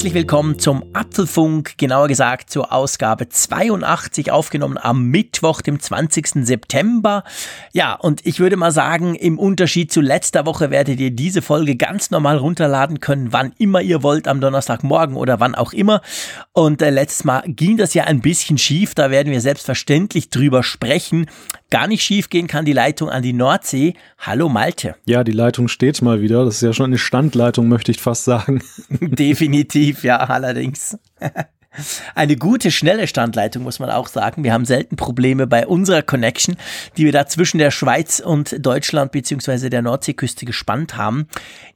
Herzlich willkommen zum Apfelfunk, genauer gesagt zur Ausgabe 82, aufgenommen am Mittwoch, dem 20. September. Ja, und ich würde mal sagen, im Unterschied zu letzter Woche werdet ihr diese Folge ganz normal runterladen können, wann immer ihr wollt, am Donnerstagmorgen oder wann auch immer. Und äh, letztes Mal ging das ja ein bisschen schief, da werden wir selbstverständlich drüber sprechen. Gar nicht schief gehen kann die Leitung an die Nordsee. Hallo Malte. Ja, die Leitung steht mal wieder. Das ist ja schon eine Standleitung, möchte ich fast sagen. Definitiv, ja, allerdings. Eine gute, schnelle Standleitung, muss man auch sagen. Wir haben selten Probleme bei unserer Connection, die wir da zwischen der Schweiz und Deutschland beziehungsweise der Nordseeküste gespannt haben.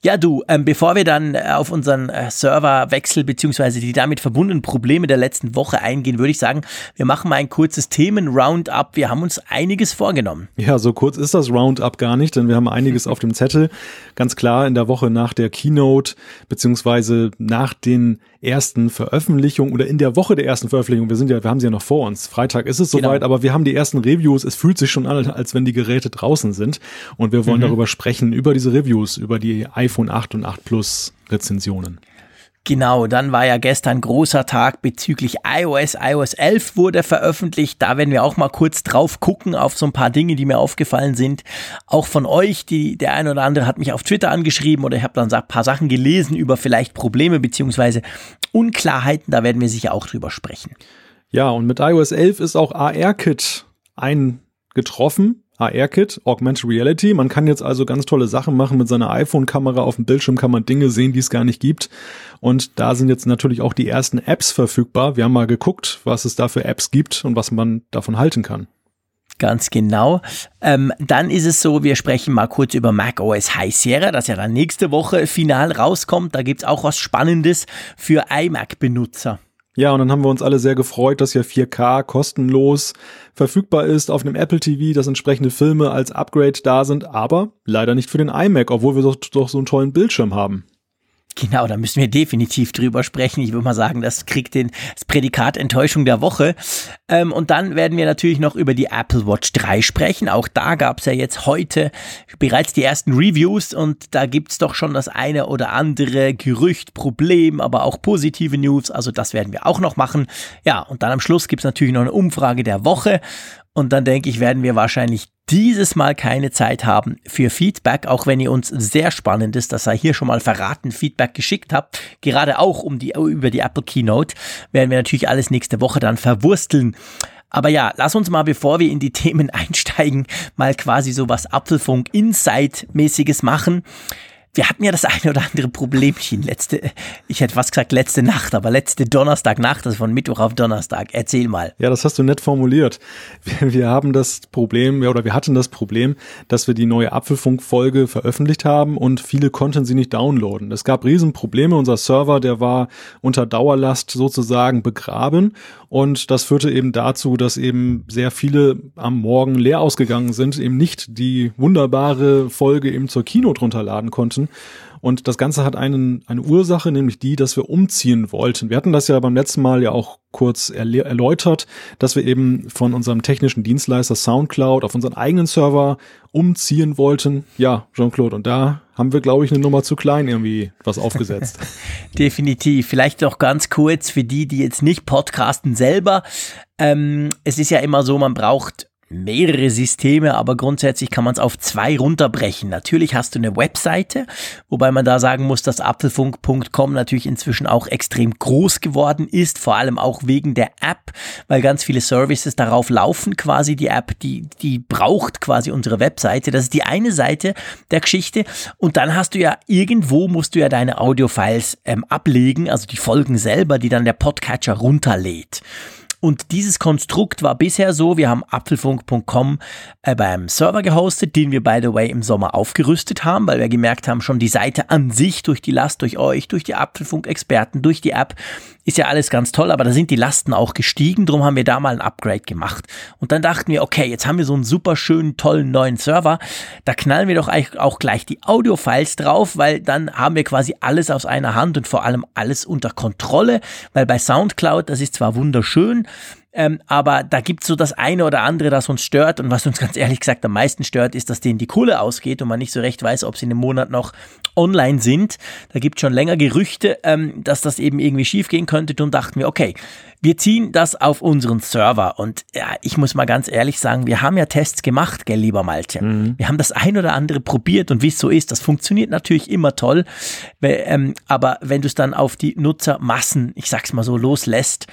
Ja, du, ähm, bevor wir dann auf unseren äh, Serverwechsel beziehungsweise die damit verbundenen Probleme der letzten Woche eingehen, würde ich sagen, wir machen mal ein kurzes Themen-Roundup. Wir haben uns einiges vorgenommen. Ja, so kurz ist das Roundup gar nicht, denn wir haben einiges auf dem Zettel. Ganz klar in der Woche nach der Keynote beziehungsweise nach den ersten Veröffentlichungen oder in der Woche der ersten Veröffentlichung, wir sind ja, wir haben sie ja noch vor uns. Freitag ist es genau. soweit, aber wir haben die ersten Reviews. Es fühlt sich schon an, als wenn die Geräte draußen sind. Und wir wollen mhm. darüber sprechen, über diese Reviews, über die iPhone 8 und 8 Plus Rezensionen. Genau, dann war ja gestern großer Tag bezüglich iOS. iOS 11 wurde veröffentlicht. Da werden wir auch mal kurz drauf gucken auf so ein paar Dinge, die mir aufgefallen sind. Auch von euch, die, der eine oder andere hat mich auf Twitter angeschrieben oder ich habe dann ein paar Sachen gelesen über vielleicht Probleme beziehungsweise Unklarheiten. Da werden wir sicher auch drüber sprechen. Ja, und mit iOS 11 ist auch AR-Kit eingetroffen. AR-Kit, Augmented Reality. Man kann jetzt also ganz tolle Sachen machen mit seiner iPhone-Kamera. Auf dem Bildschirm kann man Dinge sehen, die es gar nicht gibt. Und da sind jetzt natürlich auch die ersten Apps verfügbar. Wir haben mal geguckt, was es da für Apps gibt und was man davon halten kann. Ganz genau. Ähm, dann ist es so, wir sprechen mal kurz über Mac OS High Sierra, das ja dann nächste Woche final rauskommt. Da gibt's auch was Spannendes für iMac-Benutzer. Ja, und dann haben wir uns alle sehr gefreut, dass ja 4K kostenlos verfügbar ist auf einem Apple TV, dass entsprechende Filme als Upgrade da sind, aber leider nicht für den iMac, obwohl wir doch, doch so einen tollen Bildschirm haben. Genau, da müssen wir definitiv drüber sprechen. Ich würde mal sagen, das kriegt den, das Prädikat Enttäuschung der Woche. Ähm, und dann werden wir natürlich noch über die Apple Watch 3 sprechen. Auch da gab es ja jetzt heute bereits die ersten Reviews und da gibt's doch schon das eine oder andere Gerücht, Problem, aber auch positive News. Also das werden wir auch noch machen. Ja, und dann am Schluss gibt's natürlich noch eine Umfrage der Woche. Und dann denke ich, werden wir wahrscheinlich dieses Mal keine Zeit haben für Feedback, auch wenn ihr uns sehr spannendes, das sei hier schon mal verraten, Feedback geschickt habt, gerade auch um die, über die Apple Keynote, werden wir natürlich alles nächste Woche dann verwursteln. Aber ja, lass uns mal, bevor wir in die Themen einsteigen, mal quasi so was Apfelfunk Insight-mäßiges machen wir hatten ja das eine oder andere Problemchen letzte, ich hätte fast gesagt letzte Nacht, aber letzte Donnerstagnacht, also von Mittwoch auf Donnerstag. Erzähl mal. Ja, das hast du nett formuliert. Wir, wir haben das Problem, ja, oder wir hatten das Problem, dass wir die neue Apfelfunk-Folge veröffentlicht haben und viele konnten sie nicht downloaden. Es gab Riesenprobleme. Unser Server, der war unter Dauerlast sozusagen begraben und das führte eben dazu, dass eben sehr viele am Morgen leer ausgegangen sind, eben nicht die wunderbare Folge eben zur Kino drunter laden konnten. Und das Ganze hat einen, eine Ursache, nämlich die, dass wir umziehen wollten. Wir hatten das ja beim letzten Mal ja auch kurz erläutert, dass wir eben von unserem technischen Dienstleister SoundCloud auf unseren eigenen Server umziehen wollten. Ja, Jean-Claude, und da haben wir, glaube ich, eine Nummer zu klein irgendwie was aufgesetzt. Definitiv. Vielleicht noch ganz kurz für die, die jetzt nicht podcasten selber. Ähm, es ist ja immer so, man braucht mehrere Systeme, aber grundsätzlich kann man es auf zwei runterbrechen. Natürlich hast du eine Webseite, wobei man da sagen muss, dass apfelfunk.com natürlich inzwischen auch extrem groß geworden ist, vor allem auch wegen der App, weil ganz viele Services darauf laufen, quasi die App, die, die braucht quasi unsere Webseite. Das ist die eine Seite der Geschichte. Und dann hast du ja irgendwo musst du ja deine Audiofiles ähm, ablegen, also die Folgen selber, die dann der Podcatcher runterlädt. Und dieses Konstrukt war bisher so, wir haben apfelfunk.com äh, beim Server gehostet, den wir by the way im Sommer aufgerüstet haben, weil wir gemerkt haben, schon die Seite an sich durch die Last, durch euch, durch die Apfelfunk-Experten, durch die App, ist ja alles ganz toll, aber da sind die Lasten auch gestiegen, darum haben wir da mal ein Upgrade gemacht. Und dann dachten wir, okay, jetzt haben wir so einen super schönen, tollen neuen Server, da knallen wir doch auch gleich die Audio-Files drauf, weil dann haben wir quasi alles aus einer Hand und vor allem alles unter Kontrolle, weil bei Soundcloud, das ist zwar wunderschön, ähm, aber da gibt's so das eine oder andere, das uns stört. Und was uns ganz ehrlich gesagt am meisten stört, ist, dass denen die Kohle ausgeht und man nicht so recht weiß, ob sie in einem Monat noch online sind. Da gibt's schon länger Gerüchte, ähm, dass das eben irgendwie schiefgehen könnte. Und dachten wir, okay, wir ziehen das auf unseren Server. Und ja, ich muss mal ganz ehrlich sagen, wir haben ja Tests gemacht, gell, lieber Malte. Mhm. Wir haben das ein oder andere probiert und wie es so ist, das funktioniert natürlich immer toll. Ähm, aber wenn du es dann auf die Nutzermassen, ich sag's mal so, loslässt,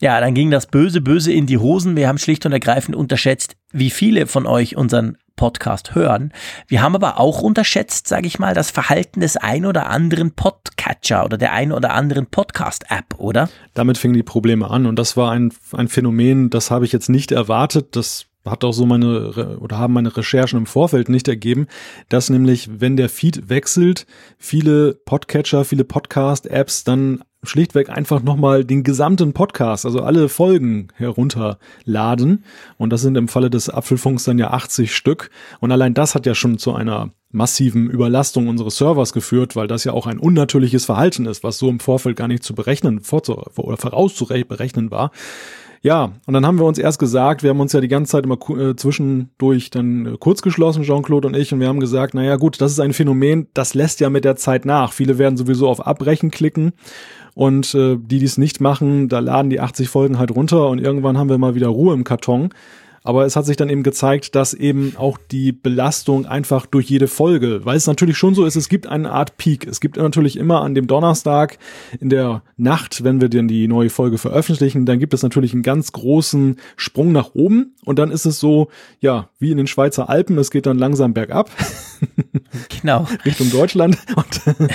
ja, dann ging das böse, böse in die Hosen. Wir haben schlicht und ergreifend unterschätzt, wie viele von euch unseren Podcast hören. Wir haben aber auch unterschätzt, sage ich mal, das Verhalten des ein oder anderen Podcatcher oder der ein oder anderen Podcast-App, oder? Damit fingen die Probleme an und das war ein, ein Phänomen, das habe ich jetzt nicht erwartet. Das hat auch so meine oder haben meine Recherchen im Vorfeld nicht ergeben, dass nämlich, wenn der Feed wechselt, viele Podcatcher, viele Podcast-Apps dann schlichtweg einfach nochmal den gesamten Podcast, also alle Folgen herunterladen. Und das sind im Falle des Apfelfunks dann ja 80 Stück. Und allein das hat ja schon zu einer massiven Überlastung unseres Servers geführt, weil das ja auch ein unnatürliches Verhalten ist, was so im Vorfeld gar nicht zu berechnen oder vorauszuberechnen war. Ja, und dann haben wir uns erst gesagt, wir haben uns ja die ganze Zeit immer äh, zwischendurch dann äh, kurz geschlossen, Jean-Claude und ich, und wir haben gesagt, naja gut, das ist ein Phänomen, das lässt ja mit der Zeit nach. Viele werden sowieso auf Abbrechen klicken und äh, die, die es nicht machen, da laden die 80 Folgen halt runter und irgendwann haben wir mal wieder Ruhe im Karton. Aber es hat sich dann eben gezeigt, dass eben auch die Belastung einfach durch jede Folge, weil es natürlich schon so ist, es gibt eine Art Peak. Es gibt natürlich immer an dem Donnerstag in der Nacht, wenn wir denn die neue Folge veröffentlichen, dann gibt es natürlich einen ganz großen Sprung nach oben und dann ist es so, ja, wie in den Schweizer Alpen, es geht dann langsam bergab. Genau. Richtung Deutschland und,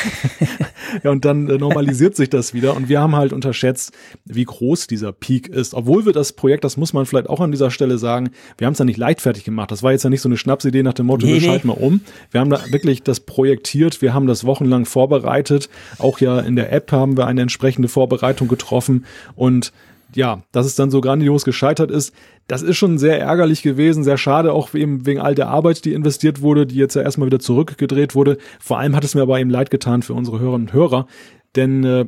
ja, und dann äh, normalisiert sich das wieder und wir haben halt unterschätzt, wie groß dieser Peak ist. Obwohl wir das Projekt, das muss man vielleicht auch an dieser Stelle sagen, wir haben es ja nicht leichtfertig gemacht. Das war jetzt ja nicht so eine Schnapsidee nach dem Motto, nee, wir schalten mal um. Wir haben da wirklich das projektiert, wir haben das wochenlang vorbereitet. Auch ja in der App haben wir eine entsprechende Vorbereitung getroffen und ja, dass es dann so grandios gescheitert ist, das ist schon sehr ärgerlich gewesen, sehr schade, auch eben wegen all der Arbeit, die investiert wurde, die jetzt ja erstmal wieder zurückgedreht wurde. Vor allem hat es mir aber eben leid getan für unsere Hörerinnen und Hörer, denn äh,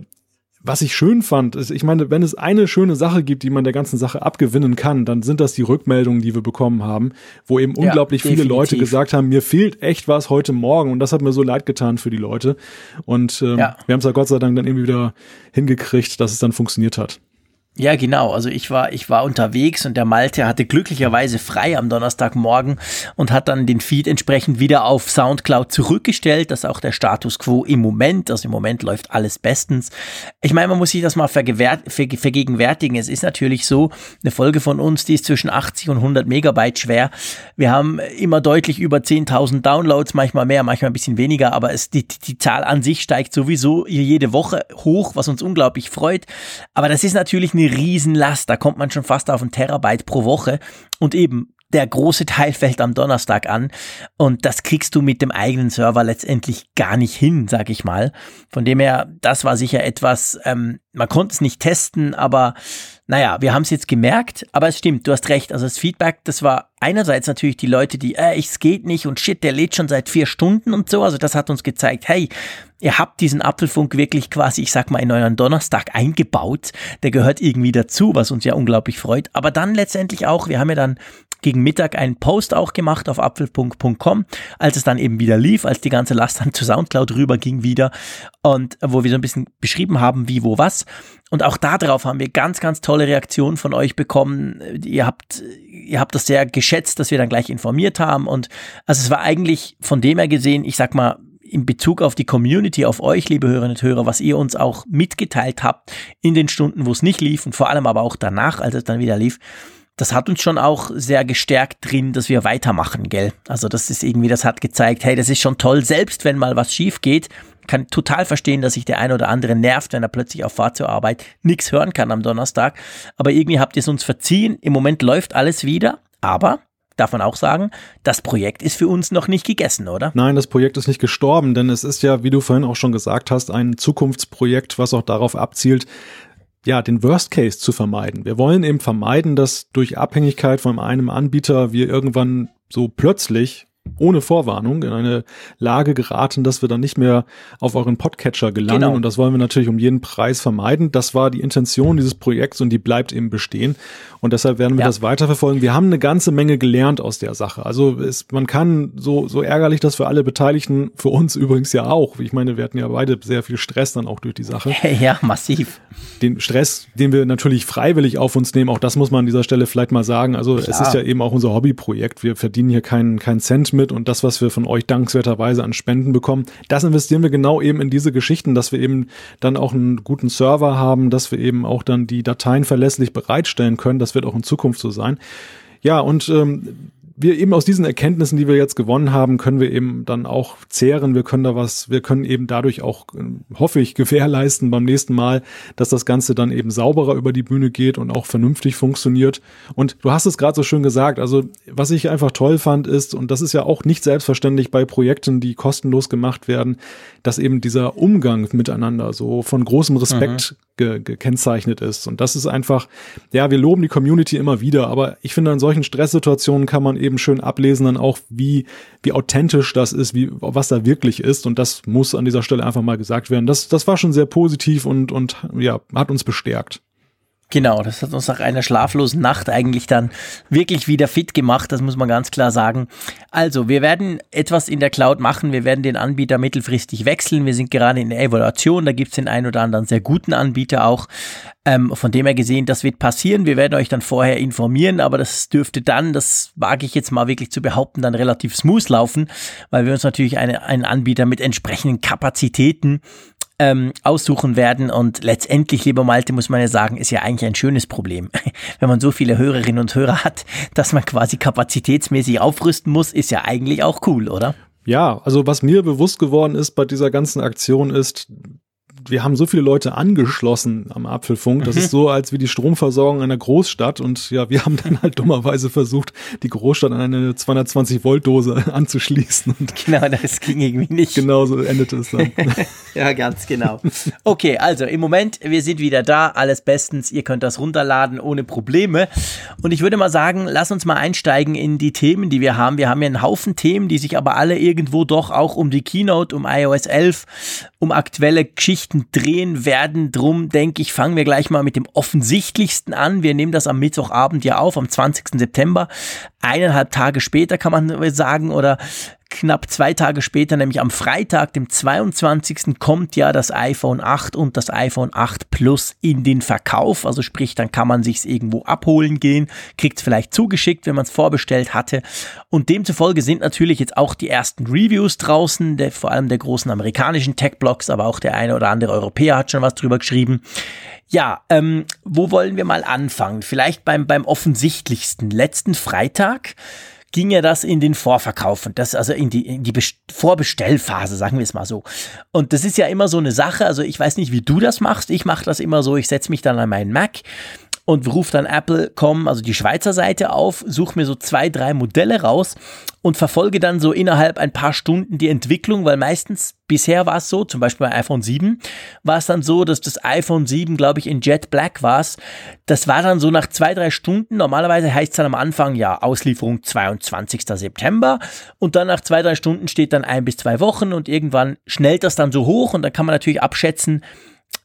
was ich schön fand, ist, ich meine, wenn es eine schöne Sache gibt, die man der ganzen Sache abgewinnen kann, dann sind das die Rückmeldungen, die wir bekommen haben, wo eben ja, unglaublich definitiv. viele Leute gesagt haben, mir fehlt echt was heute Morgen und das hat mir so leid getan für die Leute. Und ähm, ja. wir haben es ja Gott sei Dank dann irgendwie wieder hingekriegt, dass es dann funktioniert hat. Ja, genau. Also ich war, ich war unterwegs und der Malte hatte glücklicherweise frei am Donnerstagmorgen und hat dann den Feed entsprechend wieder auf Soundcloud zurückgestellt. Das ist auch der Status quo im Moment. Also im Moment läuft alles bestens. Ich meine, man muss sich das mal vergegenwärtigen. Es ist natürlich so, eine Folge von uns, die ist zwischen 80 und 100 Megabyte schwer. Wir haben immer deutlich über 10.000 Downloads, manchmal mehr, manchmal ein bisschen weniger, aber es, die, die Zahl an sich steigt sowieso jede Woche hoch, was uns unglaublich freut. Aber das ist natürlich eine eine Riesenlast. Da kommt man schon fast auf ein Terabyte pro Woche. Und eben, der große Teil fällt am Donnerstag an und das kriegst du mit dem eigenen Server letztendlich gar nicht hin, sag ich mal. Von dem her, das war sicher etwas, ähm, man konnte es nicht testen, aber naja, wir haben es jetzt gemerkt, aber es stimmt, du hast recht. Also das Feedback, das war einerseits natürlich die Leute, die, äh, es geht nicht und shit, der lädt schon seit vier Stunden und so. Also das hat uns gezeigt, hey, ihr habt diesen Apfelfunk wirklich quasi, ich sag mal, in euren Donnerstag eingebaut. Der gehört irgendwie dazu, was uns ja unglaublich freut. Aber dann letztendlich auch, wir haben ja dann gegen Mittag einen Post auch gemacht auf apfelfunk.com, als es dann eben wieder lief, als die ganze Last dann zu Soundcloud rüber ging wieder und wo wir so ein bisschen beschrieben haben, wie, wo, was. Und auch darauf haben wir ganz, ganz tolle Reaktionen von euch bekommen. Ihr habt, ihr habt das sehr geschätzt, dass wir dann gleich informiert haben. Und also es war eigentlich von dem her gesehen, ich sag mal, in Bezug auf die Community, auf euch, liebe Hörerinnen und Hörer, was ihr uns auch mitgeteilt habt in den Stunden, wo es nicht lief und vor allem aber auch danach, als es dann wieder lief, das hat uns schon auch sehr gestärkt drin, dass wir weitermachen, gell? Also das ist irgendwie, das hat gezeigt, hey, das ist schon toll, selbst wenn mal was schief geht, kann total verstehen, dass sich der eine oder andere nervt, wenn er plötzlich auf Fahrt zur Arbeit nichts hören kann am Donnerstag. Aber irgendwie habt ihr es uns verziehen. Im Moment läuft alles wieder, aber darf man auch sagen, das Projekt ist für uns noch nicht gegessen, oder? Nein, das Projekt ist nicht gestorben, denn es ist ja, wie du vorhin auch schon gesagt hast, ein Zukunftsprojekt, was auch darauf abzielt, ja, den Worst Case zu vermeiden. Wir wollen eben vermeiden, dass durch Abhängigkeit von einem Anbieter wir irgendwann so plötzlich ohne Vorwarnung in eine Lage geraten, dass wir dann nicht mehr auf euren Podcatcher gelangen. Genau. Und das wollen wir natürlich um jeden Preis vermeiden. Das war die Intention dieses Projekts und die bleibt eben bestehen. Und deshalb werden wir ja. das weiterverfolgen. Wir haben eine ganze Menge gelernt aus der Sache. Also es, man kann so, so ärgerlich das für alle Beteiligten, für uns übrigens ja auch. Ich meine, wir hatten ja beide sehr viel Stress dann auch durch die Sache. Ja, massiv. Den Stress, den wir natürlich freiwillig auf uns nehmen, auch das muss man an dieser Stelle vielleicht mal sagen. Also Klar. es ist ja eben auch unser Hobbyprojekt. Wir verdienen hier keinen keinen Cent mit und das, was wir von euch dankenswerterweise an Spenden bekommen, das investieren wir genau eben in diese Geschichten, dass wir eben dann auch einen guten Server haben, dass wir eben auch dann die Dateien verlässlich bereitstellen können. Das wird auch in Zukunft so sein. Ja, und ähm, wir eben aus diesen Erkenntnissen, die wir jetzt gewonnen haben, können wir eben dann auch zehren. Wir können da was, wir können eben dadurch auch, ähm, hoffe ich, gewährleisten beim nächsten Mal, dass das Ganze dann eben sauberer über die Bühne geht und auch vernünftig funktioniert. Und du hast es gerade so schön gesagt. Also was ich einfach toll fand ist, und das ist ja auch nicht selbstverständlich bei Projekten, die kostenlos gemacht werden, dass eben dieser Umgang miteinander so von großem Respekt mhm. ge gekennzeichnet ist. Und das ist einfach, ja, wir loben die Community immer wieder, aber ich finde, an solchen Stresssituationen kann man eben schön ablesen dann auch, wie, wie authentisch das ist, wie, was da wirklich ist. Und das muss an dieser Stelle einfach mal gesagt werden. Das, das war schon sehr positiv und, und ja, hat uns bestärkt. Genau, das hat uns nach einer schlaflosen Nacht eigentlich dann wirklich wieder fit gemacht, das muss man ganz klar sagen. Also, wir werden etwas in der Cloud machen, wir werden den Anbieter mittelfristig wechseln, wir sind gerade in der Evaluation, da gibt es den einen oder anderen sehr guten Anbieter auch. Ähm, von dem her gesehen, das wird passieren, wir werden euch dann vorher informieren, aber das dürfte dann, das wage ich jetzt mal wirklich zu behaupten, dann relativ smooth laufen, weil wir uns natürlich eine, einen Anbieter mit entsprechenden Kapazitäten ähm, aussuchen werden. Und letztendlich, lieber Malte, muss man ja sagen, ist ja eigentlich ein schönes Problem. Wenn man so viele Hörerinnen und Hörer hat, dass man quasi kapazitätsmäßig aufrüsten muss, ist ja eigentlich auch cool, oder? Ja, also was mir bewusst geworden ist bei dieser ganzen Aktion ist, wir haben so viele Leute angeschlossen am Apfelfunk. Das mhm. ist so, als wie die Stromversorgung einer Großstadt. Und ja, wir haben dann halt dummerweise versucht, die Großstadt an eine 220 Volt Dose anzuschließen. Und genau, das ging irgendwie nicht. Genau so endete es dann. ja, ganz genau. Okay, also im Moment, wir sind wieder da, alles bestens. Ihr könnt das runterladen ohne Probleme. Und ich würde mal sagen, lass uns mal einsteigen in die Themen, die wir haben. Wir haben ja einen Haufen Themen, die sich aber alle irgendwo doch auch um die Keynote, um iOS 11, um aktuelle Geschichten Geschichten drehen werden. Drum denke ich, fangen wir gleich mal mit dem offensichtlichsten an. Wir nehmen das am Mittwochabend ja auf, am 20. September. Eineinhalb Tage später kann man sagen oder knapp zwei Tage später, nämlich am Freitag, dem 22. kommt ja das iPhone 8 und das iPhone 8 Plus in den Verkauf. Also sprich, dann kann man sich's irgendwo abholen gehen, kriegt es vielleicht zugeschickt, wenn man es vorbestellt hatte. Und demzufolge sind natürlich jetzt auch die ersten Reviews draußen, der, vor allem der großen amerikanischen Tech-Blogs, aber auch der eine oder andere Europäer hat schon was drüber geschrieben. Ja, ähm, wo wollen wir mal anfangen? Vielleicht beim, beim offensichtlichsten. Letzten Freitag ging ja das in den Vorverkauf und das also in die, in die Vorbestellphase, sagen wir es mal so. Und das ist ja immer so eine Sache, also ich weiß nicht, wie du das machst, ich mache das immer so, ich setze mich dann an meinen Mac und rufe dann Apple.com, also die Schweizer Seite auf, suche mir so zwei, drei Modelle raus und verfolge dann so innerhalb ein paar Stunden die Entwicklung, weil meistens bisher war es so, zum Beispiel bei iPhone 7, war es dann so, dass das iPhone 7, glaube ich, in Jet Black war es. Das war dann so nach zwei, drei Stunden. Normalerweise heißt es dann am Anfang ja Auslieferung 22. September und dann nach zwei, drei Stunden steht dann ein bis zwei Wochen und irgendwann schnellt das dann so hoch und dann kann man natürlich abschätzen,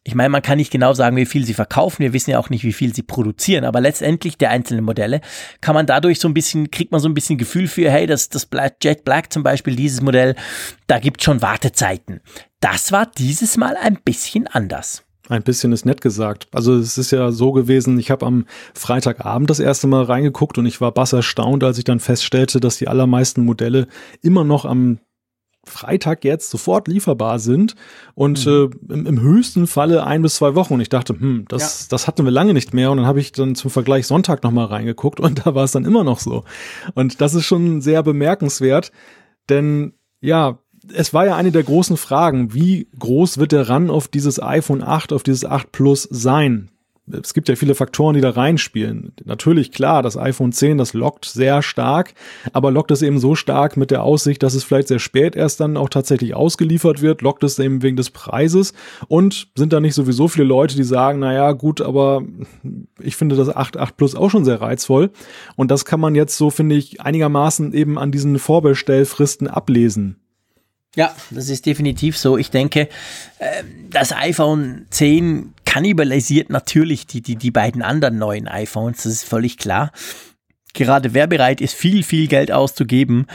ich meine, man kann nicht genau sagen, wie viel sie verkaufen. Wir wissen ja auch nicht, wie viel sie produzieren. Aber letztendlich der einzelnen Modelle kann man dadurch so ein bisschen, kriegt man so ein bisschen Gefühl für, hey, das, das Jet Black zum Beispiel, dieses Modell, da gibt schon Wartezeiten. Das war dieses Mal ein bisschen anders. Ein bisschen ist nett gesagt. Also es ist ja so gewesen, ich habe am Freitagabend das erste Mal reingeguckt und ich war bass erstaunt, als ich dann feststellte, dass die allermeisten Modelle immer noch am Freitag jetzt sofort lieferbar sind und mhm. äh, im, im, höchsten Falle ein bis zwei Wochen. Und ich dachte, hm, das, ja. das hatten wir lange nicht mehr. Und dann habe ich dann zum Vergleich Sonntag nochmal reingeguckt und da war es dann immer noch so. Und das ist schon sehr bemerkenswert, denn ja, es war ja eine der großen Fragen, wie groß wird der Run auf dieses iPhone 8, auf dieses 8 Plus sein? Es gibt ja viele Faktoren, die da reinspielen. Natürlich, klar, das iPhone 10, das lockt sehr stark, aber lockt es eben so stark mit der Aussicht, dass es vielleicht sehr spät erst dann auch tatsächlich ausgeliefert wird, lockt es eben wegen des Preises und sind da nicht sowieso viele Leute, die sagen, naja, gut, aber ich finde das 8.8 Plus auch schon sehr reizvoll und das kann man jetzt so, finde ich, einigermaßen eben an diesen Vorbestellfristen ablesen. Ja, das ist definitiv so. Ich denke, ähm, das iPhone 10 kannibalisiert natürlich die, die, die beiden anderen neuen iPhones, das ist völlig klar. Gerade wer bereit ist, viel, viel Geld auszugeben,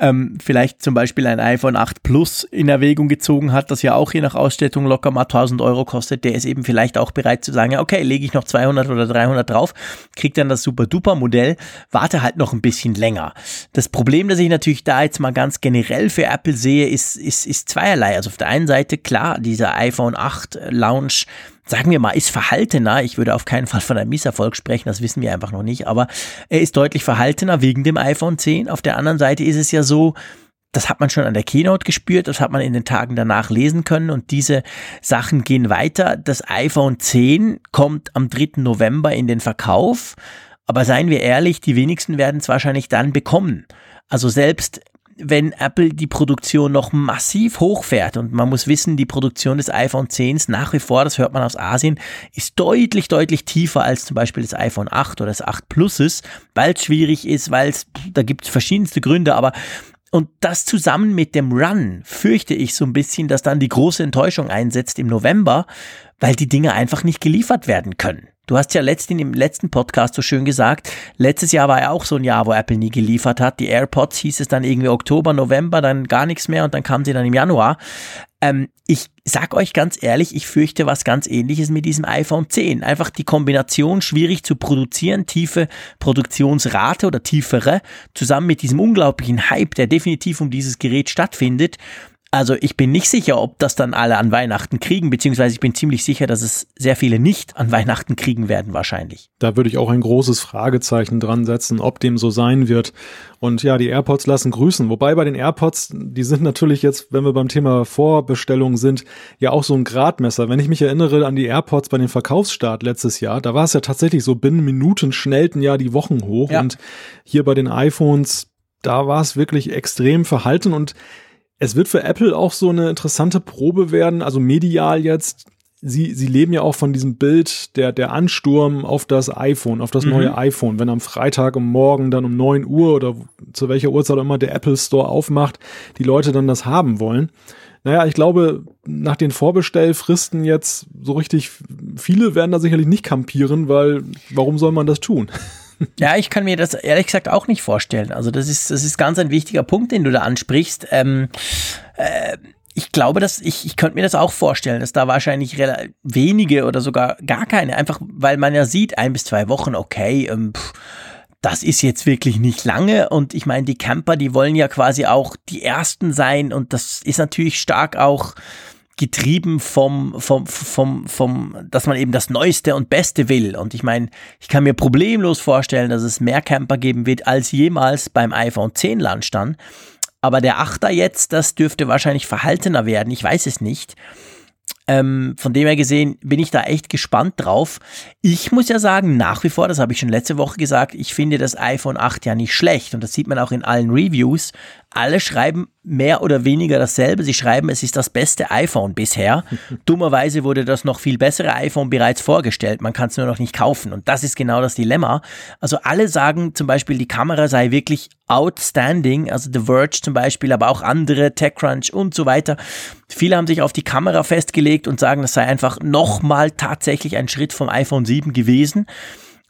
ähm, vielleicht zum Beispiel ein iPhone 8 Plus in Erwägung gezogen hat, das ja auch je nach Ausstattung locker mal 1000 Euro kostet, der ist eben vielleicht auch bereit zu sagen, okay, lege ich noch 200 oder 300 drauf, kriegt dann das super duper Modell, warte halt noch ein bisschen länger. Das Problem, das ich natürlich da jetzt mal ganz generell für Apple sehe, ist, ist, ist zweierlei. Also auf der einen Seite, klar, dieser iPhone 8 Launch sagen wir mal, ist verhaltener. Ich würde auf keinen Fall von einem Misserfolg sprechen, das wissen wir einfach noch nicht, aber er ist deutlich verhaltener wegen dem iPhone 10. Auf der anderen Seite ist es ja so, das hat man schon an der Keynote gespürt, das hat man in den Tagen danach lesen können und diese Sachen gehen weiter. Das iPhone 10 kommt am 3. November in den Verkauf, aber seien wir ehrlich, die wenigsten werden es wahrscheinlich dann bekommen. Also selbst wenn Apple die Produktion noch massiv hochfährt. Und man muss wissen, die Produktion des iPhone 10 nach wie vor, das hört man aus Asien, ist deutlich, deutlich tiefer als zum Beispiel das iPhone 8 oder das 8 Pluses, weil es schwierig ist, weil es, da gibt es verschiedenste Gründe, aber und das zusammen mit dem Run fürchte ich so ein bisschen, dass dann die große Enttäuschung einsetzt im November, weil die Dinge einfach nicht geliefert werden können. Du hast ja letztens im letzten Podcast so schön gesagt, letztes Jahr war ja auch so ein Jahr, wo Apple nie geliefert hat. Die AirPods hieß es dann irgendwie Oktober, November, dann gar nichts mehr und dann kamen sie dann im Januar. Ähm, ich sag euch ganz ehrlich, ich fürchte was ganz ähnliches mit diesem iPhone 10. Einfach die Kombination schwierig zu produzieren, tiefe Produktionsrate oder tiefere, zusammen mit diesem unglaublichen Hype, der definitiv um dieses Gerät stattfindet. Also ich bin nicht sicher, ob das dann alle an Weihnachten kriegen, beziehungsweise ich bin ziemlich sicher, dass es sehr viele nicht an Weihnachten kriegen werden wahrscheinlich. Da würde ich auch ein großes Fragezeichen dran setzen, ob dem so sein wird. Und ja, die AirPods lassen grüßen. Wobei bei den AirPods, die sind natürlich jetzt, wenn wir beim Thema Vorbestellung sind, ja auch so ein Gradmesser. Wenn ich mich erinnere an die AirPods bei dem Verkaufsstart letztes Jahr, da war es ja tatsächlich so, binnen Minuten schnellten ja die Wochen hoch. Ja. Und hier bei den iPhones, da war es wirklich extrem verhalten und es wird für Apple auch so eine interessante Probe werden, also medial jetzt. Sie, sie leben ja auch von diesem Bild der, der Ansturm auf das iPhone, auf das mhm. neue iPhone. Wenn am Freitag um morgen dann um neun Uhr oder zu welcher Uhrzeit auch immer der Apple Store aufmacht, die Leute dann das haben wollen. Naja, ich glaube, nach den Vorbestellfristen jetzt so richtig viele werden da sicherlich nicht kampieren, weil warum soll man das tun? Ja, ich kann mir das ehrlich gesagt auch nicht vorstellen. Also das ist, das ist ganz ein wichtiger Punkt, den du da ansprichst. Ähm, äh, ich glaube, dass ich, ich könnte mir das auch vorstellen, dass da wahrscheinlich wenige oder sogar gar keine, einfach weil man ja sieht, ein bis zwei Wochen, okay, ähm, pff, das ist jetzt wirklich nicht lange und ich meine, die Camper, die wollen ja quasi auch die ersten sein und das ist natürlich stark auch getrieben vom, vom, vom, vom, dass man eben das Neueste und Beste will. Und ich meine, ich kann mir problemlos vorstellen, dass es mehr Camper geben wird als jemals beim iPhone 10 Launch dann. Aber der Achter jetzt, das dürfte wahrscheinlich verhaltener werden. Ich weiß es nicht. Ähm, von dem her gesehen bin ich da echt gespannt drauf. Ich muss ja sagen, nach wie vor, das habe ich schon letzte Woche gesagt, ich finde das iPhone 8 ja nicht schlecht und das sieht man auch in allen Reviews. Alle schreiben mehr oder weniger dasselbe. Sie schreiben, es ist das beste iPhone bisher. Dummerweise wurde das noch viel bessere iPhone bereits vorgestellt. Man kann es nur noch nicht kaufen. Und das ist genau das Dilemma. Also alle sagen zum Beispiel, die Kamera sei wirklich outstanding. Also The Verge zum Beispiel, aber auch andere, TechCrunch und so weiter. Viele haben sich auf die Kamera festgelegt und sagen, das sei einfach nochmal tatsächlich ein Schritt vom iPhone 7 gewesen.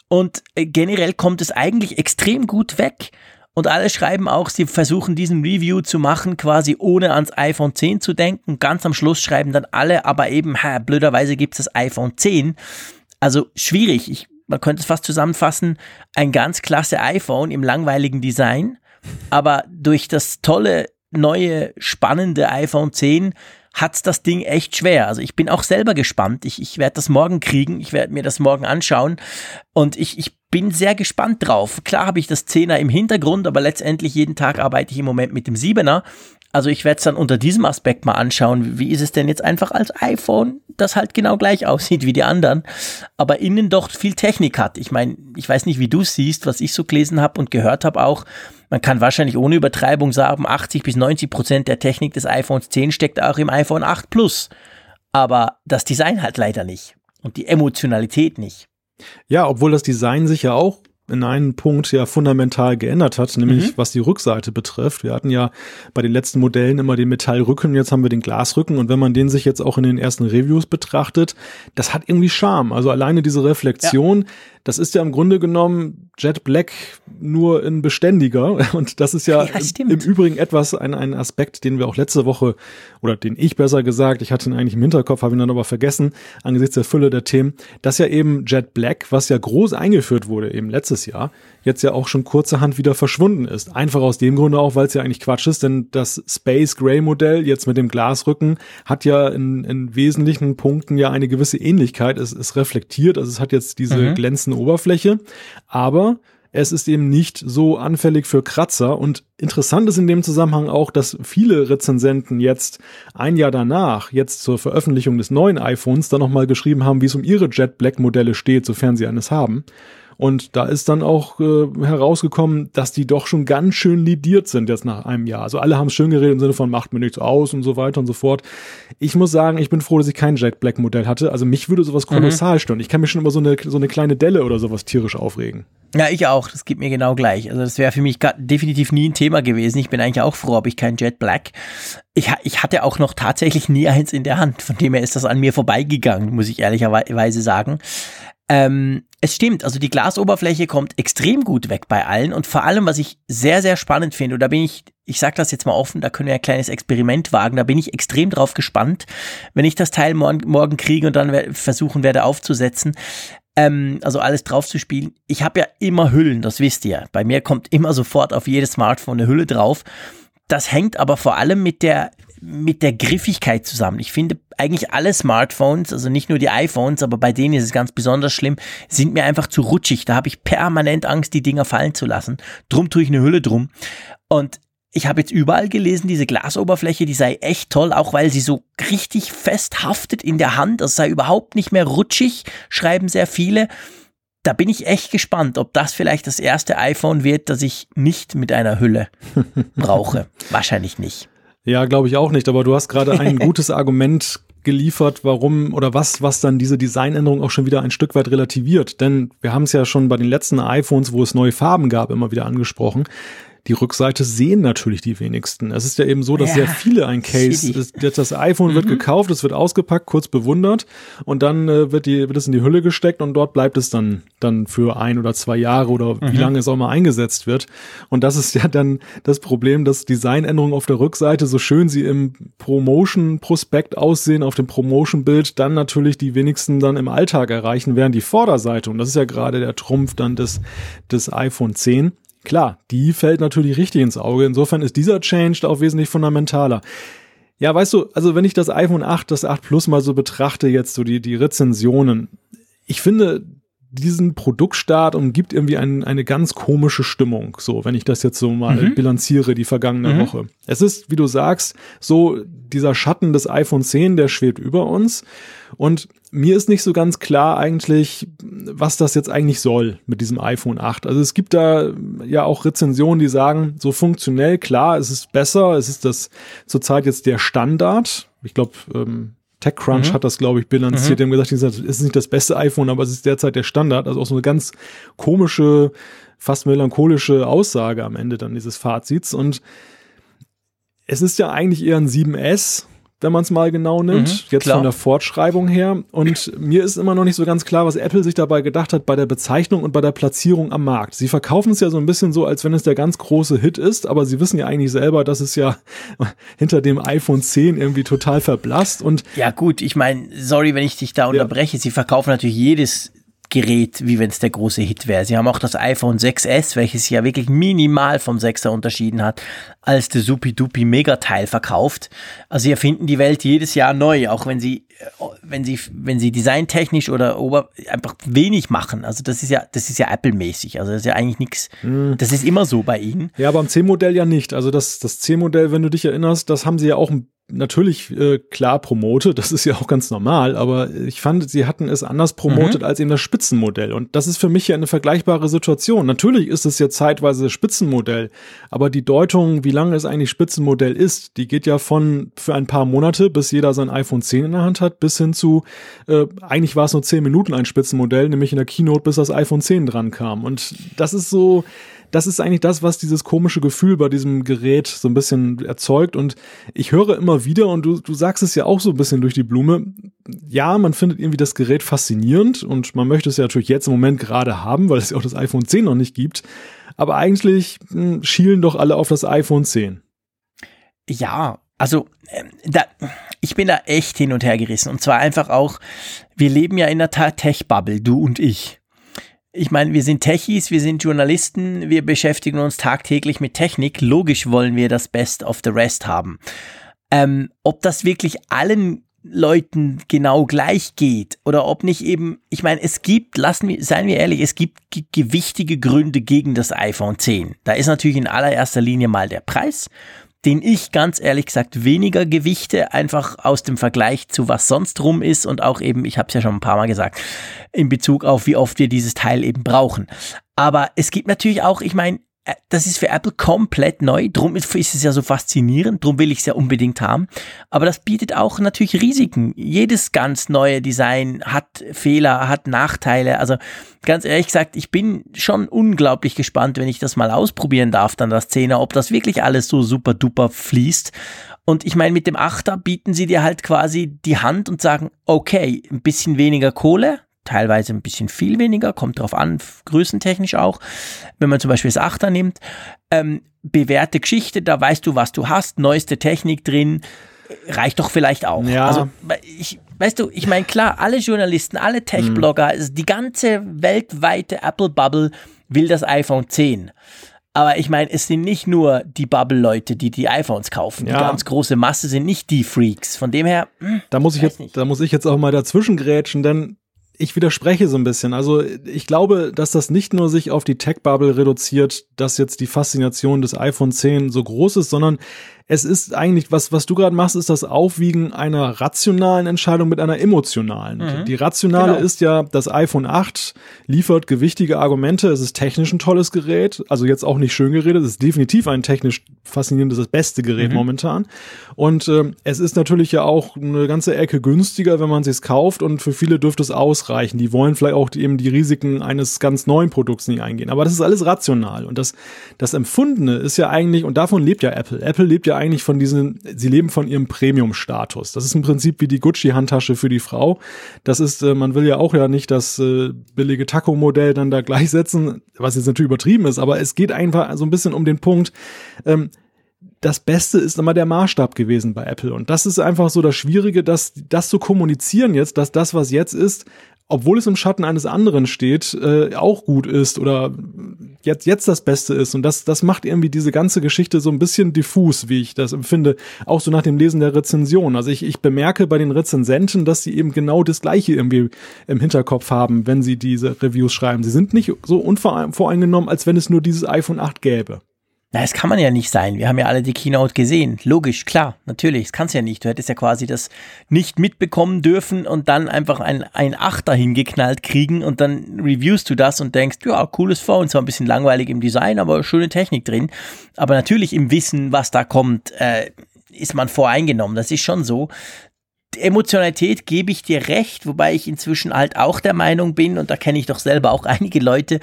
Und äh, generell kommt es eigentlich extrem gut weg. Und alle schreiben auch, sie versuchen diesen Review zu machen, quasi ohne ans iPhone 10 zu denken. Ganz am Schluss schreiben dann alle, aber eben, ha, blöderweise gibt es das iPhone 10. Also schwierig. Ich, man könnte es fast zusammenfassen, ein ganz klasse iPhone im langweiligen Design, aber durch das tolle neue spannende iPhone 10 hat's das Ding echt schwer. Also ich bin auch selber gespannt. Ich, ich werde das morgen kriegen. Ich werde mir das morgen anschauen. Und ich, ich bin sehr gespannt drauf. Klar habe ich das 10er im Hintergrund, aber letztendlich jeden Tag arbeite ich im Moment mit dem 7er. Also ich werde es dann unter diesem Aspekt mal anschauen. Wie ist es denn jetzt einfach als iPhone, das halt genau gleich aussieht wie die anderen, aber innen doch viel Technik hat. Ich meine, ich weiß nicht, wie du siehst, was ich so gelesen habe und gehört habe auch. Man kann wahrscheinlich ohne Übertreibung sagen, 80 bis 90 Prozent der Technik des iPhones 10 steckt auch im iPhone 8 Plus. Aber das Design halt leider nicht. Und die Emotionalität nicht. Ja, obwohl das Design sich ja auch in einem Punkt ja fundamental geändert hat, nämlich mhm. was die Rückseite betrifft. Wir hatten ja bei den letzten Modellen immer den Metallrücken, jetzt haben wir den Glasrücken und wenn man den sich jetzt auch in den ersten Reviews betrachtet, das hat irgendwie Charme. Also alleine diese Reflexion, ja. das ist ja im Grunde genommen Jet Black nur in beständiger und das ist ja, ja im, Übrigen etwas, ein, ein Aspekt, den wir auch letzte Woche oder den ich besser gesagt, ich hatte ihn eigentlich im Hinterkopf, habe ihn dann aber vergessen, angesichts der Fülle der Themen, dass ja eben Jet Black, was ja groß eingeführt wurde, eben letztes Jahr, jetzt ja auch schon kurzerhand wieder verschwunden ist. Einfach aus dem Grunde auch, weil es ja eigentlich Quatsch ist, denn das Space Gray Modell jetzt mit dem Glasrücken hat ja in, in wesentlichen Punkten ja eine gewisse Ähnlichkeit. Es, es reflektiert, also es hat jetzt diese mhm. glänzende Oberfläche, aber es ist eben nicht so anfällig für Kratzer und interessant ist in dem Zusammenhang auch, dass viele Rezensenten jetzt ein Jahr danach, jetzt zur Veröffentlichung des neuen iPhones, dann nochmal geschrieben haben, wie es um ihre Jet Black Modelle steht, sofern sie eines haben. Und da ist dann auch äh, herausgekommen, dass die doch schon ganz schön lidiert sind jetzt nach einem Jahr. Also alle haben es schön geredet im Sinne von macht mir nichts aus und so weiter und so fort. Ich muss sagen, ich bin froh, dass ich kein Jet Black Modell hatte. Also mich würde sowas mhm. kolossal mhm. stören. Ich kann mir schon immer so eine, so eine kleine Delle oder sowas tierisch aufregen. Ja, ich auch. Das geht mir genau gleich. Also das wäre für mich definitiv nie ein Thema gewesen. Ich bin eigentlich auch froh, ob ich kein Jet Black. Ich, ich hatte auch noch tatsächlich nie eins in der Hand. Von dem her ist das an mir vorbeigegangen, muss ich ehrlicherweise sagen. Ähm, es stimmt, also die Glasoberfläche kommt extrem gut weg bei allen und vor allem, was ich sehr, sehr spannend finde, und da bin ich, ich sag das jetzt mal offen, da können wir ein kleines Experiment wagen, da bin ich extrem drauf gespannt, wenn ich das Teil morgen, morgen kriege und dann versuchen werde aufzusetzen, ähm, also alles drauf zu spielen. Ich habe ja immer Hüllen, das wisst ihr. Bei mir kommt immer sofort auf jedes Smartphone eine Hülle drauf. Das hängt aber vor allem mit der mit der Griffigkeit zusammen. Ich finde eigentlich alle Smartphones, also nicht nur die iPhones, aber bei denen ist es ganz besonders schlimm, sind mir einfach zu rutschig. Da habe ich permanent Angst, die Dinger fallen zu lassen. Drum tue ich eine Hülle drum. Und ich habe jetzt überall gelesen, diese Glasoberfläche, die sei echt toll, auch weil sie so richtig fest haftet in der Hand. Das sei überhaupt nicht mehr rutschig, schreiben sehr viele. Da bin ich echt gespannt, ob das vielleicht das erste iPhone wird, das ich nicht mit einer Hülle brauche. Wahrscheinlich nicht. Ja, glaube ich auch nicht, aber du hast gerade ein gutes Argument geliefert, warum oder was, was dann diese Designänderung auch schon wieder ein Stück weit relativiert. Denn wir haben es ja schon bei den letzten iPhones, wo es neue Farben gab, immer wieder angesprochen die Rückseite sehen natürlich die wenigsten. Es ist ja eben so, dass ja, sehr viele ein Case, das, das iPhone mhm. wird gekauft, es wird ausgepackt, kurz bewundert und dann äh, wird, die, wird es in die Hülle gesteckt und dort bleibt es dann, dann für ein oder zwei Jahre oder mhm. wie lange es auch mal eingesetzt wird. Und das ist ja dann das Problem, dass Designänderungen auf der Rückseite, so schön sie im Promotion-Prospekt aussehen, auf dem Promotion-Bild, dann natürlich die wenigsten dann im Alltag erreichen, während die Vorderseite, und das ist ja gerade der Trumpf dann des, des iPhone 10, Klar, die fällt natürlich richtig ins Auge. Insofern ist dieser Change auch wesentlich fundamentaler. Ja, weißt du, also wenn ich das iPhone 8, das 8 Plus mal so betrachte, jetzt so die, die Rezensionen, ich finde, diesen Produktstart umgibt irgendwie ein, eine ganz komische Stimmung, so, wenn ich das jetzt so mal mhm. bilanziere, die vergangene mhm. Woche. Es ist, wie du sagst, so dieser Schatten des iPhone 10, der schwebt über uns. Und mir ist nicht so ganz klar eigentlich, was das jetzt eigentlich soll mit diesem iPhone 8. Also es gibt da ja auch Rezensionen, die sagen, so funktionell, klar, es ist besser, es ist das zurzeit jetzt der Standard. Ich glaube, ähm, TechCrunch mhm. hat das, glaube ich, bilanziert. Mhm. Die haben gesagt, es ist nicht das beste iPhone, aber es ist derzeit der Standard. Also auch so eine ganz komische, fast melancholische Aussage am Ende dann dieses Fazits. Und es ist ja eigentlich eher ein 7S wenn man es mal genau nimmt, mhm, jetzt klar. von der Fortschreibung her. Und mir ist immer noch nicht so ganz klar, was Apple sich dabei gedacht hat bei der Bezeichnung und bei der Platzierung am Markt. Sie verkaufen es ja so ein bisschen so, als wenn es der ganz große Hit ist, aber sie wissen ja eigentlich selber, dass es ja hinter dem iPhone 10 irgendwie total verblasst und Ja gut, ich meine, sorry, wenn ich dich da unterbreche, ja. sie verkaufen natürlich jedes Gerät, wie wenn es der große Hit wäre. Sie haben auch das iPhone 6S, welches ja wirklich minimal vom 6er unterschieden hat, als der Supi-Dupi Megateil verkauft. Also sie erfinden die Welt jedes Jahr neu, auch wenn sie, äh, wenn sie, wenn sie designtechnisch oder ober einfach wenig machen. Also das ist ja, das ist ja Apple-mäßig. Also das ist ja eigentlich nichts. Mhm. Das ist immer so bei ihnen. Ja, aber am C-Modell ja nicht. Also das, das C-Modell, wenn du dich erinnerst, das haben sie ja auch natürlich äh, klar promotet, das ist ja auch ganz normal, aber ich fand, sie hatten es anders promotet mhm. als eben das Spitzenmodell. Und das ist für mich ja eine vergleichbare Situation. Natürlich ist es ja zeitweise das Spitzenmodell, aber die Deutung, wie lange es eigentlich Spitzenmodell ist, die geht ja von für ein paar Monate, bis jeder sein iPhone 10 in der Hand hat, bis hin zu, äh, eigentlich war es nur 10 Minuten ein Spitzenmodell, nämlich in der Keynote, bis das iPhone 10 dran kam. Und das ist so, das ist eigentlich das, was dieses komische Gefühl bei diesem Gerät so ein bisschen erzeugt. Und ich höre immer wieder, und du, du sagst es ja auch so ein bisschen durch die Blume, ja, man findet irgendwie das Gerät faszinierend und man möchte es ja natürlich jetzt im Moment gerade haben, weil es ja auch das iPhone 10 noch nicht gibt. Aber eigentlich hm, schielen doch alle auf das iPhone 10. Ja, also äh, da, ich bin da echt hin und her gerissen. Und zwar einfach auch, wir leben ja in der Tech-Bubble, du und ich ich meine, wir sind Techies, wir sind Journalisten, wir beschäftigen uns tagtäglich mit Technik. Logisch wollen wir das Best of the Rest haben. Ähm, ob das wirklich allen Leuten genau gleich geht oder ob nicht eben, ich meine, es gibt, lassen wir, seien wir ehrlich, es gibt gewichtige Gründe gegen das iPhone 10. Da ist natürlich in allererster Linie mal der Preis den ich ganz ehrlich gesagt weniger gewichte, einfach aus dem Vergleich zu was sonst rum ist und auch eben, ich habe es ja schon ein paar Mal gesagt, in Bezug auf wie oft wir dieses Teil eben brauchen. Aber es gibt natürlich auch, ich meine, das ist für Apple komplett neu. Drum ist, es ja so faszinierend. Drum will ich es ja unbedingt haben. Aber das bietet auch natürlich Risiken. Jedes ganz neue Design hat Fehler, hat Nachteile. Also ganz ehrlich gesagt, ich bin schon unglaublich gespannt, wenn ich das mal ausprobieren darf, dann das 10er, ob das wirklich alles so super duper fließt. Und ich meine, mit dem Achter bieten sie dir halt quasi die Hand und sagen, okay, ein bisschen weniger Kohle, teilweise ein bisschen viel weniger, kommt drauf an, größentechnisch auch. Wenn man zum Beispiel das Achter nimmt, ähm, bewährte Geschichte, da weißt du, was du hast, neueste Technik drin, reicht doch vielleicht auch. Ja. Also, ich, weißt du, ich meine, klar, alle Journalisten, alle Tech-Blogger, mhm. die ganze weltweite Apple-Bubble will das iPhone 10. Aber ich meine, es sind nicht nur die Bubble-Leute, die die iPhones kaufen. Ja. Die ganz große Masse sind nicht die Freaks. Von dem her. Hm, da muss ich jetzt, nicht. da muss ich jetzt auch mal dazwischen grätschen, denn ich widerspreche so ein bisschen. Also ich glaube, dass das nicht nur sich auf die Tech-Bubble reduziert, dass jetzt die Faszination des iPhone 10 so groß ist, sondern es ist eigentlich, was, was du gerade machst, ist das Aufwiegen einer rationalen Entscheidung mit einer emotionalen. Mhm. Die rationale genau. ist ja, das iPhone 8 liefert gewichtige Argumente, es ist technisch ein tolles Gerät, also jetzt auch nicht schön geredet, es ist definitiv ein technisch faszinierendes, das beste Gerät mhm. momentan. Und äh, es ist natürlich ja auch eine ganze Ecke günstiger, wenn man es kauft und für viele dürfte es ausreichen. Die wollen vielleicht auch die, eben die Risiken eines ganz neuen Produkts nicht eingehen. Aber das ist alles rational. Und das, das Empfundene ist ja eigentlich, und davon lebt ja Apple. Apple lebt ja eigentlich von diesen, sie leben von ihrem Premium-Status. Das ist im Prinzip wie die Gucci-Handtasche für die Frau. Das ist, äh, man will ja auch ja nicht das äh, billige Taco-Modell dann da gleichsetzen, was jetzt natürlich übertrieben ist, aber es geht einfach so ein bisschen um den Punkt, ähm, das Beste ist immer der Maßstab gewesen bei Apple. Und das ist einfach so das Schwierige, dass das zu kommunizieren jetzt, dass das, was jetzt ist, obwohl es im Schatten eines anderen steht, äh, auch gut ist oder jetzt, jetzt das Beste ist. Und das, das macht irgendwie diese ganze Geschichte so ein bisschen diffus, wie ich das empfinde, auch so nach dem Lesen der Rezension. Also ich, ich bemerke bei den Rezensenten, dass sie eben genau das Gleiche irgendwie im Hinterkopf haben, wenn sie diese Reviews schreiben. Sie sind nicht so unvoreingenommen, als wenn es nur dieses iPhone 8 gäbe. Na, es kann man ja nicht sein. Wir haben ja alle die Keynote gesehen. Logisch, klar, natürlich. Es kann es ja nicht. Du hättest ja quasi das nicht mitbekommen dürfen und dann einfach ein, ein Achter hingeknallt kriegen und dann reviewst du das und denkst, ja, cooles Phone, zwar ein bisschen langweilig im Design, aber schöne Technik drin. Aber natürlich im Wissen, was da kommt, äh, ist man voreingenommen. Das ist schon so. Emotionalität gebe ich dir recht, wobei ich inzwischen halt auch der Meinung bin, und da kenne ich doch selber auch einige Leute,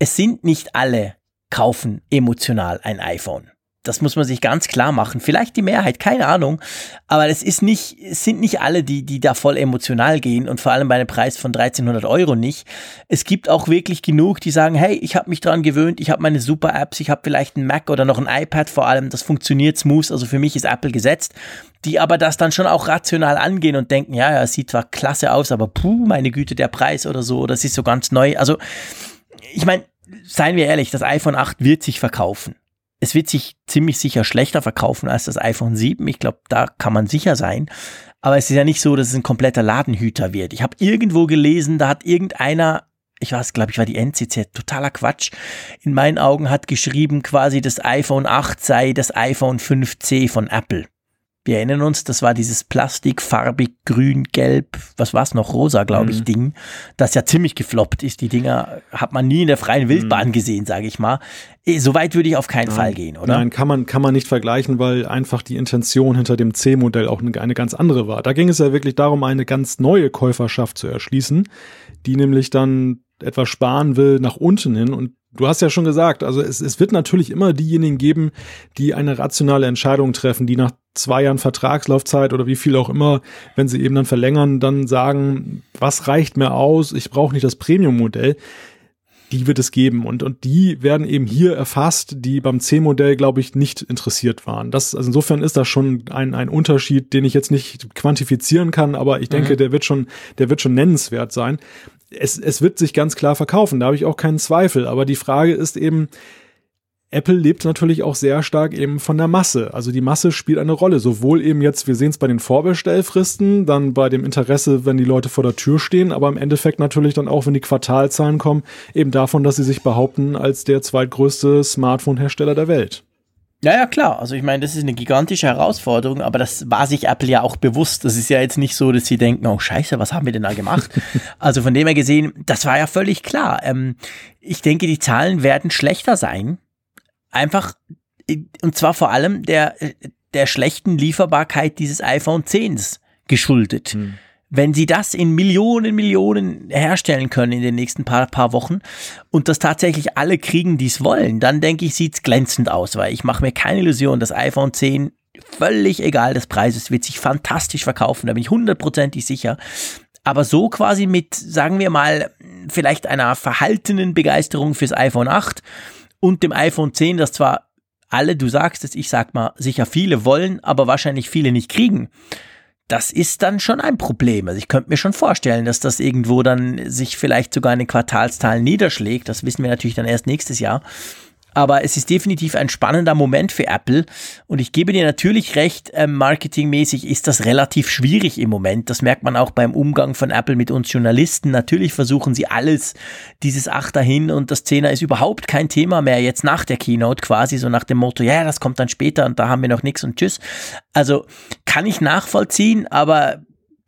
es sind nicht alle kaufen emotional ein iPhone. Das muss man sich ganz klar machen. Vielleicht die Mehrheit, keine Ahnung. Aber es ist nicht, es sind nicht alle, die, die da voll emotional gehen und vor allem bei einem Preis von 1300 Euro nicht. Es gibt auch wirklich genug, die sagen, hey, ich habe mich dran gewöhnt, ich habe meine super Apps, ich habe vielleicht einen Mac oder noch ein iPad vor allem, das funktioniert smooth, also für mich ist Apple gesetzt. Die aber das dann schon auch rational angehen und denken, ja, ja, sieht zwar klasse aus, aber puh, meine Güte, der Preis oder so, das ist so ganz neu. Also, ich meine, seien wir ehrlich, das iPhone 8 wird sich verkaufen es wird sich ziemlich sicher schlechter verkaufen als das iPhone 7. Ich glaube, da kann man sicher sein. Aber es ist ja nicht so, dass es ein kompletter Ladenhüter wird. Ich habe irgendwo gelesen, da hat irgendeiner, ich weiß, glaube ich, war die NCZ, totaler Quatsch, in meinen Augen hat geschrieben, quasi das iPhone 8 sei das iPhone 5C von Apple. Wir erinnern uns, das war dieses Plastik, farbig, grün, gelb, was war es noch, rosa, glaube ich, mhm. Ding, das ja ziemlich gefloppt ist. Die Dinger hat man nie in der freien Wildbahn mhm. gesehen, sage ich mal. Eh, so weit würde ich auf keinen Nein. Fall gehen, oder? Nein, kann man, kann man nicht vergleichen, weil einfach die Intention hinter dem C-Modell auch eine, eine ganz andere war. Da ging es ja wirklich darum, eine ganz neue Käuferschaft zu erschließen, die nämlich dann etwas sparen will nach unten hin und Du hast ja schon gesagt, also es, es wird natürlich immer diejenigen geben, die eine rationale Entscheidung treffen, die nach zwei Jahren Vertragslaufzeit oder wie viel auch immer, wenn sie eben dann verlängern, dann sagen, was reicht mir aus, ich brauche nicht das Premium-Modell. Die wird es geben und, und die werden eben hier erfasst, die beim C-Modell, glaube ich, nicht interessiert waren. Das, also insofern ist das schon ein, ein Unterschied, den ich jetzt nicht quantifizieren kann, aber ich denke, mhm. der wird schon, der wird schon nennenswert sein es, es wird sich ganz klar verkaufen, da habe ich auch keinen Zweifel. Aber die Frage ist eben, Apple lebt natürlich auch sehr stark eben von der Masse. Also die Masse spielt eine Rolle. Sowohl eben jetzt, wir sehen es bei den Vorbestellfristen, dann bei dem Interesse, wenn die Leute vor der Tür stehen, aber im Endeffekt natürlich dann auch, wenn die Quartalzahlen kommen, eben davon, dass sie sich behaupten als der zweitgrößte Smartphone-Hersteller der Welt. Ja, ja, klar. Also ich meine, das ist eine gigantische Herausforderung, aber das war sich Apple ja auch bewusst. Das ist ja jetzt nicht so, dass sie denken, oh scheiße, was haben wir denn da gemacht? also von dem her gesehen, das war ja völlig klar. Ähm, ich denke, die Zahlen werden schlechter sein. Einfach, und zwar vor allem der, der schlechten Lieferbarkeit dieses iPhone 10s geschuldet. Hm. Wenn sie das in Millionen, Millionen herstellen können in den nächsten paar, paar Wochen und das tatsächlich alle kriegen, die es wollen, dann denke ich, sieht es glänzend aus, weil ich mache mir keine Illusion, das iPhone 10 völlig egal des Preises wird sich fantastisch verkaufen, da bin ich hundertprozentig sicher. Aber so quasi mit, sagen wir mal, vielleicht einer verhaltenen Begeisterung fürs iPhone 8 und dem iPhone 10, das zwar alle, du sagst es, ich sag mal, sicher viele wollen, aber wahrscheinlich viele nicht kriegen das ist dann schon ein Problem. Also ich könnte mir schon vorstellen, dass das irgendwo dann sich vielleicht sogar in den Quartalszahlen niederschlägt. Das wissen wir natürlich dann erst nächstes Jahr. Aber es ist definitiv ein spannender Moment für Apple. Und ich gebe dir natürlich recht, äh, marketingmäßig ist das relativ schwierig im Moment. Das merkt man auch beim Umgang von Apple mit uns Journalisten. Natürlich versuchen sie alles, dieses Achter hin und das Zehner ist überhaupt kein Thema mehr jetzt nach der Keynote quasi, so nach dem Motto, ja, das kommt dann später und da haben wir noch nichts und tschüss. Also kann ich nachvollziehen, aber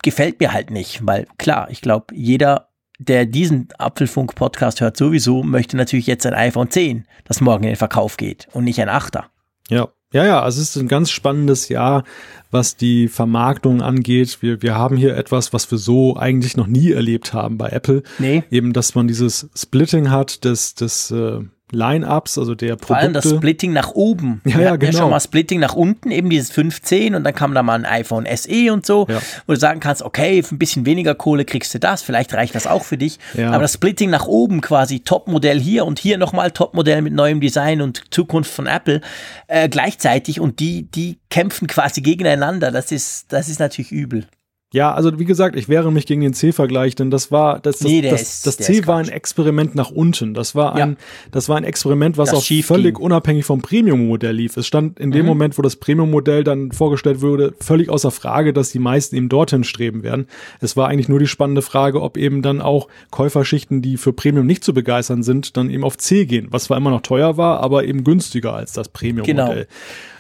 gefällt mir halt nicht, weil klar, ich glaube, jeder der diesen Apfelfunk-Podcast hört sowieso, möchte natürlich jetzt ein iPhone 10, das morgen in den Verkauf geht und nicht ein 8er. Ja, ja, ja, also es ist ein ganz spannendes Jahr, was die Vermarktung angeht. Wir, wir haben hier etwas, was wir so eigentlich noch nie erlebt haben bei Apple. Nee. Eben, dass man dieses Splitting hat, des, des äh, Line-Ups, also der Produkte. Vor allem das Splitting nach oben. Ja, ja, genau. Ja schon mal Splitting nach unten, eben dieses 15 und dann kam da mal ein iPhone SE und so, ja. wo du sagen kannst, okay, für ein bisschen weniger Kohle kriegst du das, vielleicht reicht das auch für dich. Ja. Aber das Splitting nach oben quasi, Topmodell hier und hier nochmal Topmodell mit neuem Design und Zukunft von Apple äh, gleichzeitig und die, die kämpfen quasi gegeneinander. Das ist, das ist natürlich übel. Ja, also wie gesagt, ich wehre mich gegen den C-Vergleich, denn das war das, das, nee, das, ist, das C war ein Experiment nach unten. Das war ein, ja. das war ein Experiment, was auch völlig ging. unabhängig vom Premium-Modell lief. Es stand in dem mhm. Moment, wo das Premium-Modell dann vorgestellt wurde, völlig außer Frage, dass die meisten eben dorthin streben werden. Es war eigentlich nur die spannende Frage, ob eben dann auch Käuferschichten, die für Premium nicht zu begeistern sind, dann eben auf C gehen, was zwar immer noch teuer war, aber eben günstiger als das Premium-Modell. Genau.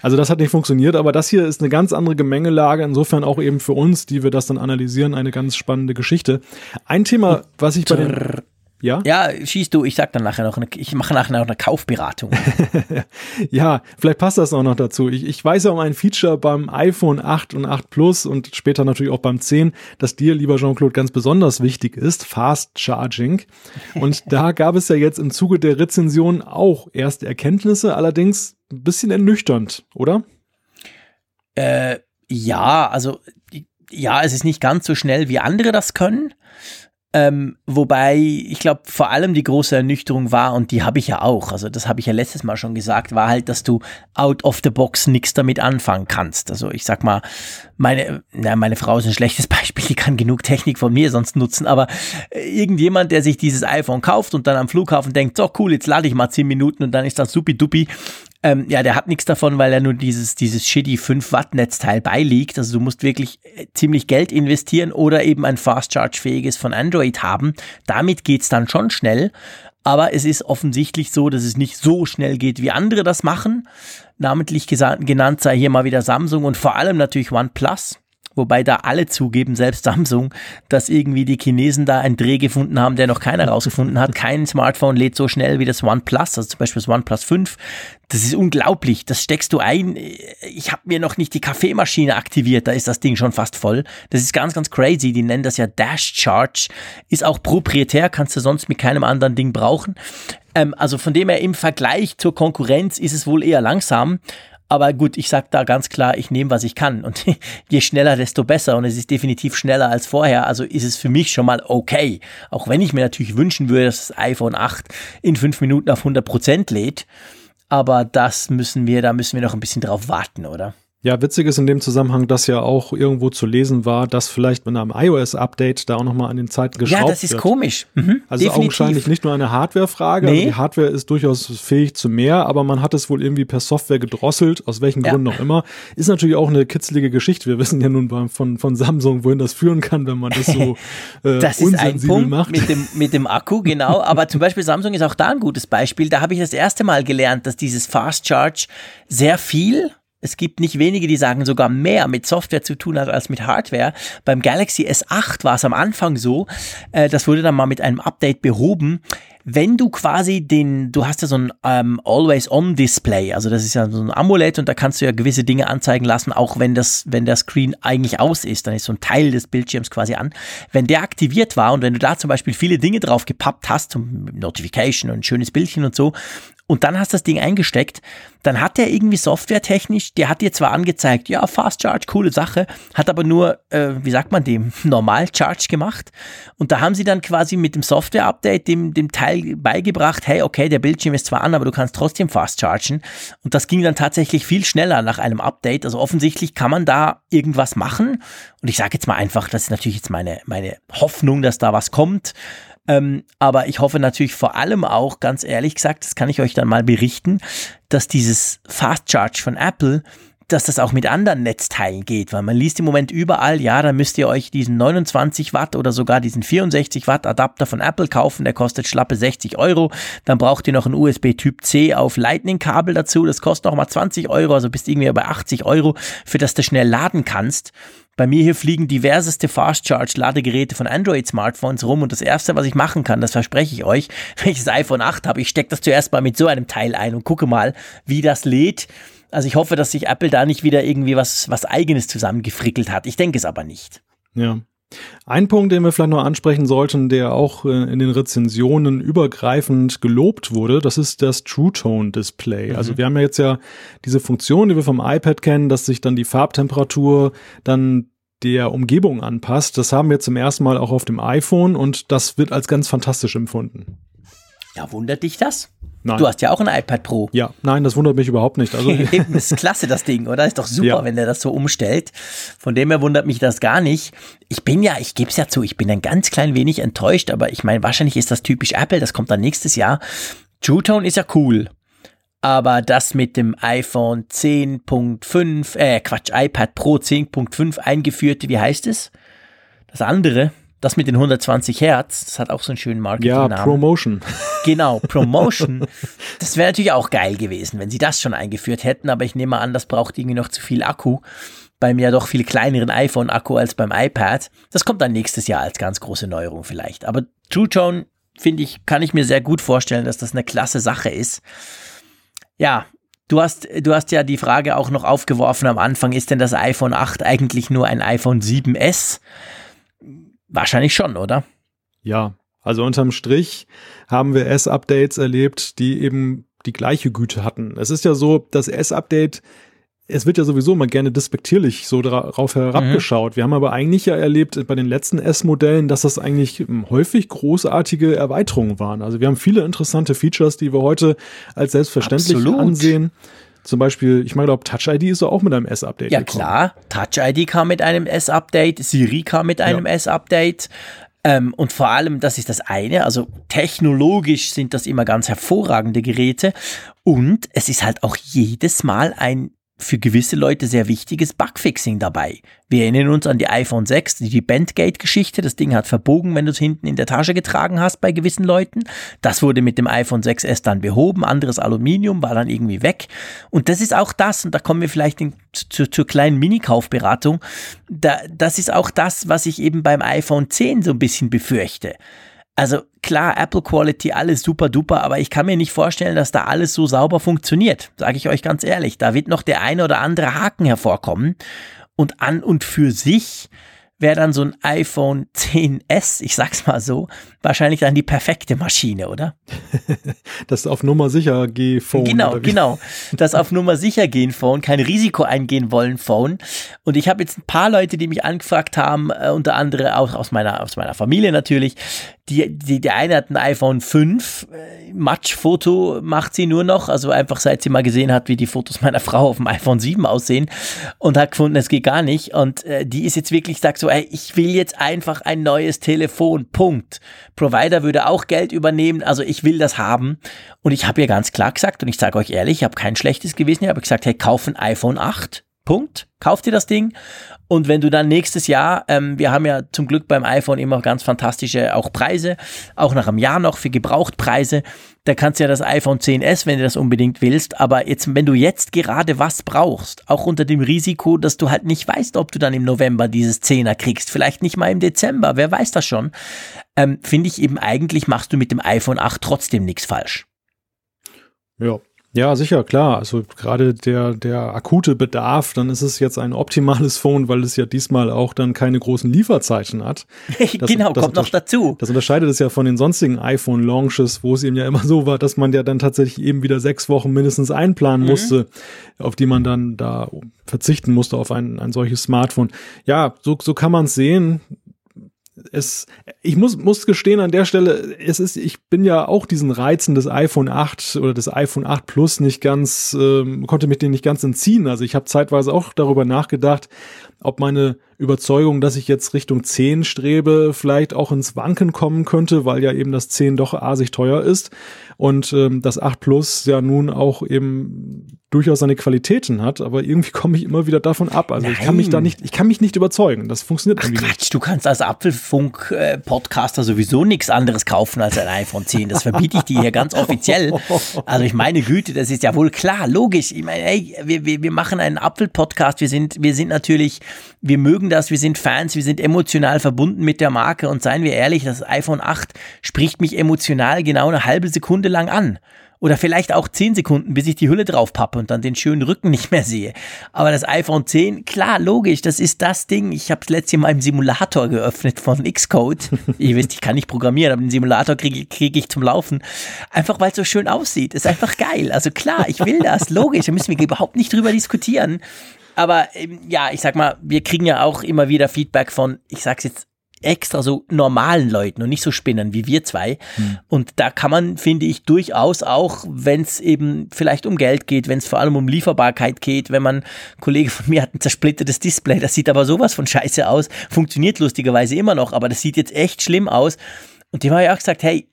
Also das hat nicht funktioniert, aber das hier ist eine ganz andere Gemengelage, insofern auch eben für uns, die wir das dann analysieren, eine ganz spannende Geschichte. Ein Thema, was ich bei den Ja? Ja, schießt du, ich sag dann nachher noch, eine, ich mache nachher noch eine Kaufberatung. ja, vielleicht passt das auch noch dazu. Ich, ich weiß ja um ein Feature beim iPhone 8 und 8 Plus und später natürlich auch beim 10, das dir, lieber Jean-Claude, ganz besonders wichtig ist, Fast Charging. Und da gab es ja jetzt im Zuge der Rezension auch erste Erkenntnisse, allerdings ein bisschen ernüchternd, oder? Äh, ja, also ja, es ist nicht ganz so schnell, wie andere das können. Ähm, wobei, ich glaube, vor allem die große Ernüchterung war, und die habe ich ja auch, also das habe ich ja letztes Mal schon gesagt, war halt, dass du out of the box nichts damit anfangen kannst. Also ich sag mal, meine, na, meine Frau ist ein schlechtes Beispiel, die kann genug Technik von mir sonst nutzen, aber äh, irgendjemand, der sich dieses iPhone kauft und dann am Flughafen denkt, so cool, jetzt lade ich mal zehn Minuten und dann ist das supi-dupi, ähm, ja, der hat nichts davon, weil er nur dieses, dieses shitty 5 Watt Netzteil beiliegt. Also du musst wirklich äh, ziemlich Geld investieren oder eben ein Fast Charge fähiges von Android haben. Damit geht's dann schon schnell. Aber es ist offensichtlich so, dass es nicht so schnell geht, wie andere das machen. Namentlich genannt sei hier mal wieder Samsung und vor allem natürlich OnePlus wobei da alle zugeben, selbst Samsung, dass irgendwie die Chinesen da einen Dreh gefunden haben, der noch keiner rausgefunden hat. Kein Smartphone lädt so schnell wie das OnePlus, also zum Beispiel das OnePlus 5. Das ist unglaublich. Das steckst du ein. Ich habe mir noch nicht die Kaffeemaschine aktiviert, da ist das Ding schon fast voll. Das ist ganz, ganz crazy. Die nennen das ja Dash Charge. Ist auch proprietär, kannst du sonst mit keinem anderen Ding brauchen. Ähm, also von dem her im Vergleich zur Konkurrenz ist es wohl eher langsam. Aber gut, ich sag da ganz klar, ich nehme, was ich kann. Und je schneller, desto besser. Und es ist definitiv schneller als vorher. Also ist es für mich schon mal okay. Auch wenn ich mir natürlich wünschen würde, dass das iPhone 8 in fünf Minuten auf 100 Prozent lädt. Aber das müssen wir, da müssen wir noch ein bisschen drauf warten, oder? Ja, witzig ist in dem Zusammenhang, dass ja auch irgendwo zu lesen war, dass vielleicht mit einem iOS-Update da auch nochmal an den Zeiten geschraubt wird. Ja, das ist wird. komisch. Mhm, also definitiv. augenscheinlich nicht nur eine Hardware-Frage. Nee. Also die Hardware ist durchaus fähig zu mehr, aber man hat es wohl irgendwie per Software gedrosselt, aus welchen ja. Gründen auch immer. Ist natürlich auch eine kitzelige Geschichte. Wir wissen ja nun von, von Samsung, wohin das führen kann, wenn man das so äh, das ist ein Punkt macht. Mit dem, mit dem Akku, genau. Aber zum Beispiel Samsung ist auch da ein gutes Beispiel. Da habe ich das erste Mal gelernt, dass dieses Fast Charge sehr viel es gibt nicht wenige, die sagen sogar mehr mit Software zu tun hat als mit Hardware. Beim Galaxy S8 war es am Anfang so, äh, das wurde dann mal mit einem Update behoben. Wenn du quasi den, du hast ja so ein ähm, Always-On-Display, also das ist ja so ein Amulett und da kannst du ja gewisse Dinge anzeigen lassen, auch wenn das, wenn der Screen eigentlich aus ist, dann ist so ein Teil des Bildschirms quasi an. Wenn der aktiviert war und wenn du da zum Beispiel viele Dinge drauf gepappt hast, zum Notification und ein schönes Bildchen und so, und dann hast du das Ding eingesteckt, dann hat der irgendwie softwaretechnisch, der hat dir zwar angezeigt, ja, Fast Charge, coole Sache, hat aber nur, äh, wie sagt man dem, Normal Charge gemacht. Und da haben sie dann quasi mit dem Software-Update dem, dem Teil beigebracht, hey, okay, der Bildschirm ist zwar an, aber du kannst trotzdem fast chargen. Und das ging dann tatsächlich viel schneller nach einem Update. Also offensichtlich kann man da irgendwas machen. Und ich sage jetzt mal einfach, das ist natürlich jetzt meine, meine Hoffnung, dass da was kommt. Ähm, aber ich hoffe natürlich vor allem auch, ganz ehrlich gesagt, das kann ich euch dann mal berichten, dass dieses Fast Charge von Apple dass das auch mit anderen Netzteilen geht, weil man liest im Moment überall, ja, da müsst ihr euch diesen 29 Watt oder sogar diesen 64 Watt Adapter von Apple kaufen, der kostet schlappe 60 Euro. Dann braucht ihr noch ein USB Typ C auf Lightning Kabel dazu, das kostet nochmal 20 Euro, also bist irgendwie bei 80 Euro, für das du schnell laden kannst. Bei mir hier fliegen diverseste Fast Charge Ladegeräte von Android Smartphones rum und das erste, was ich machen kann, das verspreche ich euch, wenn ich das iPhone 8 habe, ich stecke das zuerst mal mit so einem Teil ein und gucke mal, wie das lädt. Also ich hoffe, dass sich Apple da nicht wieder irgendwie was, was eigenes zusammengefrickelt hat. Ich denke es aber nicht. Ja. Ein Punkt, den wir vielleicht noch ansprechen sollten, der auch äh, in den Rezensionen übergreifend gelobt wurde, das ist das True Tone Display. Mhm. Also wir haben ja jetzt ja diese Funktion, die wir vom iPad kennen, dass sich dann die Farbtemperatur dann der Umgebung anpasst. Das haben wir zum ersten Mal auch auf dem iPhone und das wird als ganz fantastisch empfunden. Ja, wundert dich das? Nein. Du hast ja auch ein iPad Pro. Ja, nein, das wundert mich überhaupt nicht. Also das ist klasse, das Ding, oder? Ist doch super, ja. wenn der das so umstellt. Von dem her wundert mich das gar nicht. Ich bin ja, ich gebe es ja zu, ich bin ein ganz klein wenig enttäuscht, aber ich meine, wahrscheinlich ist das typisch Apple, das kommt dann nächstes Jahr. True Tone ist ja cool. Aber das mit dem iPhone 10.5, äh, Quatsch, iPad Pro 10.5 eingeführte, wie heißt es? Das andere, das mit den 120 Hertz, das hat auch so einen schönen Marketingnamen. Ja, Promotion. Genau, Promotion. das wäre natürlich auch geil gewesen, wenn sie das schon eingeführt hätten, aber ich nehme an, das braucht irgendwie noch zu viel Akku. Beim ja doch viel kleineren iPhone-Akku als beim iPad. Das kommt dann nächstes Jahr als ganz große Neuerung vielleicht. Aber True Tone finde ich, kann ich mir sehr gut vorstellen, dass das eine klasse Sache ist. Ja, du hast, du hast ja die Frage auch noch aufgeworfen am Anfang, ist denn das iPhone 8 eigentlich nur ein iPhone 7S? Wahrscheinlich schon, oder? Ja, also unterm Strich haben wir S-Updates erlebt, die eben die gleiche Güte hatten. Es ist ja so, das S-Update es wird ja sowieso immer gerne despektierlich so darauf herabgeschaut. Mhm. Wir haben aber eigentlich ja erlebt bei den letzten S-Modellen, dass das eigentlich häufig großartige Erweiterungen waren. Also wir haben viele interessante Features, die wir heute als selbstverständlich Absolut. ansehen. Zum Beispiel, ich meine, glaube, Touch ID ist auch mit einem S-Update. Ja, gekommen. klar. Touch ID kam mit einem S-Update, Siri kam mit einem ja. S-Update. Ähm, und vor allem, das ist das eine, also technologisch sind das immer ganz hervorragende Geräte. Und es ist halt auch jedes Mal ein für gewisse Leute sehr wichtiges Bugfixing dabei. Wir erinnern uns an die iPhone 6, die Bandgate-Geschichte. Das Ding hat verbogen, wenn du es hinten in der Tasche getragen hast bei gewissen Leuten. Das wurde mit dem iPhone 6S dann behoben. Anderes Aluminium war dann irgendwie weg. Und das ist auch das, und da kommen wir vielleicht in, zu, zur kleinen Mini-Kaufberatung. Da, das ist auch das, was ich eben beim iPhone 10 so ein bisschen befürchte. Also klar, Apple Quality, alles super duper, aber ich kann mir nicht vorstellen, dass da alles so sauber funktioniert. Sage ich euch ganz ehrlich. Da wird noch der eine oder andere Haken hervorkommen. Und an und für sich wäre dann so ein iPhone 10s, ich sag's mal so, wahrscheinlich dann die perfekte Maschine, oder? das auf Nummer sicher geh Phone. Genau, genau. Das auf Nummer sicher gehen Phone, kein Risiko eingehen wollen Phone. Und ich habe jetzt ein paar Leute, die mich angefragt haben, äh, unter anderem auch aus meiner, aus meiner Familie natürlich, die, die, der eine hat ein iPhone 5, äh, Matschfoto macht sie nur noch, also einfach seit sie mal gesehen hat, wie die Fotos meiner Frau auf dem iPhone 7 aussehen und hat gefunden, es geht gar nicht. Und äh, die ist jetzt wirklich, sagt so, ey, ich will jetzt einfach ein neues Telefon, Punkt. Provider würde auch Geld übernehmen, also ich will das haben. Und ich habe ihr ganz klar gesagt, und ich sage euch ehrlich, ich habe kein schlechtes Gewissen, ich habe gesagt, hey, kauf ein iPhone 8, Punkt. Kauf dir das Ding. Und wenn du dann nächstes Jahr, ähm, wir haben ja zum Glück beim iPhone immer ganz fantastische auch Preise, auch nach einem Jahr noch für Gebrauchtpreise, da kannst du ja das iPhone 10s, wenn du das unbedingt willst. Aber jetzt, wenn du jetzt gerade was brauchst, auch unter dem Risiko, dass du halt nicht weißt, ob du dann im November dieses 10er kriegst, vielleicht nicht mal im Dezember, wer weiß das schon, ähm, finde ich eben eigentlich machst du mit dem iPhone 8 trotzdem nichts falsch. Ja, ja, sicher, klar. Also gerade der, der akute Bedarf, dann ist es jetzt ein optimales Phone, weil es ja diesmal auch dann keine großen Lieferzeiten hat. Das, genau, das kommt noch dazu. Das unterscheidet es ja von den sonstigen iPhone-Launches, wo es eben ja immer so war, dass man ja dann tatsächlich eben wieder sechs Wochen mindestens einplanen mhm. musste, auf die man dann da verzichten musste auf ein, ein solches Smartphone. Ja, so, so kann man es sehen es, ich muss, muss gestehen an der Stelle, es ist, ich bin ja auch diesen Reizen des iPhone 8 oder des iPhone 8 Plus nicht ganz, ähm, konnte mich den nicht ganz entziehen. Also ich habe zeitweise auch darüber nachgedacht, ob meine Überzeugung, dass ich jetzt Richtung 10 strebe, vielleicht auch ins Wanken kommen könnte, weil ja eben das 10 doch asig teuer ist und ähm, das 8 Plus ja nun auch eben durchaus seine Qualitäten hat, aber irgendwie komme ich immer wieder davon ab. Also Nein. ich kann mich da nicht, ich kann mich nicht überzeugen. Das funktioniert Ach, Quatsch, nicht. du kannst als Apfelfunk-Podcaster sowieso nichts anderes kaufen als ein iPhone 10. Das verbiete ich dir hier ganz offiziell. Also ich meine Güte, das ist ja wohl klar, logisch. Ich meine, ey, wir, wir, wir machen einen Apfel-Podcast. Wir sind, wir sind natürlich, wir mögen das, wir sind Fans, wir sind emotional verbunden mit der Marke und seien wir ehrlich, das iPhone 8 spricht mich emotional genau eine halbe Sekunde lang an. Oder vielleicht auch 10 Sekunden, bis ich die Hülle drauf pappe und dann den schönen Rücken nicht mehr sehe. Aber das iPhone 10, klar, logisch, das ist das Ding. Ich habe es letztes Mal im Simulator geöffnet von Xcode. Ihr wisst, ich kann nicht programmieren, aber den Simulator kriege krieg ich zum Laufen. Einfach weil es so schön aussieht. Ist einfach geil. Also klar, ich will das, logisch. Da müssen wir überhaupt nicht drüber diskutieren. Aber ähm, ja, ich sag mal, wir kriegen ja auch immer wieder Feedback von, ich sag's jetzt extra so normalen Leuten und nicht so Spinnern wie wir zwei. Hm. Und da kann man, finde ich, durchaus auch, wenn es eben vielleicht um Geld geht, wenn es vor allem um Lieferbarkeit geht, wenn man, ein Kollege von mir hat ein zersplittertes Display, das sieht aber sowas von scheiße aus, funktioniert lustigerweise immer noch, aber das sieht jetzt echt schlimm aus. Und dem habe ich auch gesagt, hey,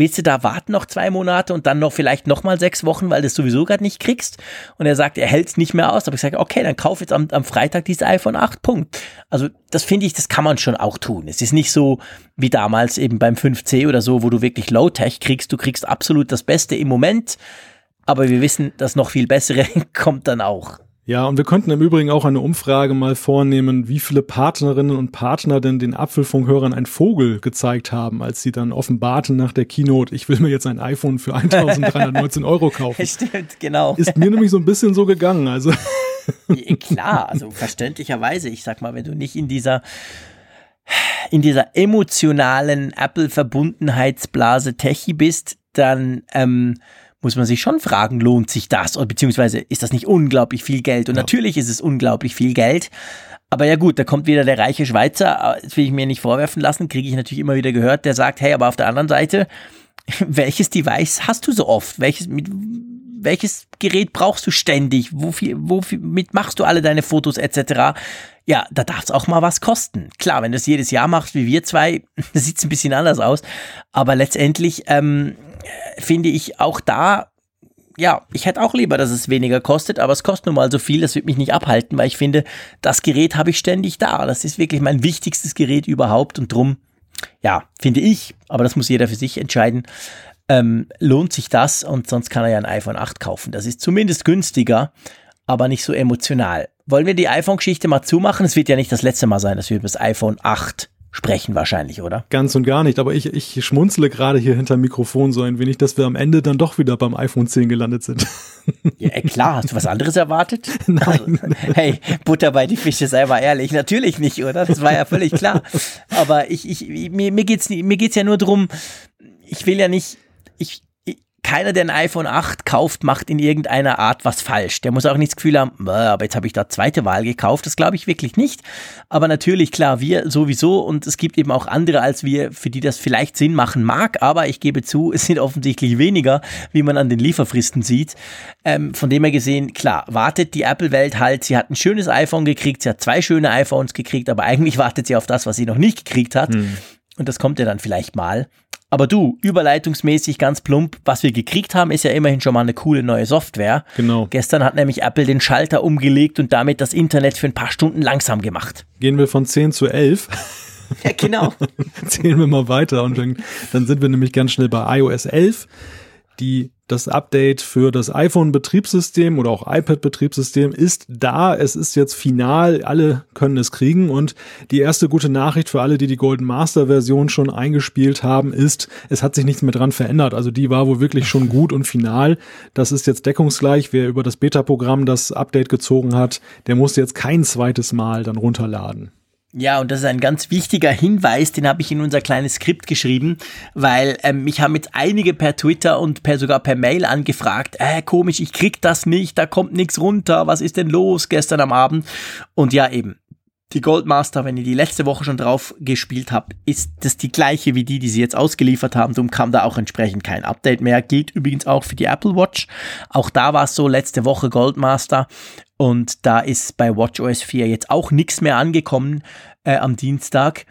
willst du da warten noch zwei Monate und dann noch vielleicht noch mal sechs Wochen, weil du es sowieso gerade nicht kriegst? Und er sagt, er hält es nicht mehr aus. Aber ich sage, okay, dann kauf jetzt am, am Freitag dieses iPhone 8, Punkt. Also das finde ich, das kann man schon auch tun. Es ist nicht so wie damals eben beim 5C oder so, wo du wirklich Low-Tech kriegst. Du kriegst absolut das Beste im Moment, aber wir wissen, das noch viel Bessere kommt dann auch. Ja, und wir könnten im Übrigen auch eine Umfrage mal vornehmen, wie viele Partnerinnen und Partner denn den Apfelfunkhörern ein Vogel gezeigt haben, als sie dann offenbarten nach der Keynote, ich will mir jetzt ein iPhone für 1319 Euro kaufen. Stimmt, genau. Ist mir nämlich so ein bisschen so gegangen, also. Klar, also verständlicherweise, ich sag mal, wenn du nicht in dieser in dieser emotionalen Apple-Verbundenheitsblase Techie bist, dann ähm, muss man sich schon fragen, lohnt sich das? Oder beziehungsweise ist das nicht unglaublich viel Geld? Und ja. natürlich ist es unglaublich viel Geld. Aber ja gut, da kommt wieder der reiche Schweizer, das will ich mir nicht vorwerfen lassen, kriege ich natürlich immer wieder gehört, der sagt, hey, aber auf der anderen Seite, welches Device hast du so oft? Welches, mit, welches Gerät brauchst du ständig? Wofür, womit machst du alle deine Fotos etc.? Ja, da darf es auch mal was kosten. Klar, wenn du es jedes Jahr machst, wie wir zwei, sieht es ein bisschen anders aus. Aber letztendlich ähm, finde ich auch da, ja, ich hätte auch lieber, dass es weniger kostet, aber es kostet nun mal so viel, das wird mich nicht abhalten, weil ich finde, das Gerät habe ich ständig da. Das ist wirklich mein wichtigstes Gerät überhaupt und drum, ja, finde ich, aber das muss jeder für sich entscheiden, ähm, lohnt sich das und sonst kann er ja ein iPhone 8 kaufen. Das ist zumindest günstiger, aber nicht so emotional. Wollen wir die iPhone-Geschichte mal zumachen? Es wird ja nicht das letzte Mal sein, dass wir über das iPhone 8 sprechen wahrscheinlich, oder? Ganz und gar nicht, aber ich, ich schmunzle gerade hier hinter dem Mikrofon so ein wenig, dass wir am Ende dann doch wieder beim iPhone 10 gelandet sind. Ja, klar, hast du was anderes erwartet? Nein. Also, hey, Butter bei die Fische, sei mal ehrlich, natürlich nicht, oder? Das war ja völlig klar. Aber ich, ich, mir, mir geht's, mir geht's ja nur drum, ich will ja nicht, ich, keiner, der ein iPhone 8 kauft, macht in irgendeiner Art was falsch. Der muss auch nicht das Gefühl haben, aber jetzt habe ich da zweite Wahl gekauft. Das glaube ich wirklich nicht. Aber natürlich, klar, wir sowieso und es gibt eben auch andere als wir, für die das vielleicht Sinn machen mag. Aber ich gebe zu, es sind offensichtlich weniger, wie man an den Lieferfristen sieht. Ähm, von dem her gesehen, klar, wartet die Apple-Welt halt. Sie hat ein schönes iPhone gekriegt, sie hat zwei schöne iPhones gekriegt, aber eigentlich wartet sie auf das, was sie noch nicht gekriegt hat. Hm. Und das kommt ja dann vielleicht mal. Aber du, überleitungsmäßig ganz plump, was wir gekriegt haben, ist ja immerhin schon mal eine coole neue Software. Genau. Gestern hat nämlich Apple den Schalter umgelegt und damit das Internet für ein paar Stunden langsam gemacht. Gehen wir von 10 zu 11. Ja, genau. Zählen wir mal weiter und dann, dann sind wir nämlich ganz schnell bei iOS 11. Die das Update für das iPhone-Betriebssystem oder auch iPad-Betriebssystem ist da. Es ist jetzt final. Alle können es kriegen. Und die erste gute Nachricht für alle, die die Golden Master-Version schon eingespielt haben, ist, es hat sich nichts mehr dran verändert. Also die war wohl wirklich schon gut und final. Das ist jetzt deckungsgleich. Wer über das Beta-Programm das Update gezogen hat, der muss jetzt kein zweites Mal dann runterladen. Ja, und das ist ein ganz wichtiger Hinweis, den habe ich in unser kleines Skript geschrieben, weil ähm, mich haben jetzt einige per Twitter und per sogar per Mail angefragt, äh, komisch, ich krieg das nicht, da kommt nichts runter, was ist denn los gestern am Abend? Und ja, eben, die Goldmaster, wenn ihr die letzte Woche schon drauf gespielt habt, ist das die gleiche wie die, die sie jetzt ausgeliefert haben. Darum kam da auch entsprechend kein Update mehr. Gilt übrigens auch für die Apple Watch. Auch da war es so, letzte Woche Goldmaster. Und da ist bei WatchOS 4 jetzt auch nichts mehr angekommen äh, am Dienstag.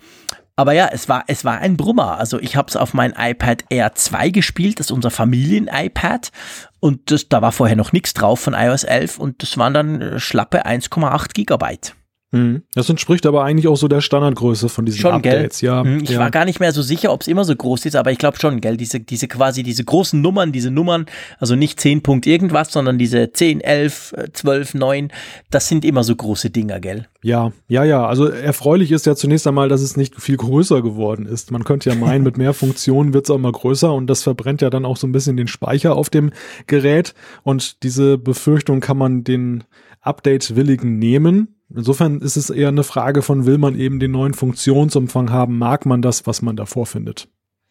Aber ja, es war, es war ein Brummer. Also ich habe es auf mein iPad Air 2 gespielt, das ist unser Familien-iPad. Und das, da war vorher noch nichts drauf von iOS 11 und das waren dann äh, schlappe 1,8 Gigabyte. Mhm. Das entspricht aber eigentlich auch so der Standardgröße von diesen schon, Updates, gell? ja. Mhm, ich ja. war gar nicht mehr so sicher, ob es immer so groß ist, aber ich glaube schon, gell, diese, diese quasi diese großen Nummern, diese Nummern, also nicht 10 Punkt irgendwas, sondern diese 10, 11, 12, 9, das sind immer so große Dinger, gell? Ja, ja, ja. Also erfreulich ist ja zunächst einmal, dass es nicht viel größer geworden ist. Man könnte ja meinen, mit mehr Funktionen wird es auch mal größer und das verbrennt ja dann auch so ein bisschen den Speicher auf dem Gerät. Und diese Befürchtung kann man den Update-Willigen nehmen Insofern ist es eher eine Frage von, will man eben den neuen Funktionsumfang haben, mag man das, was man da vorfindet.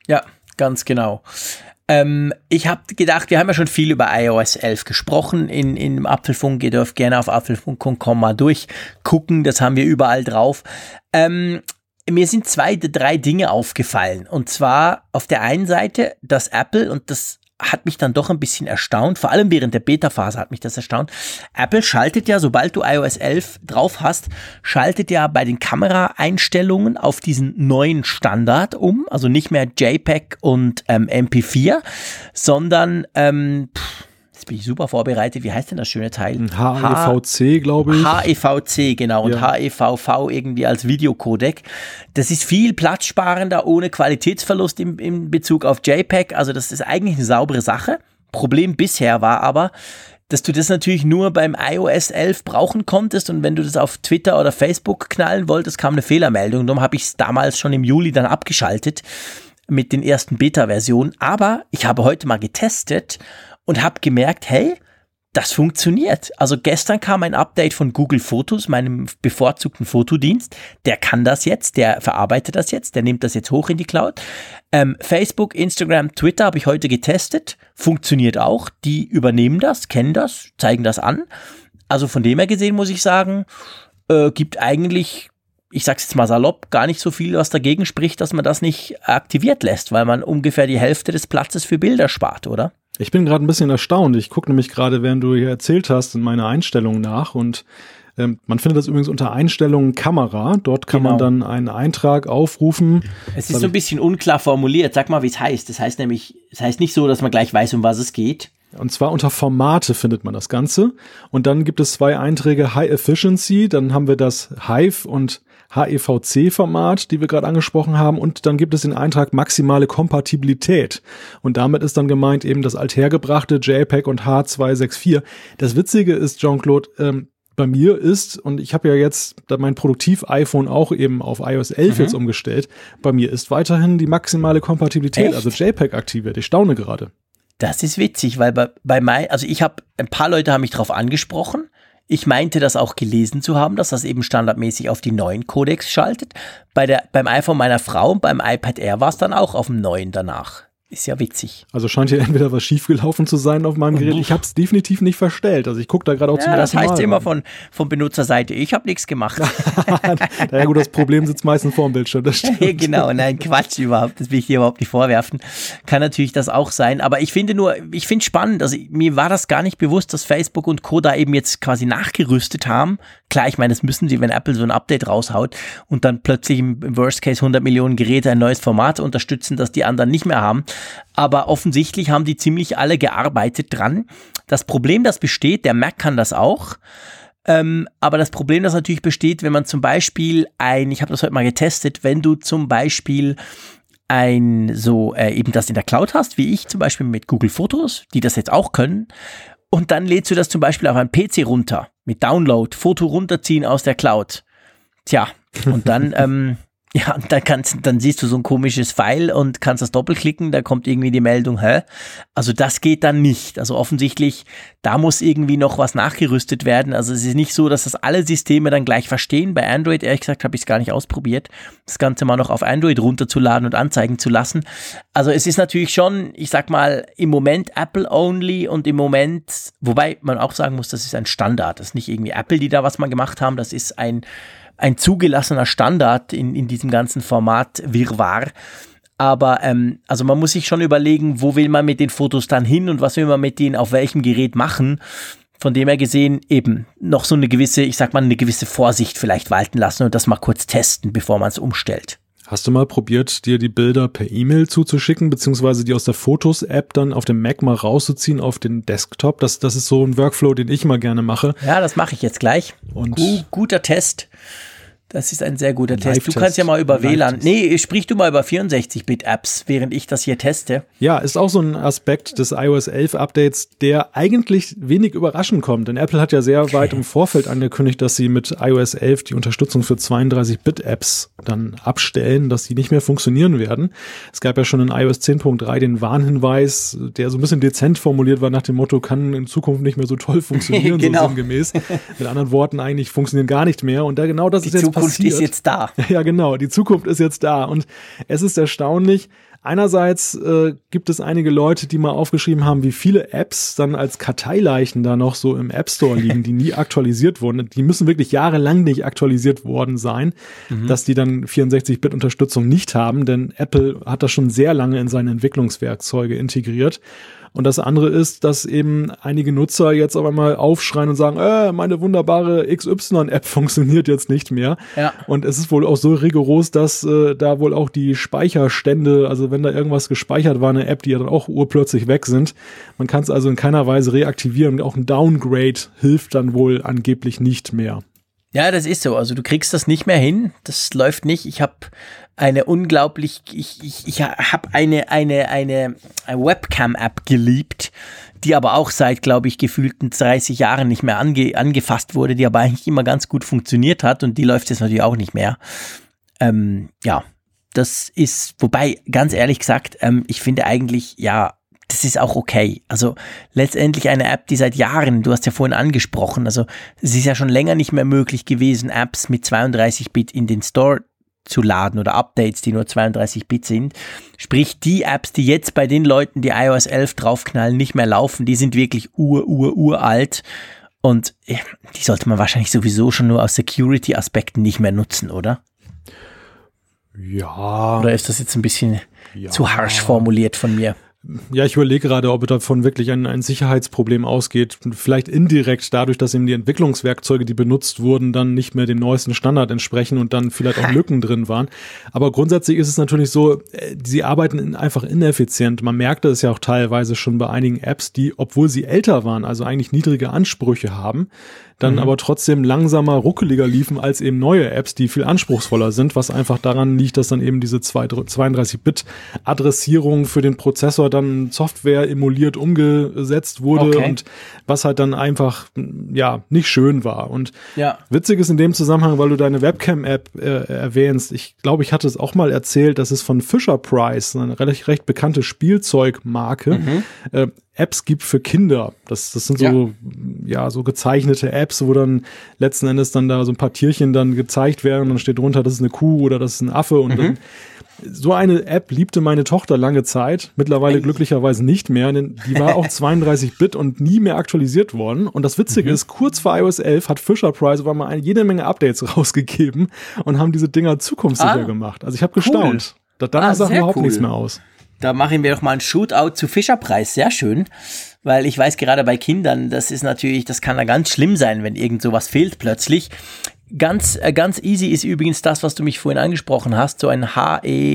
Ja, ganz genau. Ähm, ich habe gedacht, wir haben ja schon viel über iOS 11 gesprochen in, in Apfelfunk. Ihr dürft gerne auf apfelfunk.com mal durchgucken. Das haben wir überall drauf. Ähm, mir sind zwei, drei Dinge aufgefallen. Und zwar auf der einen Seite, dass Apple, und das hat mich dann doch ein bisschen erstaunt, vor allem während der Beta-Phase hat mich das erstaunt. Apple schaltet ja, sobald du iOS 11 drauf hast, schaltet ja bei den Kameraeinstellungen auf diesen neuen Standard um, also nicht mehr JPEG und ähm, MP4, sondern ähm, pff, Jetzt bin ich super vorbereitet. Wie heißt denn das schöne Teil? HEVC, glaube ich. HEVC, genau. Und ja. HEVV irgendwie als Videocodec. Das ist viel platzsparender, ohne Qualitätsverlust im, im Bezug auf JPEG. Also das ist eigentlich eine saubere Sache. Problem bisher war aber, dass du das natürlich nur beim iOS 11 brauchen konntest und wenn du das auf Twitter oder Facebook knallen wolltest, kam eine Fehlermeldung. Darum habe ich es damals schon im Juli dann abgeschaltet mit den ersten Beta-Versionen. Aber ich habe heute mal getestet und habe gemerkt, hey, das funktioniert. Also gestern kam ein Update von Google Fotos, meinem bevorzugten Fotodienst. Der kann das jetzt, der verarbeitet das jetzt, der nimmt das jetzt hoch in die Cloud. Ähm, Facebook, Instagram, Twitter habe ich heute getestet, funktioniert auch. Die übernehmen das, kennen das, zeigen das an. Also von dem her gesehen muss ich sagen, äh, gibt eigentlich ich sag's jetzt mal salopp, gar nicht so viel, was dagegen spricht, dass man das nicht aktiviert lässt, weil man ungefähr die Hälfte des Platzes für Bilder spart, oder? Ich bin gerade ein bisschen erstaunt. Ich gucke nämlich gerade, während du hier erzählt hast, in meine Einstellungen nach und ähm, man findet das übrigens unter Einstellungen Kamera. Dort kann genau. man dann einen Eintrag aufrufen. Es ist so ein bisschen unklar formuliert. Sag mal, wie es heißt. Das heißt nämlich, es heißt nicht so, dass man gleich weiß, um was es geht. Und zwar unter Formate findet man das Ganze. Und dann gibt es zwei Einträge High Efficiency. Dann haben wir das Hive und HEVC-Format, die wir gerade angesprochen haben, und dann gibt es den Eintrag maximale Kompatibilität. Und damit ist dann gemeint eben das althergebrachte JPEG und H264. Das Witzige ist, Jean-Claude, ähm, bei mir ist, und ich habe ja jetzt mein Produktiv-iPhone auch eben auf iOS 11 mhm. jetzt umgestellt, bei mir ist weiterhin die maximale Kompatibilität, also Echt? also JPEG aktiviert. Ich staune gerade. Das ist witzig, weil bei, bei mein, also ich habe, ein paar Leute haben mich darauf angesprochen ich meinte das auch gelesen zu haben, dass das eben standardmäßig auf die neuen Codecs schaltet. Bei der, beim iPhone meiner Frau und beim iPad Air war es dann auch auf dem neuen danach. Ist ja witzig. Also scheint hier entweder was schiefgelaufen zu sein auf meinem Gerät. Ich habe es definitiv nicht verstellt. Also ich gucke da gerade auch ja, zum ersten Mal. Das heißt immer von, von Benutzerseite, ich habe nichts gemacht. naja gut, das Problem sitzt meistens vor dem Bildschirm. Das stimmt. genau, nein, Quatsch überhaupt. Das will ich dir überhaupt nicht vorwerfen. Kann natürlich das auch sein. Aber ich finde nur, ich finde spannend. Also mir war das gar nicht bewusst, dass Facebook und Co. da eben jetzt quasi nachgerüstet haben. Klar, ich meine, das müssen sie, wenn Apple so ein Update raushaut und dann plötzlich im Worst Case 100 Millionen Geräte ein neues Format unterstützen, das die anderen nicht mehr haben aber offensichtlich haben die ziemlich alle gearbeitet dran. Das Problem, das besteht, der Mac kann das auch. Ähm, aber das Problem, das natürlich besteht, wenn man zum Beispiel ein, ich habe das heute mal getestet, wenn du zum Beispiel ein so äh, eben das in der Cloud hast, wie ich zum Beispiel mit Google Fotos, die das jetzt auch können, und dann lädst du das zum Beispiel auf einen PC runter mit Download, Foto runterziehen aus der Cloud. Tja, und dann ähm, ja, und dann kannst, dann siehst du so ein komisches Pfeil und kannst das doppelklicken, da kommt irgendwie die Meldung, hä? Also das geht dann nicht. Also offensichtlich, da muss irgendwie noch was nachgerüstet werden. Also es ist nicht so, dass das alle Systeme dann gleich verstehen. Bei Android, ehrlich gesagt, habe ich es gar nicht ausprobiert, das Ganze mal noch auf Android runterzuladen und anzeigen zu lassen. Also es ist natürlich schon, ich sag mal, im Moment Apple only und im Moment, wobei man auch sagen muss, das ist ein Standard. Das ist nicht irgendwie Apple, die da was mal gemacht haben. Das ist ein ein zugelassener Standard in, in diesem ganzen Format Wirrwarr. Aber ähm, also man muss sich schon überlegen, wo will man mit den Fotos dann hin und was will man mit denen auf welchem Gerät machen. Von dem her gesehen eben noch so eine gewisse, ich sag mal, eine gewisse Vorsicht vielleicht walten lassen und das mal kurz testen, bevor man es umstellt. Hast du mal probiert, dir die Bilder per E-Mail zuzuschicken, beziehungsweise die aus der Fotos-App dann auf dem Mac mal rauszuziehen auf den Desktop? Das, das ist so ein Workflow, den ich mal gerne mache. Ja, das mache ich jetzt gleich. Und guter Test. Das ist ein sehr guter Test. Du kannst ja mal über WLAN. Nee, sprich du mal über 64-Bit-Apps, während ich das hier teste. Ja, ist auch so ein Aspekt des iOS 11 Updates, der eigentlich wenig überraschend kommt. Denn Apple hat ja sehr weit im Vorfeld angekündigt, dass sie mit iOS 11 die Unterstützung für 32-Bit-Apps dann abstellen, dass die nicht mehr funktionieren werden. Es gab ja schon in iOS 10.3 den Warnhinweis, der so ein bisschen dezent formuliert war nach dem Motto, kann in Zukunft nicht mehr so toll funktionieren, genau. so sinngemäß. Mit anderen Worten, eigentlich funktionieren gar nicht mehr. Und da genau das die ist jetzt Zukunft passiert. ist jetzt da. Ja, genau, die Zukunft ist jetzt da. Und es ist erstaunlich, Einerseits äh, gibt es einige Leute, die mal aufgeschrieben haben, wie viele Apps dann als Karteileichen da noch so im App Store liegen, die nie aktualisiert wurden. Die müssen wirklich jahrelang nicht aktualisiert worden sein, mhm. dass die dann 64-Bit-Unterstützung nicht haben, denn Apple hat das schon sehr lange in seine Entwicklungswerkzeuge integriert. Und das andere ist, dass eben einige Nutzer jetzt auf einmal aufschreien und sagen, äh, meine wunderbare XY-App funktioniert jetzt nicht mehr. Ja. Und es ist wohl auch so rigoros, dass äh, da wohl auch die Speicherstände, also wenn da irgendwas gespeichert war, eine App, die ja dann auch urplötzlich weg sind, man kann es also in keiner Weise reaktivieren. Auch ein Downgrade hilft dann wohl angeblich nicht mehr. Ja, das ist so. Also du kriegst das nicht mehr hin. Das läuft nicht. Ich habe eine unglaublich, ich, ich, ich habe eine, eine, eine Webcam-App geliebt, die aber auch seit, glaube ich, gefühlten 30 Jahren nicht mehr ange, angefasst wurde, die aber eigentlich immer ganz gut funktioniert hat und die läuft jetzt natürlich auch nicht mehr. Ähm, ja, das ist, wobei, ganz ehrlich gesagt, ähm, ich finde eigentlich, ja, das ist auch okay. Also letztendlich eine App, die seit Jahren, du hast ja vorhin angesprochen, also es ist ja schon länger nicht mehr möglich gewesen, Apps mit 32 Bit in den Store zu laden oder Updates, die nur 32 Bit sind. Sprich, die Apps, die jetzt bei den Leuten, die iOS 11 draufknallen, nicht mehr laufen, die sind wirklich ur, ur, uralt. Und die sollte man wahrscheinlich sowieso schon nur aus Security-Aspekten nicht mehr nutzen, oder? Ja. Oder ist das jetzt ein bisschen ja. zu harsh formuliert von mir? Ja, ich überlege gerade, ob davon wirklich ein, ein Sicherheitsproblem ausgeht. Vielleicht indirekt dadurch, dass eben die Entwicklungswerkzeuge, die benutzt wurden, dann nicht mehr dem neuesten Standard entsprechen und dann vielleicht auch Lücken drin waren. Aber grundsätzlich ist es natürlich so, äh, sie arbeiten einfach ineffizient. Man merkte es ja auch teilweise schon bei einigen Apps, die, obwohl sie älter waren, also eigentlich niedrige Ansprüche haben, dann mhm. aber trotzdem langsamer, ruckeliger liefen als eben neue Apps, die viel anspruchsvoller sind, was einfach daran liegt, dass dann eben diese 32-Bit-Adressierung für den Prozessor dann Software emuliert umgesetzt wurde okay. und was halt dann einfach, ja, nicht schön war. Und ja. witzig ist in dem Zusammenhang, weil du deine Webcam-App äh, erwähnst, ich glaube, ich hatte es auch mal erzählt, dass es von Fisher Price, eine recht, recht bekannte Spielzeugmarke, mhm. äh, Apps gibt für Kinder. Das, das sind so, ja. ja, so gezeichnete Apps, wo dann letzten Endes dann da so ein paar Tierchen dann gezeigt werden und dann steht drunter, das ist eine Kuh oder das ist ein Affe und mhm. dann, so eine App liebte meine Tochter lange Zeit, mittlerweile glücklicherweise nicht mehr, denn die war auch 32-Bit und nie mehr aktualisiert worden. Und das Witzige mhm. ist, kurz vor iOS 11 hat Fisher Price aber mal eine, jede Menge Updates rausgegeben und haben diese Dinger zukunftssicher ah, gemacht. Also ich habe gestaunt. Cool. Danach ah, sah überhaupt cool. nichts mehr aus. Da machen wir doch mal ein Shootout zu Fischerpreis. Sehr schön. Weil ich weiß gerade bei Kindern, das ist natürlich, das kann da ganz schlimm sein, wenn irgend sowas fehlt plötzlich. Ganz, äh, ganz easy ist übrigens das, was du mich vorhin angesprochen hast, so ein HEVC-Bild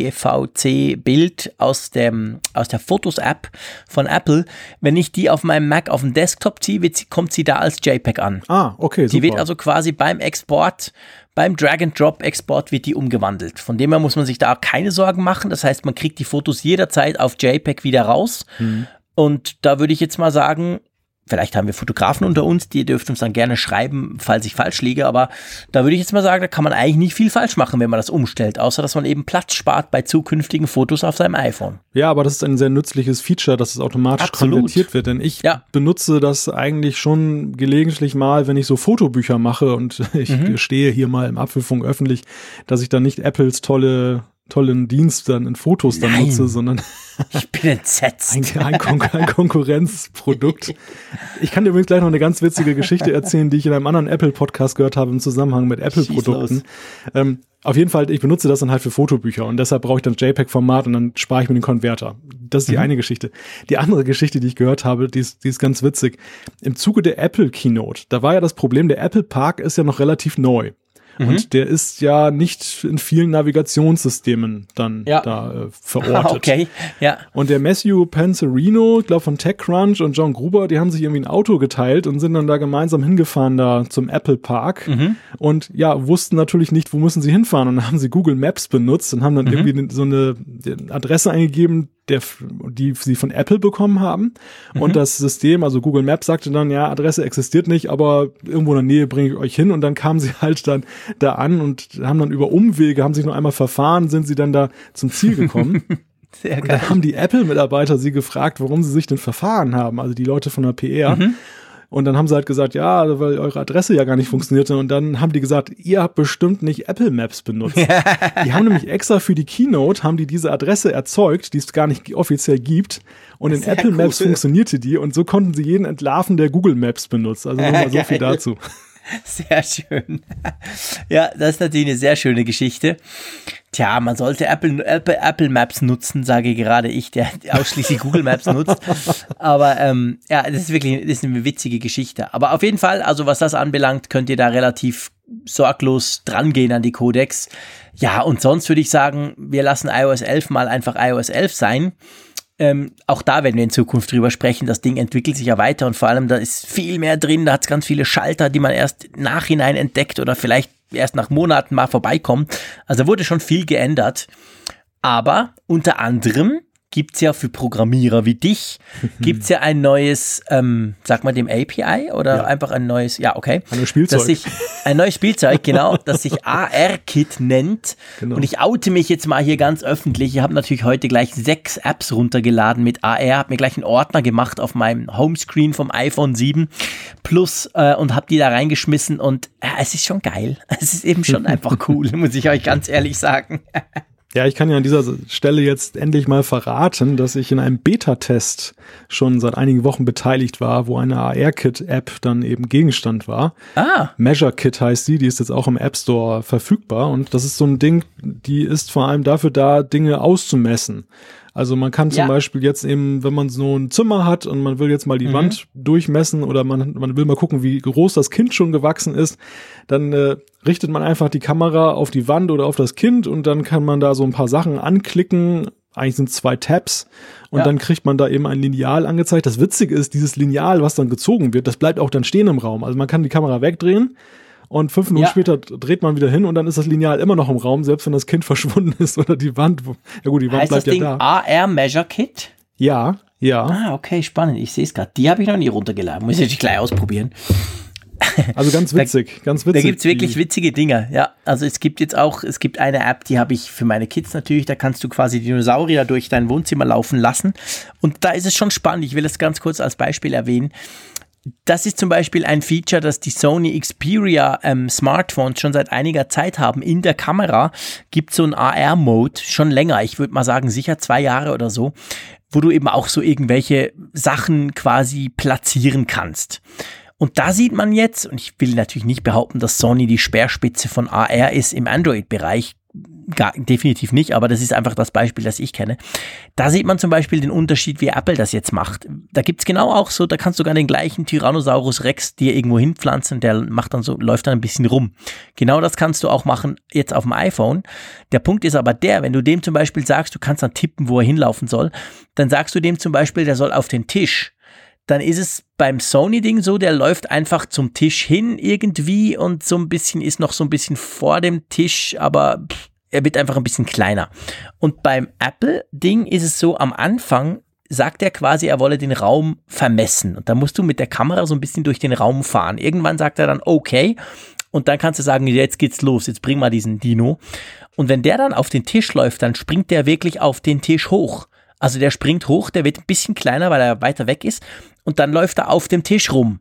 aus, dem, aus der Fotos-App von Apple. Wenn ich die auf meinem Mac auf dem Desktop ziehe, kommt sie da als JPEG an. Ah, okay, super. Die wird also quasi beim Export beim Drag-and-Drop-Export wird die umgewandelt. Von dem her muss man sich da keine Sorgen machen. Das heißt, man kriegt die Fotos jederzeit auf JPEG wieder raus. Mhm. Und da würde ich jetzt mal sagen, Vielleicht haben wir Fotografen unter uns, die dürft uns dann gerne schreiben, falls ich falsch liege, aber da würde ich jetzt mal sagen, da kann man eigentlich nicht viel falsch machen, wenn man das umstellt, außer dass man eben Platz spart bei zukünftigen Fotos auf seinem iPhone. Ja, aber das ist ein sehr nützliches Feature, dass es automatisch Absolut. konvertiert wird, denn ich ja. benutze das eigentlich schon gelegentlich mal, wenn ich so Fotobücher mache und ich mhm. stehe hier mal im Apfelfunk öffentlich, dass ich dann nicht Apples tolle tollen Dienst dann in Fotos dann Nein. nutze, sondern ich bin entsetzt. ein, ein, Kon ein, Konkurrenzprodukt. Ich kann dir übrigens gleich noch eine ganz witzige Geschichte erzählen, die ich in einem anderen Apple-Podcast gehört habe im Zusammenhang mit Apple-Produkten. Ähm, auf jeden Fall, ich benutze das dann halt für Fotobücher und deshalb brauche ich dann JPEG-Format und dann spare ich mir den Konverter. Das ist die mhm. eine Geschichte. Die andere Geschichte, die ich gehört habe, die ist, die ist ganz witzig. Im Zuge der Apple Keynote, da war ja das Problem, der Apple Park ist ja noch relativ neu. Mhm. Und der ist ja nicht in vielen Navigationssystemen dann ja. da äh, verortet. okay, ja. Und der Matthew Panzerino, ich glaube von TechCrunch und John Gruber, die haben sich irgendwie ein Auto geteilt und sind dann da gemeinsam hingefahren da zum Apple Park mhm. und ja, wussten natürlich nicht, wo müssen sie hinfahren und dann haben sie Google Maps benutzt und haben dann mhm. irgendwie so eine Adresse eingegeben, der, die sie von Apple bekommen haben. Mhm. Und das System, also Google Maps sagte dann, ja, Adresse existiert nicht, aber irgendwo in der Nähe bringe ich euch hin. Und dann kamen sie halt dann da an und haben dann über Umwege, haben sich noch einmal verfahren, sind sie dann da zum Ziel gekommen. Sehr geil. Und dann haben die Apple-Mitarbeiter sie gefragt, warum sie sich denn verfahren haben, also die Leute von der PR. Mhm. Und dann haben sie halt gesagt, ja, weil eure Adresse ja gar nicht funktionierte. Und dann haben die gesagt, ihr habt bestimmt nicht Apple Maps benutzt. die haben nämlich extra für die Keynote, haben die diese Adresse erzeugt, die es gar nicht offiziell gibt. Und in Apple cool. Maps funktionierte die. Und so konnten sie jeden entlarven, der Google Maps benutzt. Also nochmal so viel dazu. Sehr schön. Ja, das ist natürlich eine sehr schöne Geschichte. Tja, man sollte Apple, Apple, Apple Maps nutzen, sage gerade ich, der ausschließlich Google Maps nutzt. Aber ähm, ja, das ist wirklich das ist eine witzige Geschichte. Aber auf jeden Fall, also was das anbelangt, könnt ihr da relativ sorglos drangehen an die Codex. Ja, und sonst würde ich sagen, wir lassen iOS 11 mal einfach iOS 11 sein. Ähm, auch da werden wir in Zukunft drüber sprechen. Das Ding entwickelt sich ja weiter und vor allem da ist viel mehr drin. Da hat es ganz viele Schalter, die man erst nachhinein entdeckt oder vielleicht erst nach Monaten mal vorbeikommen. Also wurde schon viel geändert. Aber unter anderem gibt's ja für Programmierer wie dich, gibt's ja ein neues, ähm, sag mal dem API oder ja. einfach ein neues, ja, okay. Ein neues Spielzeug. Dass sich, ein neues Spielzeug, genau, das sich AR-Kit nennt. Genau. Und ich oute mich jetzt mal hier ganz öffentlich. Ich habe natürlich heute gleich sechs Apps runtergeladen mit AR, habe mir gleich einen Ordner gemacht auf meinem Homescreen vom iPhone 7 Plus äh, und habe die da reingeschmissen und äh, es ist schon geil. Es ist eben schon einfach cool, muss ich euch ganz ehrlich sagen. Ja, ich kann ja an dieser Stelle jetzt endlich mal verraten, dass ich in einem Beta-Test schon seit einigen Wochen beteiligt war, wo eine AR-Kit-App dann eben Gegenstand war. Ah. Measure Kit heißt sie, die ist jetzt auch im App Store verfügbar und das ist so ein Ding, die ist vor allem dafür da, Dinge auszumessen. Also man kann zum ja. Beispiel jetzt eben, wenn man so ein Zimmer hat und man will jetzt mal die mhm. Wand durchmessen oder man, man will mal gucken, wie groß das Kind schon gewachsen ist, dann äh, richtet man einfach die Kamera auf die Wand oder auf das Kind und dann kann man da so ein paar Sachen anklicken. Eigentlich sind zwei Tabs und ja. dann kriegt man da eben ein Lineal angezeigt. Das Witzige ist, dieses Lineal, was dann gezogen wird, das bleibt auch dann stehen im Raum. Also man kann die Kamera wegdrehen und fünf Minuten ja. später dreht man wieder hin und dann ist das Lineal immer noch im Raum, selbst wenn das Kind verschwunden ist oder die Wand. Ja gut, die Wand heißt bleibt das ja Ding da. AR Measure Kit? Ja, ja. Ah, okay, spannend. Ich sehe es gerade. Die habe ich noch nie runtergeladen. Muss ich gleich ausprobieren. Also ganz witzig, da, ganz witzig. Da gibt's wirklich witzige Dinger, ja. Also es gibt jetzt auch, es gibt eine App, die habe ich für meine Kids natürlich, da kannst du quasi Dinosaurier durch dein Wohnzimmer laufen lassen. Und da ist es schon spannend, ich will es ganz kurz als Beispiel erwähnen das ist zum Beispiel ein Feature, das die Sony Xperia ähm, Smartphones schon seit einiger Zeit haben. In der Kamera gibt so ein AR-Mode schon länger. Ich würde mal sagen, sicher zwei Jahre oder so, wo du eben auch so irgendwelche Sachen quasi platzieren kannst. Und da sieht man jetzt, und ich will natürlich nicht behaupten, dass Sony die Speerspitze von AR ist im Android-Bereich, Gar, definitiv nicht, aber das ist einfach das Beispiel, das ich kenne. Da sieht man zum Beispiel den Unterschied, wie Apple das jetzt macht. Da gibt's genau auch so, da kannst du sogar den gleichen Tyrannosaurus Rex dir irgendwo hinpflanzen, der macht dann so, läuft dann ein bisschen rum. Genau das kannst du auch machen jetzt auf dem iPhone. Der Punkt ist aber der, wenn du dem zum Beispiel sagst, du kannst dann tippen, wo er hinlaufen soll, dann sagst du dem zum Beispiel, der soll auf den Tisch dann ist es beim Sony-Ding so, der läuft einfach zum Tisch hin irgendwie und so ein bisschen ist noch so ein bisschen vor dem Tisch, aber pff, er wird einfach ein bisschen kleiner. Und beim Apple-Ding ist es so, am Anfang sagt er quasi, er wolle den Raum vermessen. Und da musst du mit der Kamera so ein bisschen durch den Raum fahren. Irgendwann sagt er dann, okay. Und dann kannst du sagen, jetzt geht's los, jetzt bring mal diesen Dino. Und wenn der dann auf den Tisch läuft, dann springt der wirklich auf den Tisch hoch. Also der springt hoch, der wird ein bisschen kleiner, weil er weiter weg ist. Und dann läuft er auf dem Tisch rum.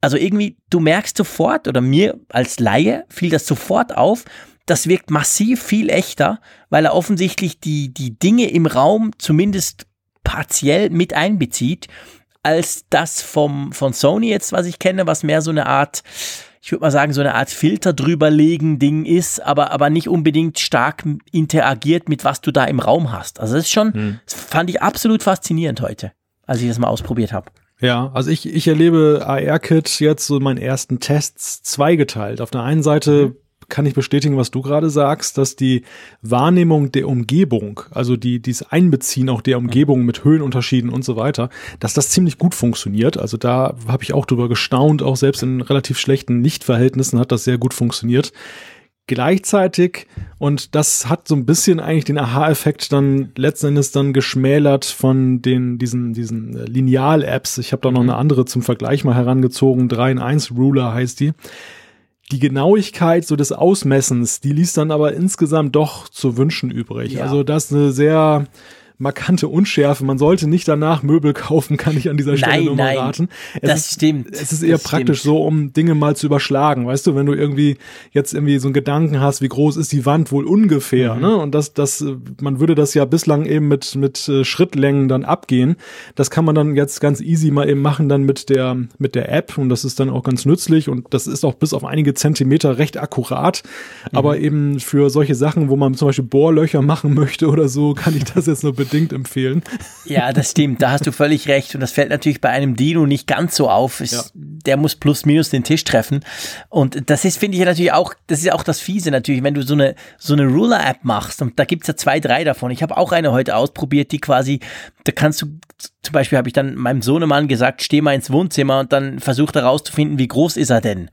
Also irgendwie, du merkst sofort, oder mir als Laie fiel das sofort auf, das wirkt massiv viel echter, weil er offensichtlich die, die Dinge im Raum zumindest partiell mit einbezieht, als das vom, von Sony jetzt, was ich kenne, was mehr so eine Art, ich würde mal sagen, so eine Art Filter drüberlegen Ding ist, aber, aber nicht unbedingt stark interagiert mit was du da im Raum hast. Also das ist schon, hm. das fand ich absolut faszinierend heute, als ich das mal ausprobiert habe. Ja, also ich, ich erlebe AR-Kit jetzt so meinen ersten Tests zweigeteilt. Auf der einen Seite mhm kann ich bestätigen, was du gerade sagst, dass die Wahrnehmung der Umgebung, also die, dieses Einbeziehen auch der Umgebung mit Höhenunterschieden und so weiter, dass das ziemlich gut funktioniert. Also da habe ich auch drüber gestaunt, auch selbst in relativ schlechten Lichtverhältnissen hat das sehr gut funktioniert. Gleichzeitig, und das hat so ein bisschen eigentlich den Aha-Effekt dann letzten Endes dann geschmälert von den, diesen, diesen Lineal-Apps. Ich habe da noch mhm. eine andere zum Vergleich mal herangezogen. 3 in 1 Ruler heißt die die Genauigkeit so des Ausmessens, die ließ dann aber insgesamt doch zu wünschen übrig. Ja. Also das ist eine sehr markante Unschärfe. Man sollte nicht danach Möbel kaufen, kann ich an dieser Stelle nein, nur mal nein, raten. Es das ist, stimmt. Es ist eher das praktisch stimmt. so, um Dinge mal zu überschlagen. Weißt du, wenn du irgendwie jetzt irgendwie so einen Gedanken hast, wie groß ist die Wand wohl ungefähr, mhm. ne? Und das, das, man würde das ja bislang eben mit, mit äh, Schrittlängen dann abgehen. Das kann man dann jetzt ganz easy mal eben machen dann mit der, mit der App und das ist dann auch ganz nützlich und das ist auch bis auf einige Zentimeter recht akkurat. Mhm. Aber eben für solche Sachen, wo man zum Beispiel Bohrlöcher machen möchte oder so, kann ich das jetzt nur bedingt empfehlen. Ja, das stimmt, da hast du völlig recht. Und das fällt natürlich bei einem Dino nicht ganz so auf. Es, ja. der muss plus minus den Tisch treffen. Und das ist, finde ich natürlich auch, das ist auch das Fiese natürlich, wenn du so eine, so eine Ruler-App machst und da gibt's ja zwei, drei davon. Ich habe auch eine heute ausprobiert, die quasi, da kannst du, zum Beispiel habe ich dann meinem Sohnemann gesagt, steh mal ins Wohnzimmer und dann versuch herauszufinden, wie groß ist er denn.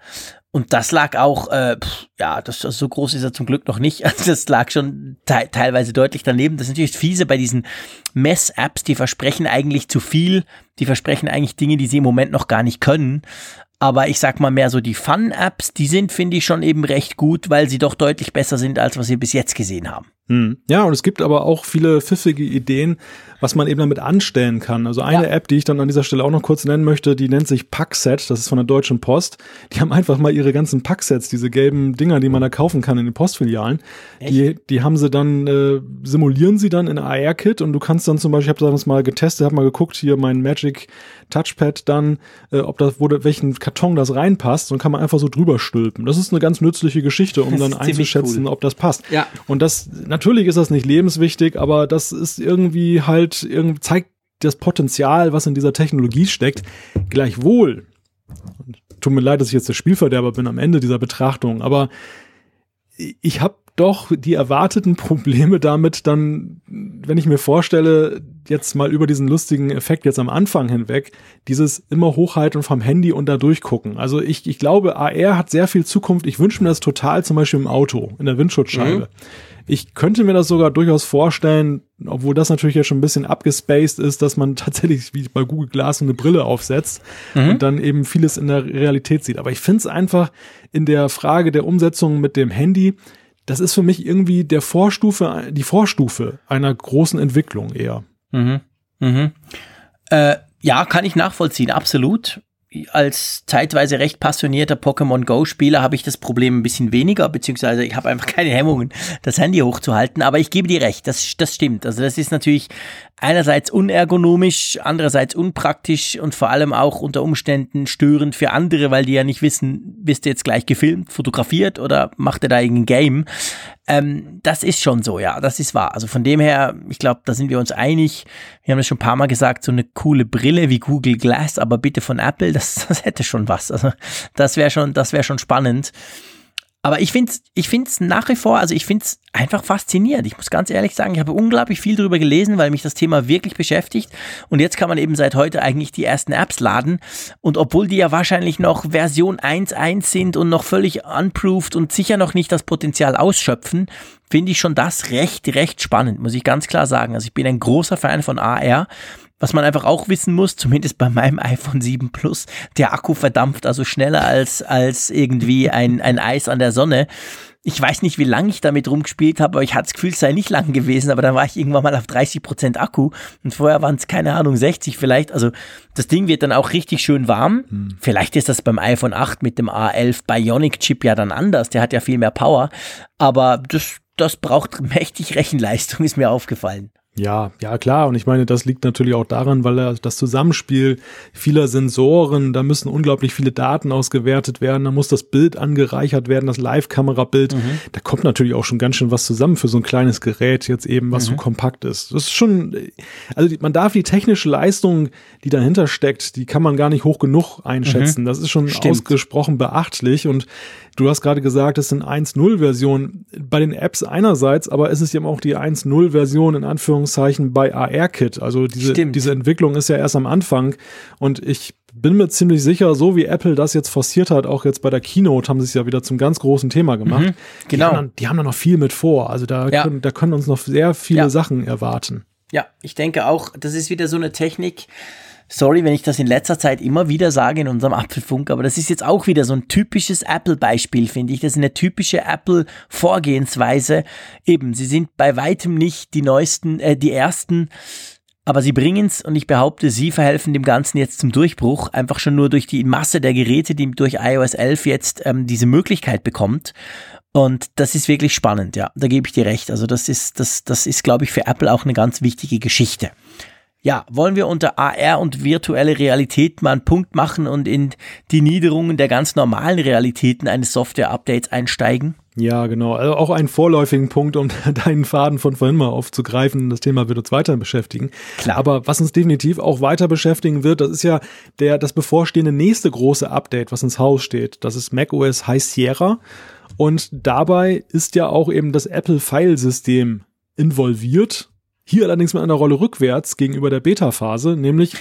Und das lag auch, äh, pff, ja, das, das, so groß ist er zum Glück noch nicht. Also das lag schon te teilweise deutlich daneben. Das ist natürlich fiese bei diesen Mess-Apps, die versprechen eigentlich zu viel, die versprechen eigentlich Dinge, die sie im Moment noch gar nicht können. Aber ich sag mal mehr so die Fun-Apps, die sind, finde ich, schon eben recht gut, weil sie doch deutlich besser sind, als was wir bis jetzt gesehen haben. Hm. Ja, und es gibt aber auch viele pfiffige Ideen, was man eben damit anstellen kann. Also eine ja. App, die ich dann an dieser Stelle auch noch kurz nennen möchte, die nennt sich Packset, das ist von der Deutschen Post. Die haben einfach mal ihre ganzen Packsets, diese gelben Dinger, die man da kaufen kann in den Postfilialen, die, die haben sie dann, äh, simulieren sie dann in AR-Kit und du kannst dann zum Beispiel, ich habe das mal getestet, habe mal geguckt, hier mein Magic Touchpad dann, äh, ob das, wo, welchen Karton das reinpasst und kann man einfach so drüber stülpen. Das ist eine ganz nützliche Geschichte, um dann einzuschätzen, cool. ob das passt. Ja. Und das, natürlich ist das nicht lebenswichtig, aber das ist irgendwie halt, irgendwie zeigt das Potenzial, was in dieser Technologie steckt. Gleichwohl, tut mir leid, dass ich jetzt der Spielverderber bin am Ende dieser Betrachtung, aber ich habe doch die erwarteten Probleme damit dann, wenn ich mir vorstelle, jetzt mal über diesen lustigen Effekt jetzt am Anfang hinweg, dieses immer hochhalten vom Handy und da durchgucken. Also ich, ich glaube, AR hat sehr viel Zukunft. Ich wünsche mir das total zum Beispiel im Auto, in der Windschutzscheibe. Mhm. Ich könnte mir das sogar durchaus vorstellen, obwohl das natürlich ja schon ein bisschen abgespaced ist, dass man tatsächlich wie bei Google Glass eine Brille aufsetzt mhm. und dann eben vieles in der Realität sieht. Aber ich finde es einfach in der Frage der Umsetzung mit dem Handy, das ist für mich irgendwie der Vorstufe, die Vorstufe einer großen Entwicklung eher. Mhm. Mhm. Äh, ja, kann ich nachvollziehen, absolut. Als zeitweise recht passionierter Pokémon Go-Spieler habe ich das Problem ein bisschen weniger, beziehungsweise ich habe einfach keine Hemmungen, das Handy hochzuhalten. Aber ich gebe dir recht, das, das stimmt. Also das ist natürlich einerseits unergonomisch, andererseits unpraktisch und vor allem auch unter Umständen störend für andere, weil die ja nicht wissen, bist du jetzt gleich gefilmt, fotografiert oder macht er da irgendein Game. Ähm, das ist schon so, ja, das ist wahr. Also von dem her, ich glaube, da sind wir uns einig. Wir haben das schon ein paar Mal gesagt, so eine coole Brille wie Google Glass, aber bitte von Apple, das, das hätte schon was. Also das wäre schon, das wäre schon spannend. Aber ich finde es ich find's nach wie vor, also ich finde es einfach faszinierend. Ich muss ganz ehrlich sagen, ich habe unglaublich viel darüber gelesen, weil mich das Thema wirklich beschäftigt. Und jetzt kann man eben seit heute eigentlich die ersten Apps laden. Und obwohl die ja wahrscheinlich noch Version 1.1 sind und noch völlig unproved und sicher noch nicht das Potenzial ausschöpfen, finde ich schon das recht, recht spannend, muss ich ganz klar sagen. Also ich bin ein großer Fan von AR was man einfach auch wissen muss, zumindest bei meinem iPhone 7 Plus, der Akku verdampft also schneller als, als irgendwie ein, ein Eis an der Sonne. Ich weiß nicht, wie lange ich damit rumgespielt habe, aber ich hatte das Gefühl, es sei nicht lang gewesen, aber dann war ich irgendwann mal auf 30 Prozent Akku und vorher waren es, keine Ahnung, 60 vielleicht. Also das Ding wird dann auch richtig schön warm. Hm. Vielleicht ist das beim iPhone 8 mit dem A11 Bionic Chip ja dann anders, der hat ja viel mehr Power, aber das, das braucht mächtig Rechenleistung, ist mir aufgefallen. Ja, ja klar. Und ich meine, das liegt natürlich auch daran, weil das Zusammenspiel vieler Sensoren, da müssen unglaublich viele Daten ausgewertet werden, da muss das Bild angereichert werden, das Live-Kamerabild. Mhm. Da kommt natürlich auch schon ganz schön was zusammen für so ein kleines Gerät jetzt eben, was mhm. so kompakt ist. Das ist schon, also man darf die technische Leistung, die dahinter steckt, die kann man gar nicht hoch genug einschätzen. Mhm. Das ist schon Stimmt. ausgesprochen beachtlich und Du hast gerade gesagt, es sind 1.0-Versionen bei den Apps einerseits, aber es ist eben auch die 1.0-Version in Anführungszeichen bei ARKit. Also diese, diese Entwicklung ist ja erst am Anfang und ich bin mir ziemlich sicher, so wie Apple das jetzt forciert hat, auch jetzt bei der Keynote haben sie es ja wieder zum ganz großen Thema gemacht. Mhm, genau. Die haben, die haben da noch viel mit vor. Also da, ja. können, da können uns noch sehr viele ja. Sachen erwarten. Ja, ich denke auch, das ist wieder so eine Technik, Sorry, wenn ich das in letzter Zeit immer wieder sage in unserem Apfelfunk, aber das ist jetzt auch wieder so ein typisches Apple-Beispiel, finde ich. Das ist eine typische Apple-Vorgehensweise. Eben, sie sind bei weitem nicht die neuesten, äh, die ersten, aber sie bringen es und ich behaupte, sie verhelfen dem Ganzen jetzt zum Durchbruch, einfach schon nur durch die Masse der Geräte, die durch iOS 11 jetzt ähm, diese Möglichkeit bekommt. Und das ist wirklich spannend, ja, da gebe ich dir recht. Also das ist, das, das ist, glaube ich, für Apple auch eine ganz wichtige Geschichte. Ja, wollen wir unter AR und virtuelle Realität mal einen Punkt machen und in die Niederungen der ganz normalen Realitäten eines Software-Updates einsteigen? Ja, genau. Also auch einen vorläufigen Punkt, um deinen Faden von vorhin mal aufzugreifen. Das Thema wird uns weiter beschäftigen. Klar. Aber was uns definitiv auch weiter beschäftigen wird, das ist ja der, das bevorstehende nächste große Update, was ins Haus steht. Das ist macOS High Sierra. Und dabei ist ja auch eben das Apple File-System involviert. Hier allerdings mit einer Rolle rückwärts gegenüber der Beta-Phase, nämlich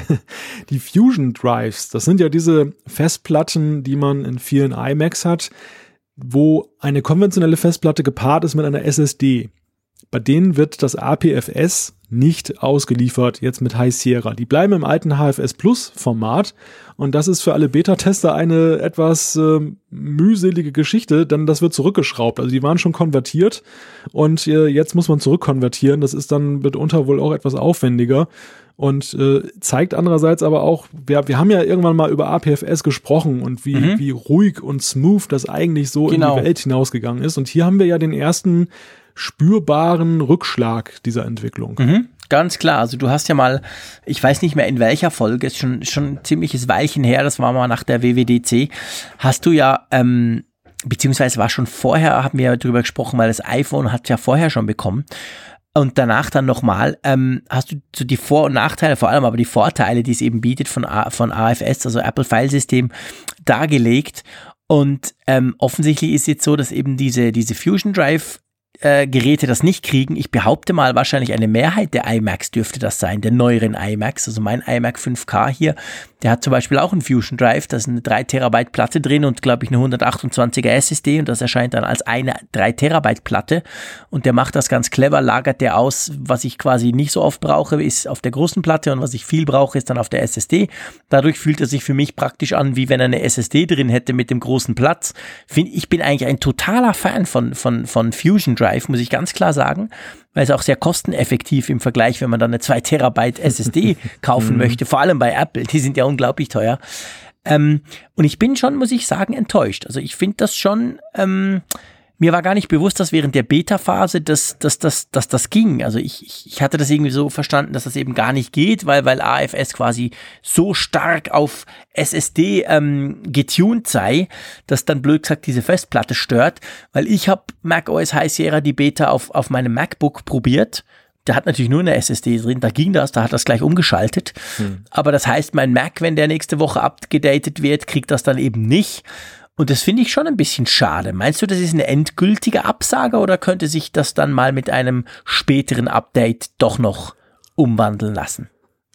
die Fusion Drives. Das sind ja diese Festplatten, die man in vielen iMacs hat, wo eine konventionelle Festplatte gepaart ist mit einer SSD. Bei denen wird das APFS nicht ausgeliefert, jetzt mit High Sierra. Die bleiben im alten HFS Plus Format und das ist für alle Beta-Tester eine etwas äh, mühselige Geschichte, denn das wird zurückgeschraubt. Also die waren schon konvertiert und äh, jetzt muss man zurückkonvertieren. Das ist dann mitunter wohl auch etwas aufwendiger und äh, zeigt andererseits aber auch, wir, wir haben ja irgendwann mal über APFS gesprochen und wie, mhm. wie ruhig und smooth das eigentlich so genau. in die genau. Welt hinausgegangen ist. Und hier haben wir ja den ersten spürbaren Rückschlag dieser Entwicklung. Mhm. Ganz klar. Also du hast ja mal, ich weiß nicht mehr in welcher Folge, ist schon, schon ein ziemliches Weilchen her, das war mal nach der WWDC, hast du ja, ähm, beziehungsweise war schon vorher, haben wir ja drüber gesprochen, weil das iPhone hat ja vorher schon bekommen. Und danach dann nochmal, ähm, hast du so die Vor- und Nachteile, vor allem aber die Vorteile, die es eben bietet von, A von AFS, also Apple File System, dargelegt. Und ähm, offensichtlich ist jetzt so, dass eben diese, diese Fusion Drive äh, Geräte das nicht kriegen. Ich behaupte mal, wahrscheinlich eine Mehrheit der iMacs dürfte das sein, der neueren iMacs. Also mein iMac 5K hier, der hat zum Beispiel auch einen Fusion Drive, da ist eine 3 Terabyte Platte drin und glaube ich eine 128er SSD und das erscheint dann als eine 3 Terabyte Platte und der macht das ganz clever, lagert der aus, was ich quasi nicht so oft brauche, ist auf der großen Platte und was ich viel brauche, ist dann auf der SSD. Dadurch fühlt er sich für mich praktisch an, wie wenn er eine SSD drin hätte mit dem großen Platz. Ich bin eigentlich ein totaler Fan von, von, von Fusion Drive, muss ich ganz klar sagen weil es auch sehr kosteneffektiv im Vergleich, wenn man dann eine 2 Terabyte SSD kaufen mhm. möchte, vor allem bei Apple, die sind ja unglaublich teuer. Ähm, und ich bin schon, muss ich sagen, enttäuscht. Also ich finde das schon, ähm, mir war gar nicht bewusst, dass während der Beta-Phase dass, dass, dass, dass das ging. Also ich, ich hatte das irgendwie so verstanden, dass das eben gar nicht geht, weil, weil AFS quasi so stark auf SSD ähm, getuned sei, dass dann blöd gesagt diese Festplatte stört. Weil ich habe macOS High Sierra die Beta auf, auf meinem MacBook probiert. Der hat natürlich nur eine SSD drin, da ging das, da hat das gleich umgeschaltet. Hm. Aber das heißt, mein Mac, wenn der nächste Woche abgedatet wird, kriegt das dann eben nicht. Und das finde ich schon ein bisschen schade. Meinst du, das ist eine endgültige Absage oder könnte sich das dann mal mit einem späteren Update doch noch umwandeln lassen?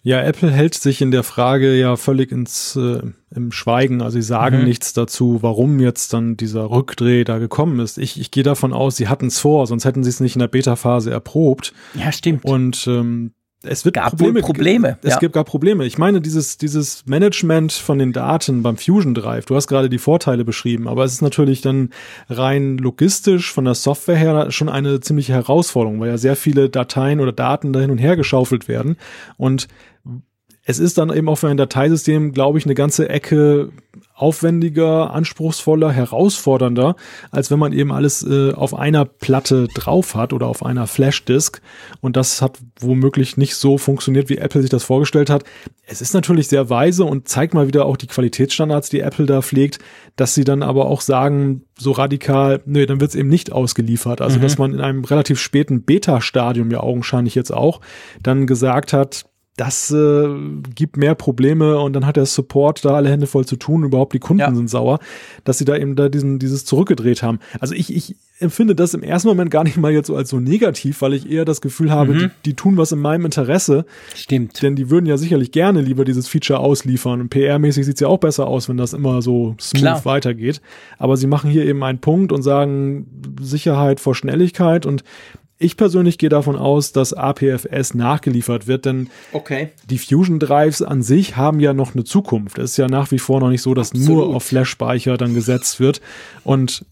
Ja, Apple hält sich in der Frage ja völlig ins äh, im Schweigen. Also sie sagen mhm. nichts dazu, warum jetzt dann dieser Rückdreh da gekommen ist. Ich, ich gehe davon aus, sie hatten es vor, sonst hätten sie es nicht in der Beta-Phase erprobt. Ja, stimmt. Und ähm, es wird gab Probleme. Probleme. Es ja. gibt gar Probleme. Ich meine, dieses, dieses Management von den Daten beim Fusion Drive, du hast gerade die Vorteile beschrieben, aber es ist natürlich dann rein logistisch von der Software her schon eine ziemliche Herausforderung, weil ja sehr viele Dateien oder Daten da hin und her geschaufelt werden. Und es ist dann eben auch für ein Dateisystem, glaube ich, eine ganze Ecke aufwendiger, anspruchsvoller, herausfordernder, als wenn man eben alles äh, auf einer Platte drauf hat oder auf einer Flashdisk. Und das hat womöglich nicht so funktioniert, wie Apple sich das vorgestellt hat. Es ist natürlich sehr weise und zeigt mal wieder auch die Qualitätsstandards, die Apple da pflegt, dass sie dann aber auch sagen, so radikal, nö, dann wird es eben nicht ausgeliefert. Also, mhm. dass man in einem relativ späten Beta-Stadium ja augenscheinlich jetzt auch dann gesagt hat, das äh, gibt mehr Probleme und dann hat der Support da alle Hände voll zu tun, überhaupt die Kunden ja. sind sauer, dass sie da eben da diesen, dieses zurückgedreht haben. Also ich, ich empfinde das im ersten Moment gar nicht mal jetzt so als so negativ, weil ich eher das Gefühl habe, mhm. die, die, tun was in meinem Interesse. Stimmt. Denn die würden ja sicherlich gerne lieber dieses Feature ausliefern. Und PR-mäßig sieht's ja auch besser aus, wenn das immer so smooth Klar. weitergeht. Aber sie machen hier eben einen Punkt und sagen Sicherheit vor Schnelligkeit und ich persönlich gehe davon aus, dass APFS nachgeliefert wird, denn okay. die Fusion Drives an sich haben ja noch eine Zukunft. Es ist ja nach wie vor noch nicht so, dass Absolut. nur auf Flash-Speicher dann gesetzt wird. Und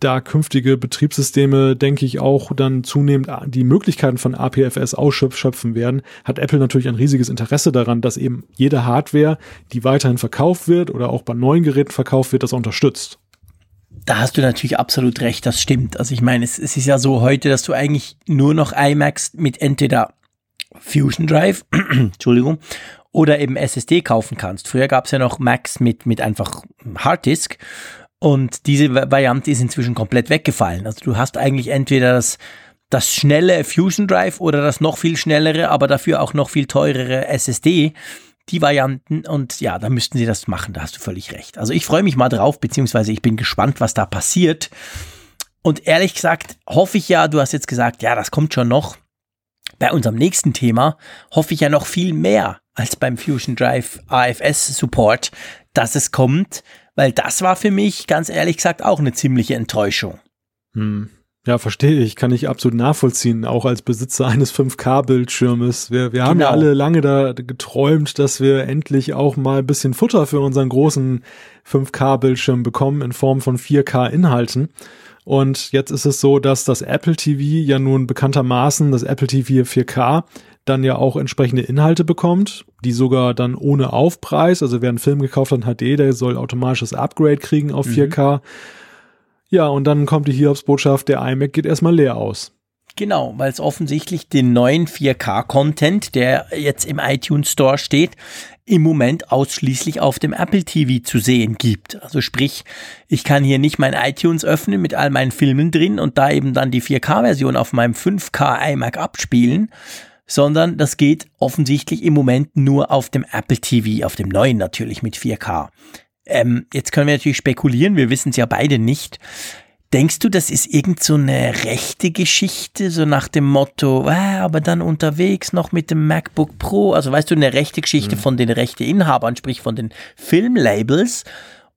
da künftige Betriebssysteme, denke ich, auch dann zunehmend die Möglichkeiten von APFS ausschöpfen werden, hat Apple natürlich ein riesiges Interesse daran, dass eben jede Hardware, die weiterhin verkauft wird oder auch bei neuen Geräten verkauft wird, das unterstützt da hast du natürlich absolut recht, das stimmt. Also ich meine, es, es ist ja so heute, dass du eigentlich nur noch iMacs mit entweder Fusion Drive, Entschuldigung, oder eben SSD kaufen kannst. Früher gab es ja noch Macs mit, mit einfach Harddisk. Und diese Variante ist inzwischen komplett weggefallen. Also du hast eigentlich entweder das, das schnelle Fusion Drive oder das noch viel schnellere, aber dafür auch noch viel teurere SSD. Die Varianten und ja, da müssten sie das machen, da hast du völlig recht. Also ich freue mich mal drauf, beziehungsweise ich bin gespannt, was da passiert. Und ehrlich gesagt, hoffe ich ja, du hast jetzt gesagt, ja, das kommt schon noch. Bei unserem nächsten Thema hoffe ich ja noch viel mehr als beim Fusion Drive AFS Support, dass es kommt, weil das war für mich ganz ehrlich gesagt auch eine ziemliche Enttäuschung. Hm. Ja, verstehe ich, kann ich absolut nachvollziehen, auch als Besitzer eines 5K-Bildschirmes. Wir, wir haben genau. ja alle lange da geträumt, dass wir endlich auch mal ein bisschen Futter für unseren großen 5K-Bildschirm bekommen in Form von 4K-Inhalten. Und jetzt ist es so, dass das Apple TV ja nun bekanntermaßen, das Apple TV 4K, dann ja auch entsprechende Inhalte bekommt, die sogar dann ohne Aufpreis, also wer einen Film gekauft hat in HD, der soll automatisches Upgrade kriegen auf 4K. Ja, und dann kommt die Hiobsbotschaft, der iMac geht erstmal leer aus. Genau, weil es offensichtlich den neuen 4K-Content, der jetzt im iTunes Store steht, im Moment ausschließlich auf dem Apple TV zu sehen gibt. Also sprich, ich kann hier nicht mein iTunes öffnen mit all meinen Filmen drin und da eben dann die 4K-Version auf meinem 5K iMac abspielen, sondern das geht offensichtlich im Moment nur auf dem Apple TV, auf dem neuen natürlich mit 4K. Ähm, jetzt können wir natürlich spekulieren, wir wissen es ja beide nicht. Denkst du, das ist irgend so eine rechte Geschichte, so nach dem Motto, ah, aber dann unterwegs noch mit dem MacBook Pro, also weißt du, eine rechte Geschichte mhm. von den Rechteinhabern, sprich von den Filmlabels?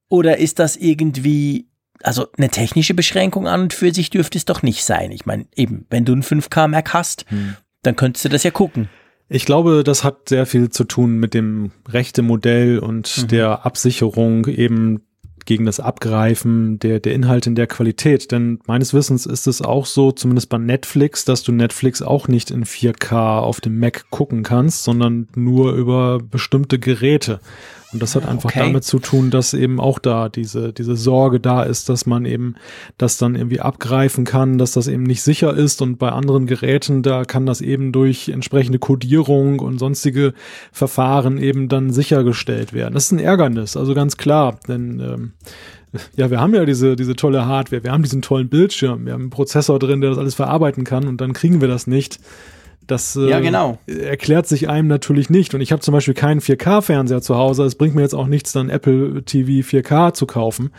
Oder ist das irgendwie, also eine technische Beschränkung an und für sich dürfte es doch nicht sein? Ich meine, eben, wenn du einen 5K Mac hast, mhm dann könntest du das ja gucken. Ich glaube, das hat sehr viel zu tun mit dem rechte Modell und mhm. der Absicherung eben gegen das Abgreifen der, der Inhalte in der Qualität. Denn meines Wissens ist es auch so, zumindest bei Netflix, dass du Netflix auch nicht in 4K auf dem Mac gucken kannst, sondern nur über bestimmte Geräte. Und das hat einfach okay. damit zu tun, dass eben auch da diese, diese Sorge da ist, dass man eben das dann irgendwie abgreifen kann, dass das eben nicht sicher ist. Und bei anderen Geräten, da kann das eben durch entsprechende Codierung und sonstige Verfahren eben dann sichergestellt werden. Das ist ein Ärgernis, also ganz klar, denn ähm, ja, wir haben ja diese, diese tolle Hardware, wir haben diesen tollen Bildschirm, wir haben einen Prozessor drin, der das alles verarbeiten kann und dann kriegen wir das nicht. Das äh, ja, genau. erklärt sich einem natürlich nicht. Und ich habe zum Beispiel keinen 4K-Fernseher zu Hause. Es bringt mir jetzt auch nichts, dann Apple TV 4K zu kaufen.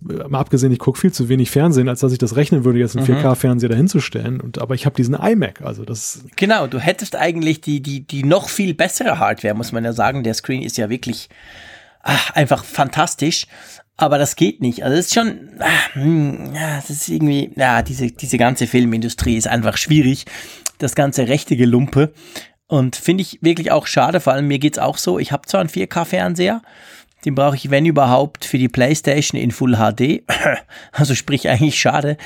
Mal abgesehen, ich gucke viel zu wenig Fernsehen, als dass ich das rechnen würde, jetzt einen mhm. 4K-Fernseher dahinzustellen. Und aber ich habe diesen iMac, also das. Genau, du hättest eigentlich die, die, die noch viel bessere Hardware, muss man ja sagen. Der Screen ist ja wirklich ach, einfach fantastisch. Aber das geht nicht. Also es ist schon, ach, hm, ja, es ist irgendwie, ja, diese, diese ganze Filmindustrie ist einfach schwierig das ganze rechte Gelumpe. Und finde ich wirklich auch schade, vor allem mir geht's auch so, ich habe zwar einen 4K-Fernseher, den brauche ich, wenn überhaupt, für die Playstation in Full HD. Also sprich eigentlich schade.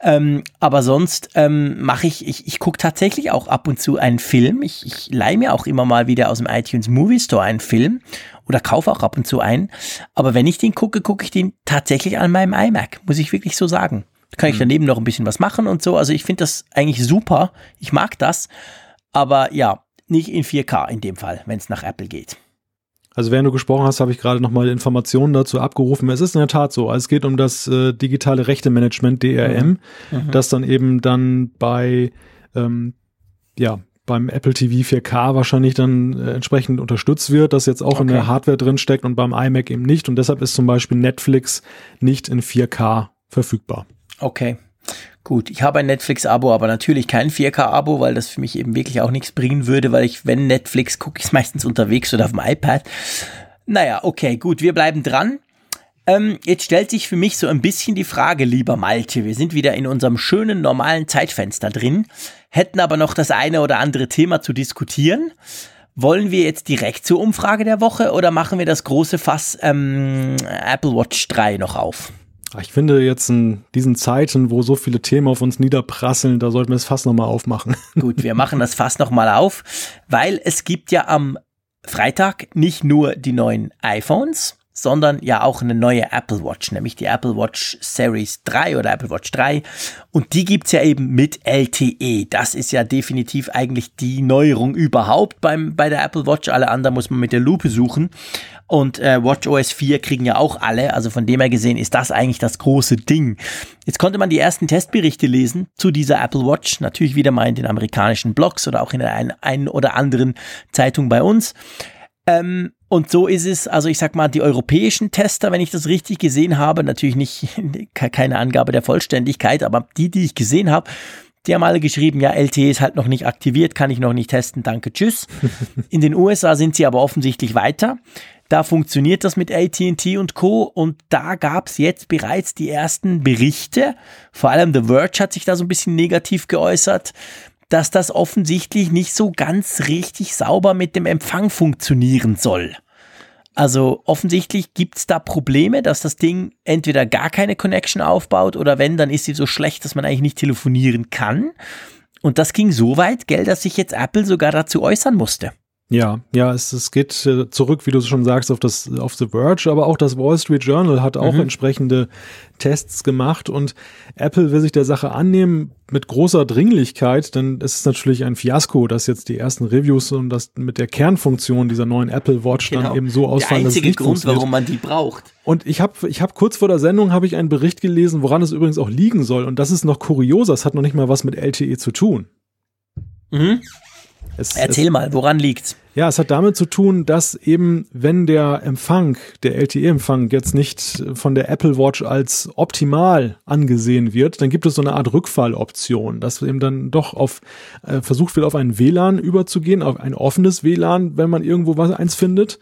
Ähm, aber sonst ähm, mache ich, ich, ich gucke tatsächlich auch ab und zu einen Film. Ich, ich leihe mir auch immer mal wieder aus dem iTunes Movie Store einen Film oder kaufe auch ab und zu einen. Aber wenn ich den gucke, gucke ich den tatsächlich an meinem iMac, muss ich wirklich so sagen kann ich mhm. daneben noch ein bisschen was machen und so. Also ich finde das eigentlich super. Ich mag das. Aber ja, nicht in 4K in dem Fall, wenn es nach Apple geht. Also während du gesprochen hast, habe ich gerade nochmal Informationen dazu abgerufen. Es ist in der Tat so. Also es geht um das äh, digitale Rechtemanagement DRM, mhm. mhm. das dann eben dann bei ähm, ja beim Apple TV 4K wahrscheinlich dann äh, entsprechend unterstützt wird, das jetzt auch okay. in der Hardware drin steckt und beim iMac eben nicht. Und deshalb ist zum Beispiel Netflix nicht in 4K verfügbar. Okay. Gut, ich habe ein Netflix-Abo, aber natürlich kein 4K-Abo, weil das für mich eben wirklich auch nichts bringen würde, weil ich, wenn Netflix gucke, ich es meistens unterwegs oder auf dem iPad. Naja, okay, gut, wir bleiben dran. Ähm, jetzt stellt sich für mich so ein bisschen die Frage, lieber Malte, wir sind wieder in unserem schönen normalen Zeitfenster drin, hätten aber noch das eine oder andere Thema zu diskutieren. Wollen wir jetzt direkt zur Umfrage der Woche oder machen wir das große Fass ähm, Apple Watch 3 noch auf? Ich finde jetzt in diesen Zeiten, wo so viele Themen auf uns niederprasseln, da sollten wir das Fass nochmal aufmachen. Gut, wir machen das Fass nochmal auf, weil es gibt ja am Freitag nicht nur die neuen iPhones, sondern ja auch eine neue Apple Watch, nämlich die Apple Watch Series 3 oder Apple Watch 3. Und die gibt's ja eben mit LTE. Das ist ja definitiv eigentlich die Neuerung überhaupt beim, bei der Apple Watch. Alle anderen muss man mit der Lupe suchen. Und äh, WatchOS 4 kriegen ja auch alle. Also von dem her gesehen ist das eigentlich das große Ding. Jetzt konnte man die ersten Testberichte lesen zu dieser Apple Watch. Natürlich wieder mal in den amerikanischen Blogs oder auch in der einen, einen oder anderen Zeitung bei uns. Ähm, und so ist es, also ich sag mal, die europäischen Tester, wenn ich das richtig gesehen habe, natürlich nicht, keine Angabe der Vollständigkeit, aber die, die ich gesehen habe, die haben alle geschrieben, ja, LTE ist halt noch nicht aktiviert, kann ich noch nicht testen, danke, tschüss. In den USA sind sie aber offensichtlich weiter. Da funktioniert das mit ATT und Co. Und da gab es jetzt bereits die ersten Berichte. Vor allem The Verge hat sich da so ein bisschen negativ geäußert, dass das offensichtlich nicht so ganz richtig sauber mit dem Empfang funktionieren soll. Also offensichtlich gibt es da Probleme, dass das Ding entweder gar keine Connection aufbaut oder wenn, dann ist sie so schlecht, dass man eigentlich nicht telefonieren kann. Und das ging so weit, gell, dass sich jetzt Apple sogar dazu äußern musste. Ja, ja, es, es geht äh, zurück, wie du schon sagst, auf das auf The Verge, aber auch das Wall Street Journal hat auch mhm. entsprechende Tests gemacht und Apple will sich der Sache annehmen mit großer Dringlichkeit, denn es ist natürlich ein Fiasko, dass jetzt die ersten Reviews und das mit der Kernfunktion dieser neuen Apple Watch genau. dann eben so ausfallen, dass es nicht Grund, warum man die braucht. Und ich habe ich hab kurz vor der Sendung habe ich einen Bericht gelesen, woran es übrigens auch liegen soll und das ist noch kurioser, es hat noch nicht mal was mit LTE zu tun. Mhm. Es, Erzähl es, mal, woran liegt's? Ja, es hat damit zu tun, dass eben, wenn der Empfang, der LTE-Empfang jetzt nicht von der Apple Watch als optimal angesehen wird, dann gibt es so eine Art Rückfalloption, dass eben dann doch auf äh, versucht wird, auf ein WLAN überzugehen, auf ein offenes WLAN, wenn man irgendwo was eins findet.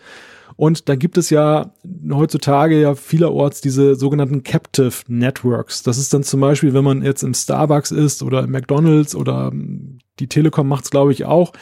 Und da gibt es ja heutzutage ja vielerorts diese sogenannten Captive Networks. Das ist dann zum Beispiel, wenn man jetzt im Starbucks ist oder im McDonald's oder die Telekom macht es, glaube ich, auch.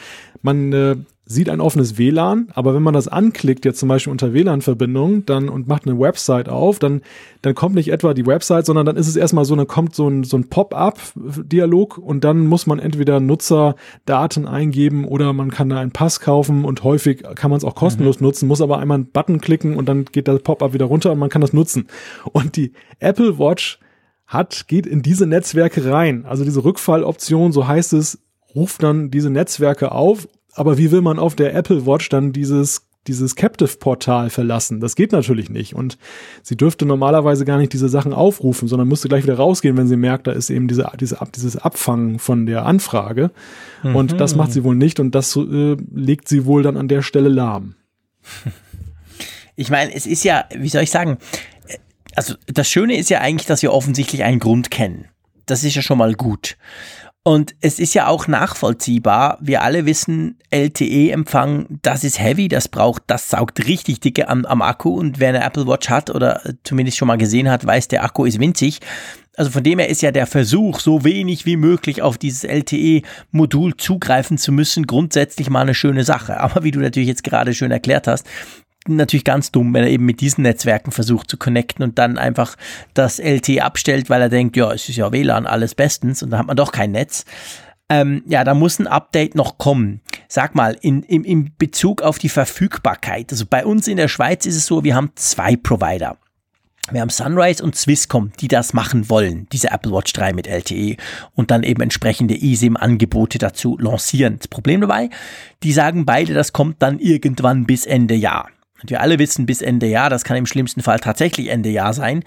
Man äh, sieht ein offenes WLAN, aber wenn man das anklickt, jetzt zum Beispiel unter WLAN-Verbindung, dann und macht eine Website auf, dann, dann kommt nicht etwa die Website, sondern dann ist es erstmal so, dann kommt so ein, so ein Pop-up-Dialog und dann muss man entweder Nutzerdaten eingeben oder man kann da einen Pass kaufen und häufig kann man es auch kostenlos mhm. nutzen, muss aber einmal einen Button klicken und dann geht das Pop-up wieder runter und man kann das nutzen. Und die Apple Watch hat, geht in diese Netzwerke rein. Also diese Rückfalloption, so heißt es, ruft dann diese Netzwerke auf aber wie will man auf der Apple Watch dann dieses dieses Captive-Portal verlassen. Das geht natürlich nicht. Und sie dürfte normalerweise gar nicht diese Sachen aufrufen, sondern müsste gleich wieder rausgehen, wenn sie merkt, da ist eben diese, diese, dieses Abfangen von der Anfrage. Mhm. Und das macht sie wohl nicht und das äh, legt sie wohl dann an der Stelle lahm. Ich meine, es ist ja, wie soll ich sagen, also das Schöne ist ja eigentlich, dass wir offensichtlich einen Grund kennen. Das ist ja schon mal gut. Und es ist ja auch nachvollziehbar. Wir alle wissen, LTE-Empfang, das ist heavy, das braucht, das saugt richtig dicke am, am Akku. Und wer eine Apple Watch hat oder zumindest schon mal gesehen hat, weiß, der Akku ist winzig. Also von dem her ist ja der Versuch, so wenig wie möglich auf dieses LTE-Modul zugreifen zu müssen, grundsätzlich mal eine schöne Sache. Aber wie du natürlich jetzt gerade schön erklärt hast, natürlich ganz dumm, wenn er eben mit diesen Netzwerken versucht zu connecten und dann einfach das LT abstellt, weil er denkt, ja, es ist ja WLAN, alles bestens und dann hat man doch kein Netz. Ähm, ja, da muss ein Update noch kommen. Sag mal, in, in, in Bezug auf die Verfügbarkeit. Also bei uns in der Schweiz ist es so, wir haben zwei Provider. Wir haben Sunrise und Swisscom, die das machen wollen, diese Apple Watch 3 mit LTE und dann eben entsprechende eSIM-Angebote dazu lancieren. Das Problem dabei, die sagen beide, das kommt dann irgendwann bis Ende Jahr. Und wir alle wissen, bis Ende Jahr, das kann im schlimmsten Fall tatsächlich Ende Jahr sein.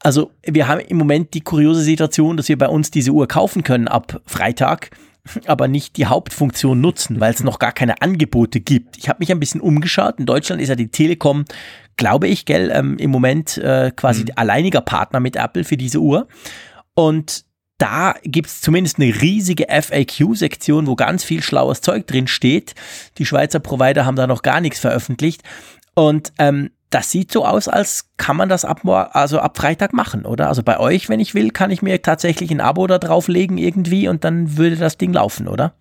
Also wir haben im Moment die kuriose Situation, dass wir bei uns diese Uhr kaufen können ab Freitag, aber nicht die Hauptfunktion nutzen, weil es noch gar keine Angebote gibt. Ich habe mich ein bisschen umgeschaut. In Deutschland ist ja die Telekom, glaube ich, gell, ähm, im Moment äh, quasi mhm. alleiniger Partner mit Apple für diese Uhr. Und da gibt's zumindest eine riesige FAQ-Sektion, wo ganz viel schlaues Zeug drin steht. Die Schweizer Provider haben da noch gar nichts veröffentlicht. Und ähm, das sieht so aus, als kann man das ab, also ab Freitag machen, oder? Also bei euch, wenn ich will, kann ich mir tatsächlich ein Abo da drauflegen irgendwie und dann würde das Ding laufen, oder?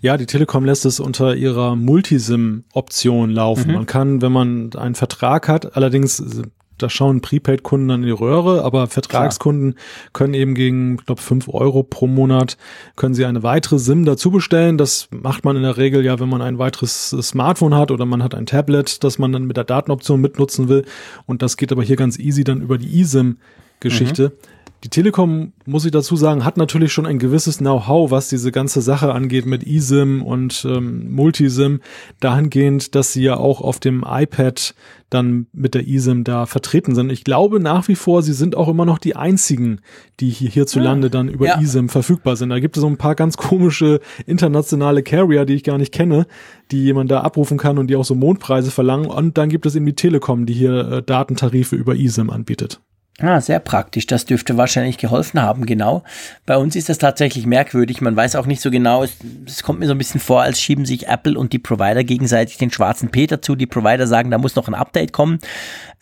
Ja, die Telekom lässt es unter ihrer Multisim-Option laufen. Mhm. Man kann, wenn man einen Vertrag hat, allerdings da schauen Prepaid-Kunden dann in die Röhre, aber Vertragskunden Klar. können eben gegen, ich glaube, fünf Euro pro Monat können sie eine weitere SIM dazu bestellen. Das macht man in der Regel ja, wenn man ein weiteres Smartphone hat oder man hat ein Tablet, das man dann mit der Datenoption mitnutzen will. Und das geht aber hier ganz easy dann über die eSIM-Geschichte. Mhm. Die Telekom, muss ich dazu sagen, hat natürlich schon ein gewisses Know-how, was diese ganze Sache angeht mit eSIM und ähm, Multisim, dahingehend, dass sie ja auch auf dem iPad dann mit der eSIM da vertreten sind. Ich glaube nach wie vor, sie sind auch immer noch die einzigen, die hier hierzulande dann über ja. eSIM verfügbar sind. Da gibt es so ein paar ganz komische internationale Carrier, die ich gar nicht kenne, die jemand da abrufen kann und die auch so Mondpreise verlangen. Und dann gibt es eben die Telekom, die hier äh, Datentarife über eSIM anbietet. Ah, sehr praktisch. Das dürfte wahrscheinlich geholfen haben, genau. Bei uns ist das tatsächlich merkwürdig. Man weiß auch nicht so genau. Es, es, kommt mir so ein bisschen vor, als schieben sich Apple und die Provider gegenseitig den schwarzen Peter zu. Die Provider sagen, da muss noch ein Update kommen.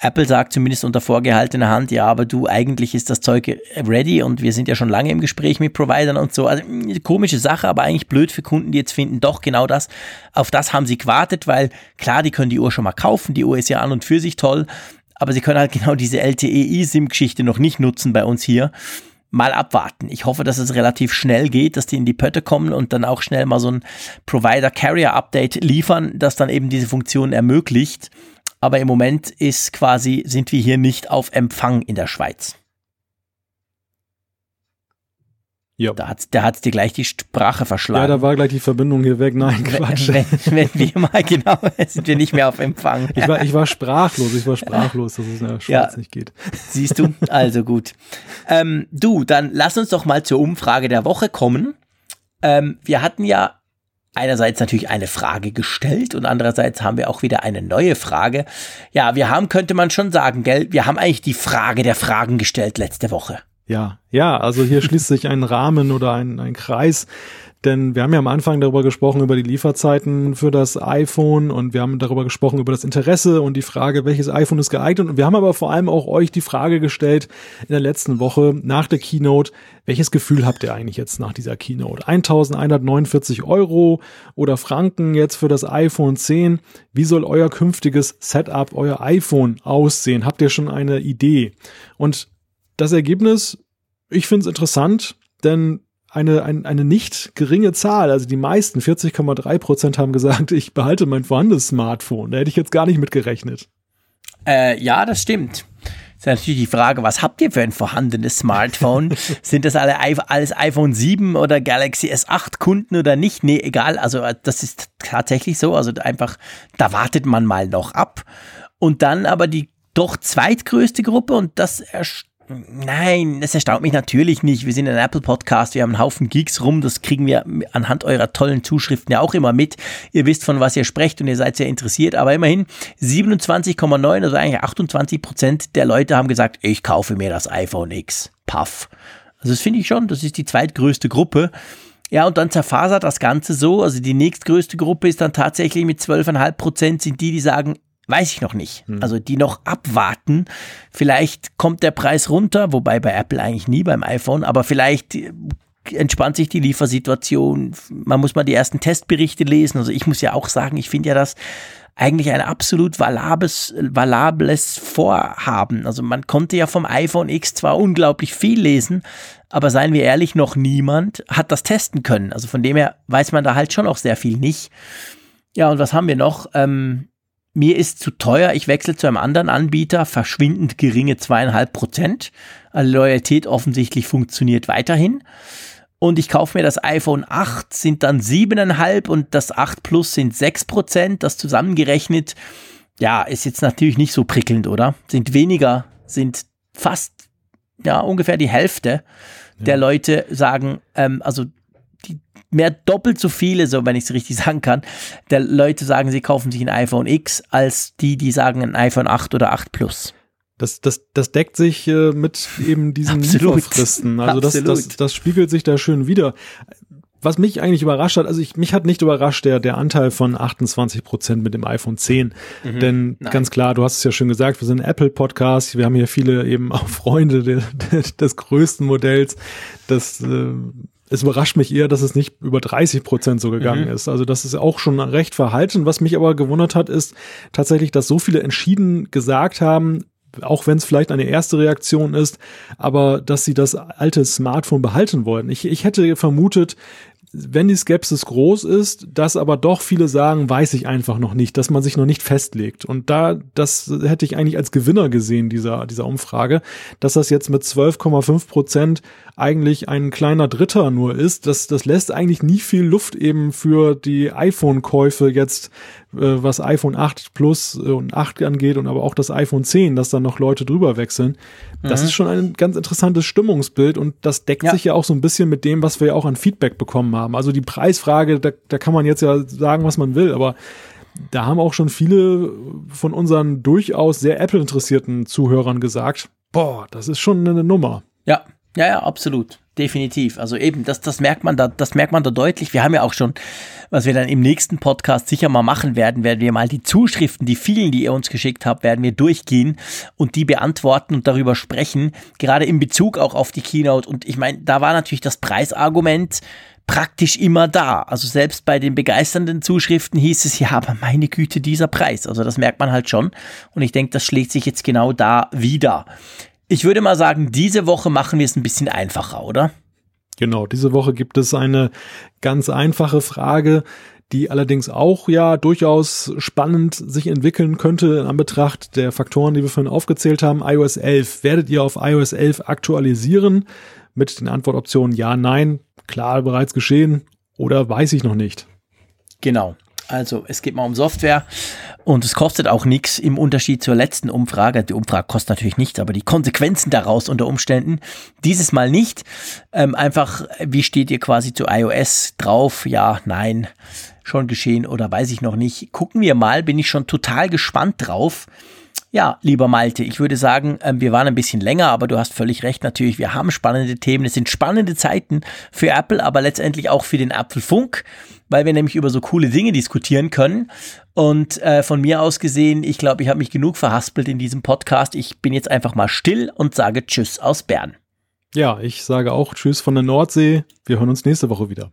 Apple sagt zumindest unter vorgehaltener Hand, ja, aber du, eigentlich ist das Zeug ready und wir sind ja schon lange im Gespräch mit Providern und so. Also, komische Sache, aber eigentlich blöd für Kunden, die jetzt finden, doch genau das. Auf das haben sie gewartet, weil klar, die können die Uhr schon mal kaufen. Die Uhr ist ja an und für sich toll aber sie können halt genau diese LTE-SIM-Geschichte noch nicht nutzen bei uns hier. Mal abwarten. Ich hoffe, dass es relativ schnell geht, dass die in die Pötte kommen und dann auch schnell mal so ein Provider-Carrier-Update liefern, das dann eben diese Funktion ermöglicht. Aber im Moment ist quasi, sind wir hier nicht auf Empfang in der Schweiz. Ja. Da hat, der hat dir gleich die Sprache verschlagen. Ja, da war gleich die Verbindung hier weg. Nein, Quatsch. Wenn, wenn wir mal, genau, sind wir nicht mehr auf Empfang. Ich war, ich war sprachlos, ich war sprachlos, dass es in der Schweiz ja. nicht geht. Siehst du? Also gut. Ähm, du, dann lass uns doch mal zur Umfrage der Woche kommen. Ähm, wir hatten ja einerseits natürlich eine Frage gestellt und andererseits haben wir auch wieder eine neue Frage. Ja, wir haben, könnte man schon sagen, gell, wir haben eigentlich die Frage der Fragen gestellt letzte Woche. Ja, ja, also hier schließt sich ein Rahmen oder ein, ein Kreis, denn wir haben ja am Anfang darüber gesprochen, über die Lieferzeiten für das iPhone und wir haben darüber gesprochen, über das Interesse und die Frage, welches iPhone ist geeignet. Und wir haben aber vor allem auch euch die Frage gestellt in der letzten Woche nach der Keynote, welches Gefühl habt ihr eigentlich jetzt nach dieser Keynote? 1149 Euro oder Franken jetzt für das iPhone 10. Wie soll euer künftiges Setup, euer iPhone aussehen? Habt ihr schon eine Idee? Und das Ergebnis, ich finde es interessant, denn eine, ein, eine nicht geringe Zahl, also die meisten, 40,3 Prozent haben gesagt, ich behalte mein vorhandenes Smartphone. Da hätte ich jetzt gar nicht mit gerechnet. Äh, ja, das stimmt. ist natürlich die Frage, was habt ihr für ein vorhandenes Smartphone? Sind das alle alles iPhone 7 oder Galaxy S8 Kunden oder nicht? Nee, egal. Also äh, das ist tatsächlich so. Also einfach, da wartet man mal noch ab. Und dann aber die doch zweitgrößte Gruppe und das Nein, das erstaunt mich natürlich nicht. Wir sind ein Apple-Podcast, wir haben einen Haufen Geeks rum, das kriegen wir anhand eurer tollen Zuschriften ja auch immer mit. Ihr wisst, von was ihr sprecht und ihr seid sehr interessiert, aber immerhin 27,9, also eigentlich 28 Prozent der Leute haben gesagt, ich kaufe mir das iPhone X. Puff. Also das finde ich schon, das ist die zweitgrößte Gruppe. Ja, und dann zerfasert das Ganze so. Also die nächstgrößte Gruppe ist dann tatsächlich mit 12,5 Prozent sind die, die sagen, Weiß ich noch nicht. Hm. Also die noch abwarten. Vielleicht kommt der Preis runter, wobei bei Apple eigentlich nie beim iPhone, aber vielleicht entspannt sich die Liefersituation. Man muss mal die ersten Testberichte lesen. Also ich muss ja auch sagen, ich finde ja das eigentlich ein absolut valables, valables Vorhaben. Also man konnte ja vom iPhone X zwar unglaublich viel lesen, aber seien wir ehrlich, noch niemand hat das testen können. Also von dem her weiß man da halt schon auch sehr viel nicht. Ja, und was haben wir noch? Ähm, mir ist zu teuer, ich wechsle zu einem anderen Anbieter, verschwindend geringe zweieinhalb Prozent. Also Loyalität offensichtlich funktioniert weiterhin. Und ich kaufe mir das iPhone 8, sind dann siebeneinhalb und das 8 Plus sind sechs Prozent. Das zusammengerechnet, ja, ist jetzt natürlich nicht so prickelnd, oder? Sind weniger, sind fast, ja, ungefähr die Hälfte der Leute sagen, ähm, also mehr doppelt so viele, so wenn ich es richtig sagen kann, der Leute sagen, sie kaufen sich ein iPhone X, als die, die sagen ein iPhone 8 oder 8 Plus. Das, das, das deckt sich äh, mit eben diesen Lieferfristen. Also das, das, das spiegelt sich da schön wieder. Was mich eigentlich überrascht hat, also ich, mich hat nicht überrascht der, der Anteil von 28 Prozent mit dem iPhone 10. Mhm. Denn Nein. ganz klar, du hast es ja schon gesagt, wir sind ein Apple-Podcast, wir haben hier viele eben auch Freunde de, de, des größten Modells. Das äh, es überrascht mich eher, dass es nicht über 30 Prozent so gegangen mhm. ist. Also das ist auch schon recht verhalten. Was mich aber gewundert hat, ist tatsächlich, dass so viele entschieden gesagt haben, auch wenn es vielleicht eine erste Reaktion ist, aber dass sie das alte Smartphone behalten wollen. Ich, ich hätte vermutet, wenn die Skepsis groß ist, dass aber doch viele sagen, weiß ich einfach noch nicht, dass man sich noch nicht festlegt. Und da, das hätte ich eigentlich als Gewinner gesehen, dieser, dieser Umfrage, dass das jetzt mit 12,5 Prozent eigentlich ein kleiner Dritter nur ist. Das, das lässt eigentlich nie viel Luft eben für die iPhone-Käufe jetzt, was iPhone 8 Plus und 8 angeht und aber auch das iPhone 10, dass dann noch Leute drüber wechseln. Das mhm. ist schon ein ganz interessantes Stimmungsbild und das deckt ja. sich ja auch so ein bisschen mit dem, was wir ja auch an Feedback bekommen haben. Also die Preisfrage, da, da kann man jetzt ja sagen, was man will, aber da haben auch schon viele von unseren durchaus sehr Apple-interessierten Zuhörern gesagt, boah, das ist schon eine Nummer. Ja, ja, ja, absolut. Definitiv. Also eben, das, das merkt man da, das merkt man da deutlich. Wir haben ja auch schon, was wir dann im nächsten Podcast sicher mal machen werden, werden wir mal die Zuschriften, die vielen, die ihr uns geschickt habt, werden wir durchgehen und die beantworten und darüber sprechen. Gerade in Bezug auch auf die Keynote. Und ich meine, da war natürlich das Preisargument praktisch immer da. Also selbst bei den begeisternden Zuschriften hieß es, ja, aber meine Güte, dieser Preis. Also das merkt man halt schon. Und ich denke, das schlägt sich jetzt genau da wieder. Ich würde mal sagen, diese Woche machen wir es ein bisschen einfacher, oder? Genau, diese Woche gibt es eine ganz einfache Frage, die allerdings auch ja durchaus spannend sich entwickeln könnte in Anbetracht der Faktoren, die wir vorhin aufgezählt haben. iOS 11. Werdet ihr auf iOS 11 aktualisieren? Mit den Antwortoptionen ja, nein, klar bereits geschehen oder weiß ich noch nicht. Genau. Also es geht mal um Software und es kostet auch nichts im Unterschied zur letzten Umfrage. Die Umfrage kostet natürlich nichts, aber die Konsequenzen daraus unter Umständen dieses Mal nicht. Ähm, einfach, wie steht ihr quasi zu iOS drauf? Ja, nein, schon geschehen oder weiß ich noch nicht. Gucken wir mal, bin ich schon total gespannt drauf. Ja, lieber Malte, ich würde sagen, ähm, wir waren ein bisschen länger, aber du hast völlig recht natürlich. Wir haben spannende Themen. Es sind spannende Zeiten für Apple, aber letztendlich auch für den Apfelfunk, weil wir nämlich über so coole Dinge diskutieren können. Und äh, von mir aus gesehen, ich glaube, ich habe mich genug verhaspelt in diesem Podcast. Ich bin jetzt einfach mal still und sage Tschüss aus Bern. Ja, ich sage auch Tschüss von der Nordsee. Wir hören uns nächste Woche wieder.